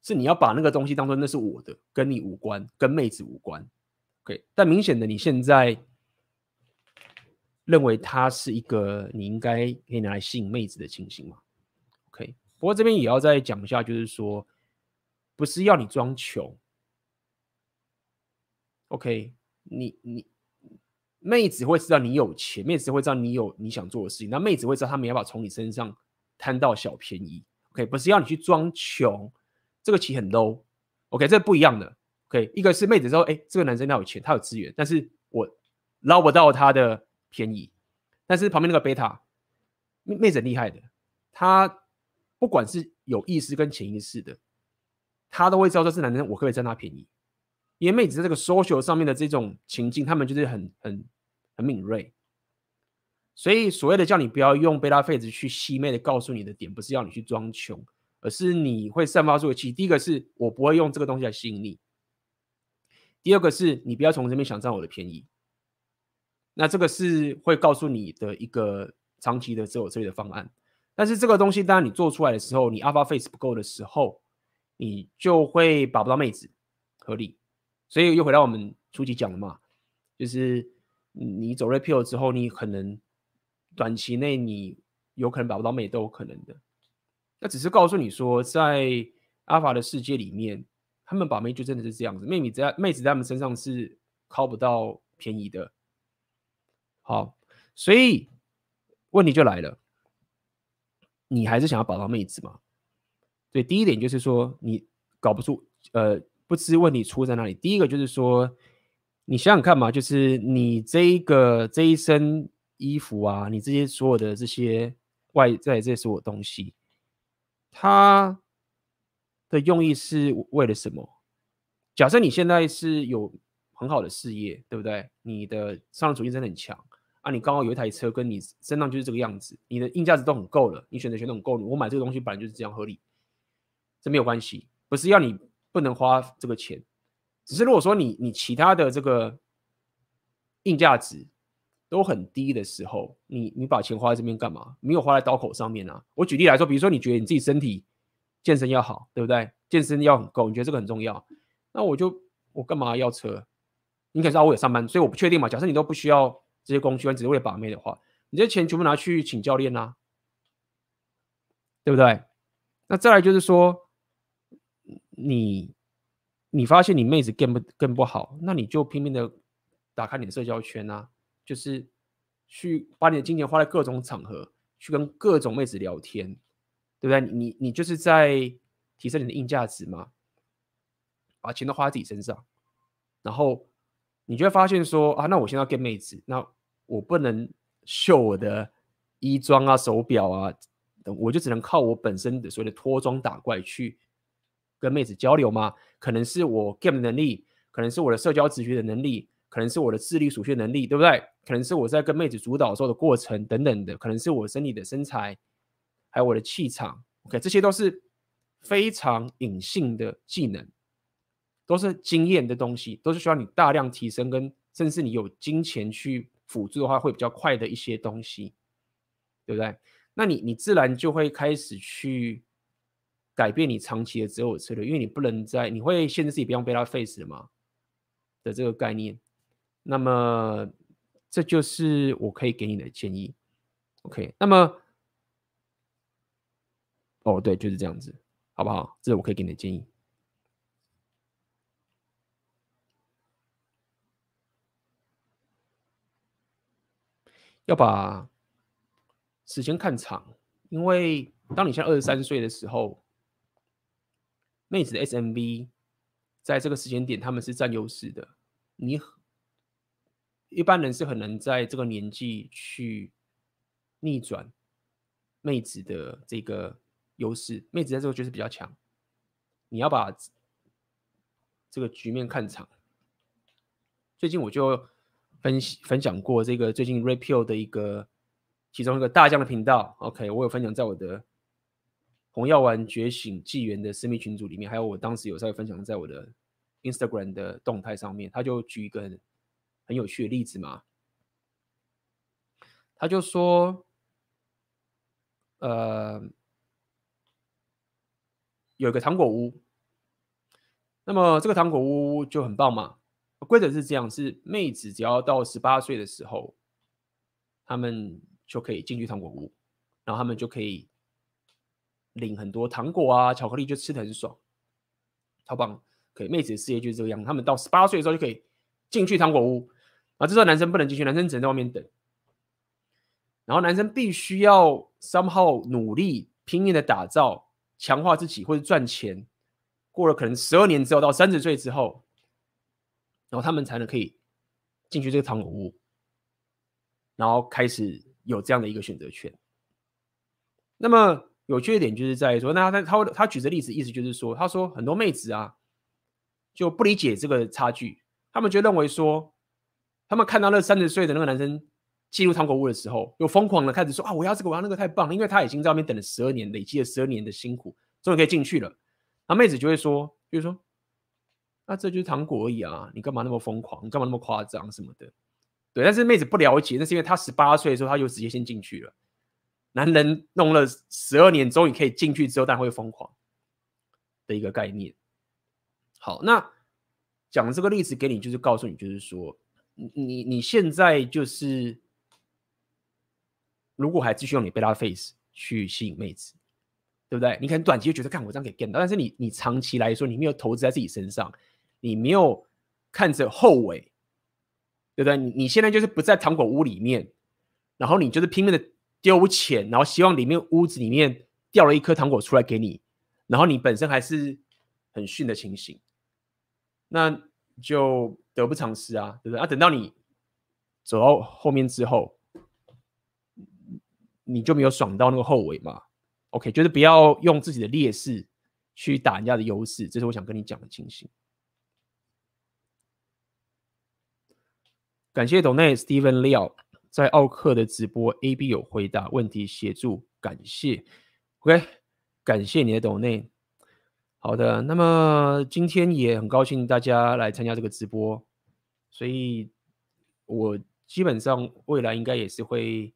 是你要把那个东西当做那是我的，跟你无关，跟妹子无关，OK？但明显的你现在认为它是一个你应该可以拿来吸引妹子的情形嘛？OK？不过这边也要再讲一下，就是说不是要你装穷，OK？你你妹子会知道你有钱，妹子会知道你有你想做的事情，那妹子会知道他没办法从你身上贪到小便宜，OK？不是要你去装穷。这个棋很 low，OK，这不一样的，OK，一个是妹子说，哎，这个男生他有钱，他有资源，但是我捞不到他的便宜。但是旁边那个贝塔妹妹子很厉害的，她不管是有意识跟潜意识的，她都会知道这是男生，我可不可以占他便宜？因为妹子在这个 social 上面的这种情境，他们就是很很很敏锐。所以所谓的叫你不要用贝拉 face 去吸妹的，告诉你的点，不是要你去装穷。而是你会散发出的气。第一个是我不会用这个东西来吸引你，第二个是你不要从这边想占我的便宜。那这个是会告诉你的一个长期的择偶策略的方案。但是这个东西，当你做出来的时候，你 Alpha Face 不够的时候，你就会把不到妹子，合理。所以又回到我们初期讲的嘛，就是你走 repeal 之后，你可能短期内你有可能把不到妹都有可能的。那只是告诉你说，在阿法的世界里面，他们把妹就真的是这样子，妹妹在妹子在他们身上是靠不到便宜的。好，所以问题就来了，你还是想要把到妹子吗？对，第一点就是说你搞不出，呃，不知问题出在哪里。第一个就是说，你想想看嘛，就是你这一个这一生衣服啊，你这些所有的这些外在这些所有东西，它的用意是为了什么？假设你现在是有很好的事业，对不对？你的商人属性真的很强啊！你刚好有一台车，跟你身上就是这个样子，你的硬价值都很够了，你选择权都很够了。我买这个东西本来就是这样合理，这没有关系，不是要你不能花这个钱，只是如果说你你其他的这个硬价值都很低的时候，你你把钱花在这边干嘛？没有花在刀口上面啊！我举例来说，比如说你觉得你自己身体。健身要好，对不对？健身要很够，你觉得这个很重要？那我就我干嘛要车？你可能知道我有上班，所以我不确定嘛。假设你都不需要这些工具，你只是为了把妹的话，你这些钱全部拿去请教练啦，对不对？那再来就是说，你你发现你妹子更不更不好，那你就拼命的打开你的社交圈啊，就是去把你的金钱花在各种场合，去跟各种妹子聊天。对不对？你你就是在提升你的硬价值嘛，把钱都花在自己身上，然后你就会发现说啊，那我现在要 get 妹子，那我不能秀我的衣装啊、手表啊，我就只能靠我本身的所谓的脱妆打怪去跟妹子交流嘛。可能是我 game 的能力，可能是我的社交直觉的能力，可能是我的智力属性能力，对不对？可能是我在跟妹子主导的时候的过程等等的，可能是我身体的身材。还有我的气场，OK，这些都是非常隐性的技能，都是经验的东西，都是需要你大量提升，跟甚至你有金钱去辅助的话，会比较快的一些东西，对不对？那你你自然就会开始去改变你长期的择偶策略，因为你不能在，你会限制自己不用 beta face 了嘛的这个概念。那么这就是我可以给你的建议，OK，那么。哦，对，就是这样子，好不好？这是我可以给你的建议，要把时间看长，因为当你现在二十三岁的时候，妹子的 SMV 在这个时间点他们是占优势的，你一般人是很难在这个年纪去逆转妹子的这个。优势，妹子在这个就是比较强，你要把这个局面看长。最近我就分析分享过这个最近 Rapio 的一个其中一个大将的频道，OK，我有分享在我的红药丸觉醒纪元的私密群组里面，还有我当时有在分享在我的 Instagram 的动态上面。他就举一个很，很有趣的例子嘛，他就说，呃。有一个糖果屋，那么这个糖果屋就很棒嘛。规则是这样：是妹子只要到十八岁的时候，他们就可以进去糖果屋，然后他们就可以领很多糖果啊、巧克力，就吃的很爽，超棒。可以，妹子的事业就是这个样。他们到十八岁的时候就可以进去糖果屋，啊，这时候男生不能进去，男生只能在外面等。然后男生必须要 somehow 努力拼命的打造。强化自己或者赚钱，过了可能十二年之后，到三十岁之后，然后他们才能可以进去这个糖果屋，然后开始有这样的一个选择权。那么有趣的点就是在于说，那他他他举的例子，意思就是说，他说很多妹子啊就不理解这个差距，他们就认为说，他们看到那三十岁的那个男生进入糖果屋的时候，又疯狂的开始说啊，我要这个，我要那个，太棒了！因为他已经在外面等了十二年，累积了十二年的辛苦，终于可以进去了。那妹子就会说，就是说，那这就是糖果而已啊，你干嘛那么疯狂？你干嘛那么夸张什么的？对，但是妹子不了解，那是因为她十八岁的时候，她就直接先进去了。男人弄了十二年，终于可以进去之后，但会疯狂的一个概念。好，那讲这个例子给你，就是告诉你，就是说，你你你现在就是。如果还继续用你贝拉 face 去吸引妹子，对不对？你可能短期就觉得，看我这样可以 get 到，但是你你长期来说，你没有投资在自己身上，你没有看着后尾，对不对？你你现在就是不在糖果屋里面，然后你就是拼命的丢钱，然后希望里面屋子里面掉了一颗糖果出来给你，然后你本身还是很逊的情形，那就得不偿失啊，对不对？啊，等到你走到后面之后，你就没有爽到那个后尾嘛。OK，就是不要用自己的劣势去打人家的优势，这是我想跟你讲的情形。感谢董内 Steven Liao 在奥克的直播，AB 有回答问题协助，感谢。OK，感谢你的董内。好的，那么今天也很高兴大家来参加这个直播，所以我基本上未来应该也是会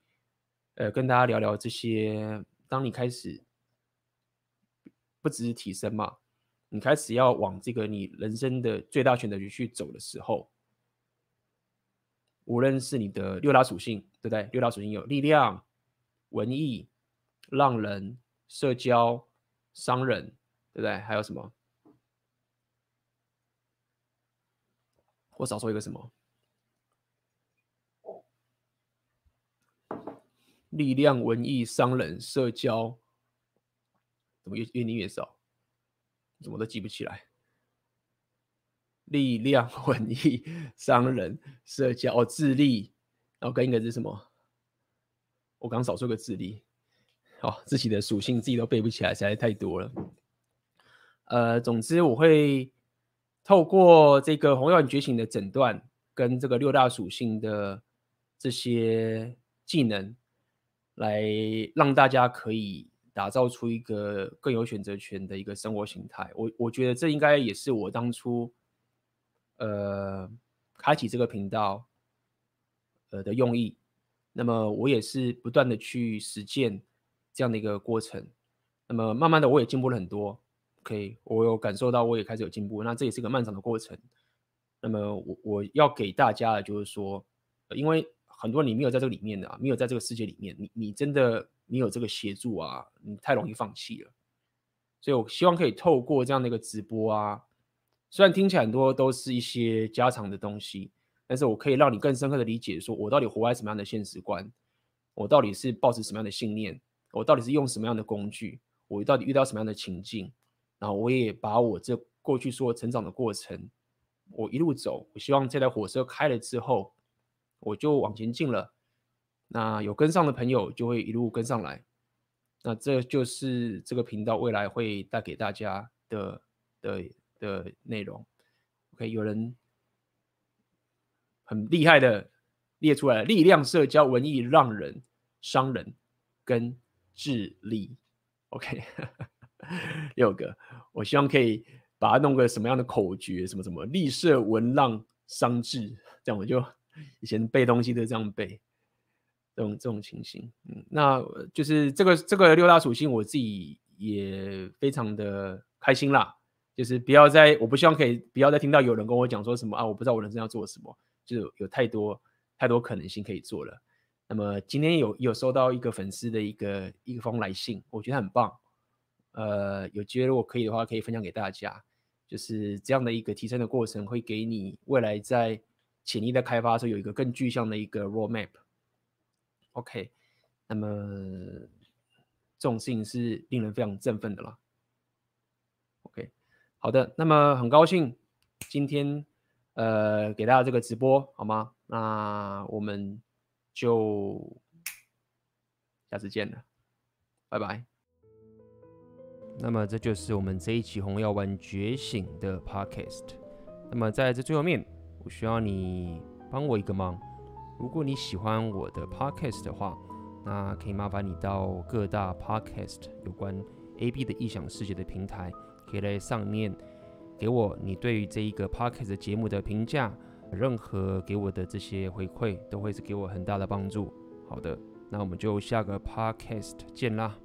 呃跟大家聊聊这些。当你开始不只是提升嘛，你开始要往这个你人生的最大选择去走的时候，无论是你的六大属性，对不对？六大属性有力量、文艺、浪人、社交、商人，对不对？还有什么？我少说一个什么？力量、文艺、商人、社交，怎么越越念越少？怎么都记不起来？力量、文艺、商人、社交，哦，智力，然后跟一个是什么？我刚少说个智力，哦，自己的属性自己都背不起来，实在太多了。呃，总之我会透过这个红药觉醒的诊断，跟这个六大属性的这些技能。来让大家可以打造出一个更有选择权的一个生活形态。我我觉得这应该也是我当初呃开启这个频道呃的用意。那么我也是不断的去实践这样的一个过程。那么慢慢的我也进步了很多。OK，我有感受到我也开始有进步。那这也是一个漫长的过程。那么我我要给大家的就是说，因为。很多你没有在这个里面的啊，没有在这个世界里面，你你真的没有这个协助啊，你太容易放弃了。所以我希望可以透过这样的一个直播啊，虽然听起来很多都是一些家常的东西，但是我可以让你更深刻的理解，说我到底活在什么样的现实观，我到底是抱持什么样的信念，我到底是用什么样的工具，我到底遇到什么样的情境，然后我也把我这过去说成长的过程，我一路走，我希望这台火车开了之后。我就往前进了，那有跟上的朋友就会一路跟上来，那这就是这个频道未来会带给大家的的的内容。OK，有人很厉害的列出来了：力量、社交、文艺、让人、商人跟智力。OK，六个，我希望可以把它弄个什么样的口诀，什么什么力、社、文、浪、商、智，这样我就。以前背东西都这样背，这种这种情形，嗯，那就是这个这个六大属性，我自己也非常的开心啦。就是不要再，我不希望可以不要再听到有人跟我讲说什么啊，我不知道我人生要做什么，就有太多太多可能性可以做了。那么今天有有收到一个粉丝的一个一封来信，我觉得很棒。呃，有机会如果可以的话，可以分享给大家，就是这样的一个提升的过程，会给你未来在。潜力的开发时候有一个更具象的一个 roadmap，OK，那么这种事情是令人非常振奋的啦。OK，好的，那么很高兴今天呃给大家这个直播好吗？那我们就下次见了，拜拜。那么这就是我们这一期红药丸觉醒的 Podcast。那么在这最后面。我需要你帮我一个忙，如果你喜欢我的 podcast 的话，那可以麻烦你到各大 podcast 有关 AB 的异想世界的平台，可以在上面给我你对于这一个 podcast 节目的评价，任何给我的这些回馈都会是给我很大的帮助。好的，那我们就下个 podcast 见啦。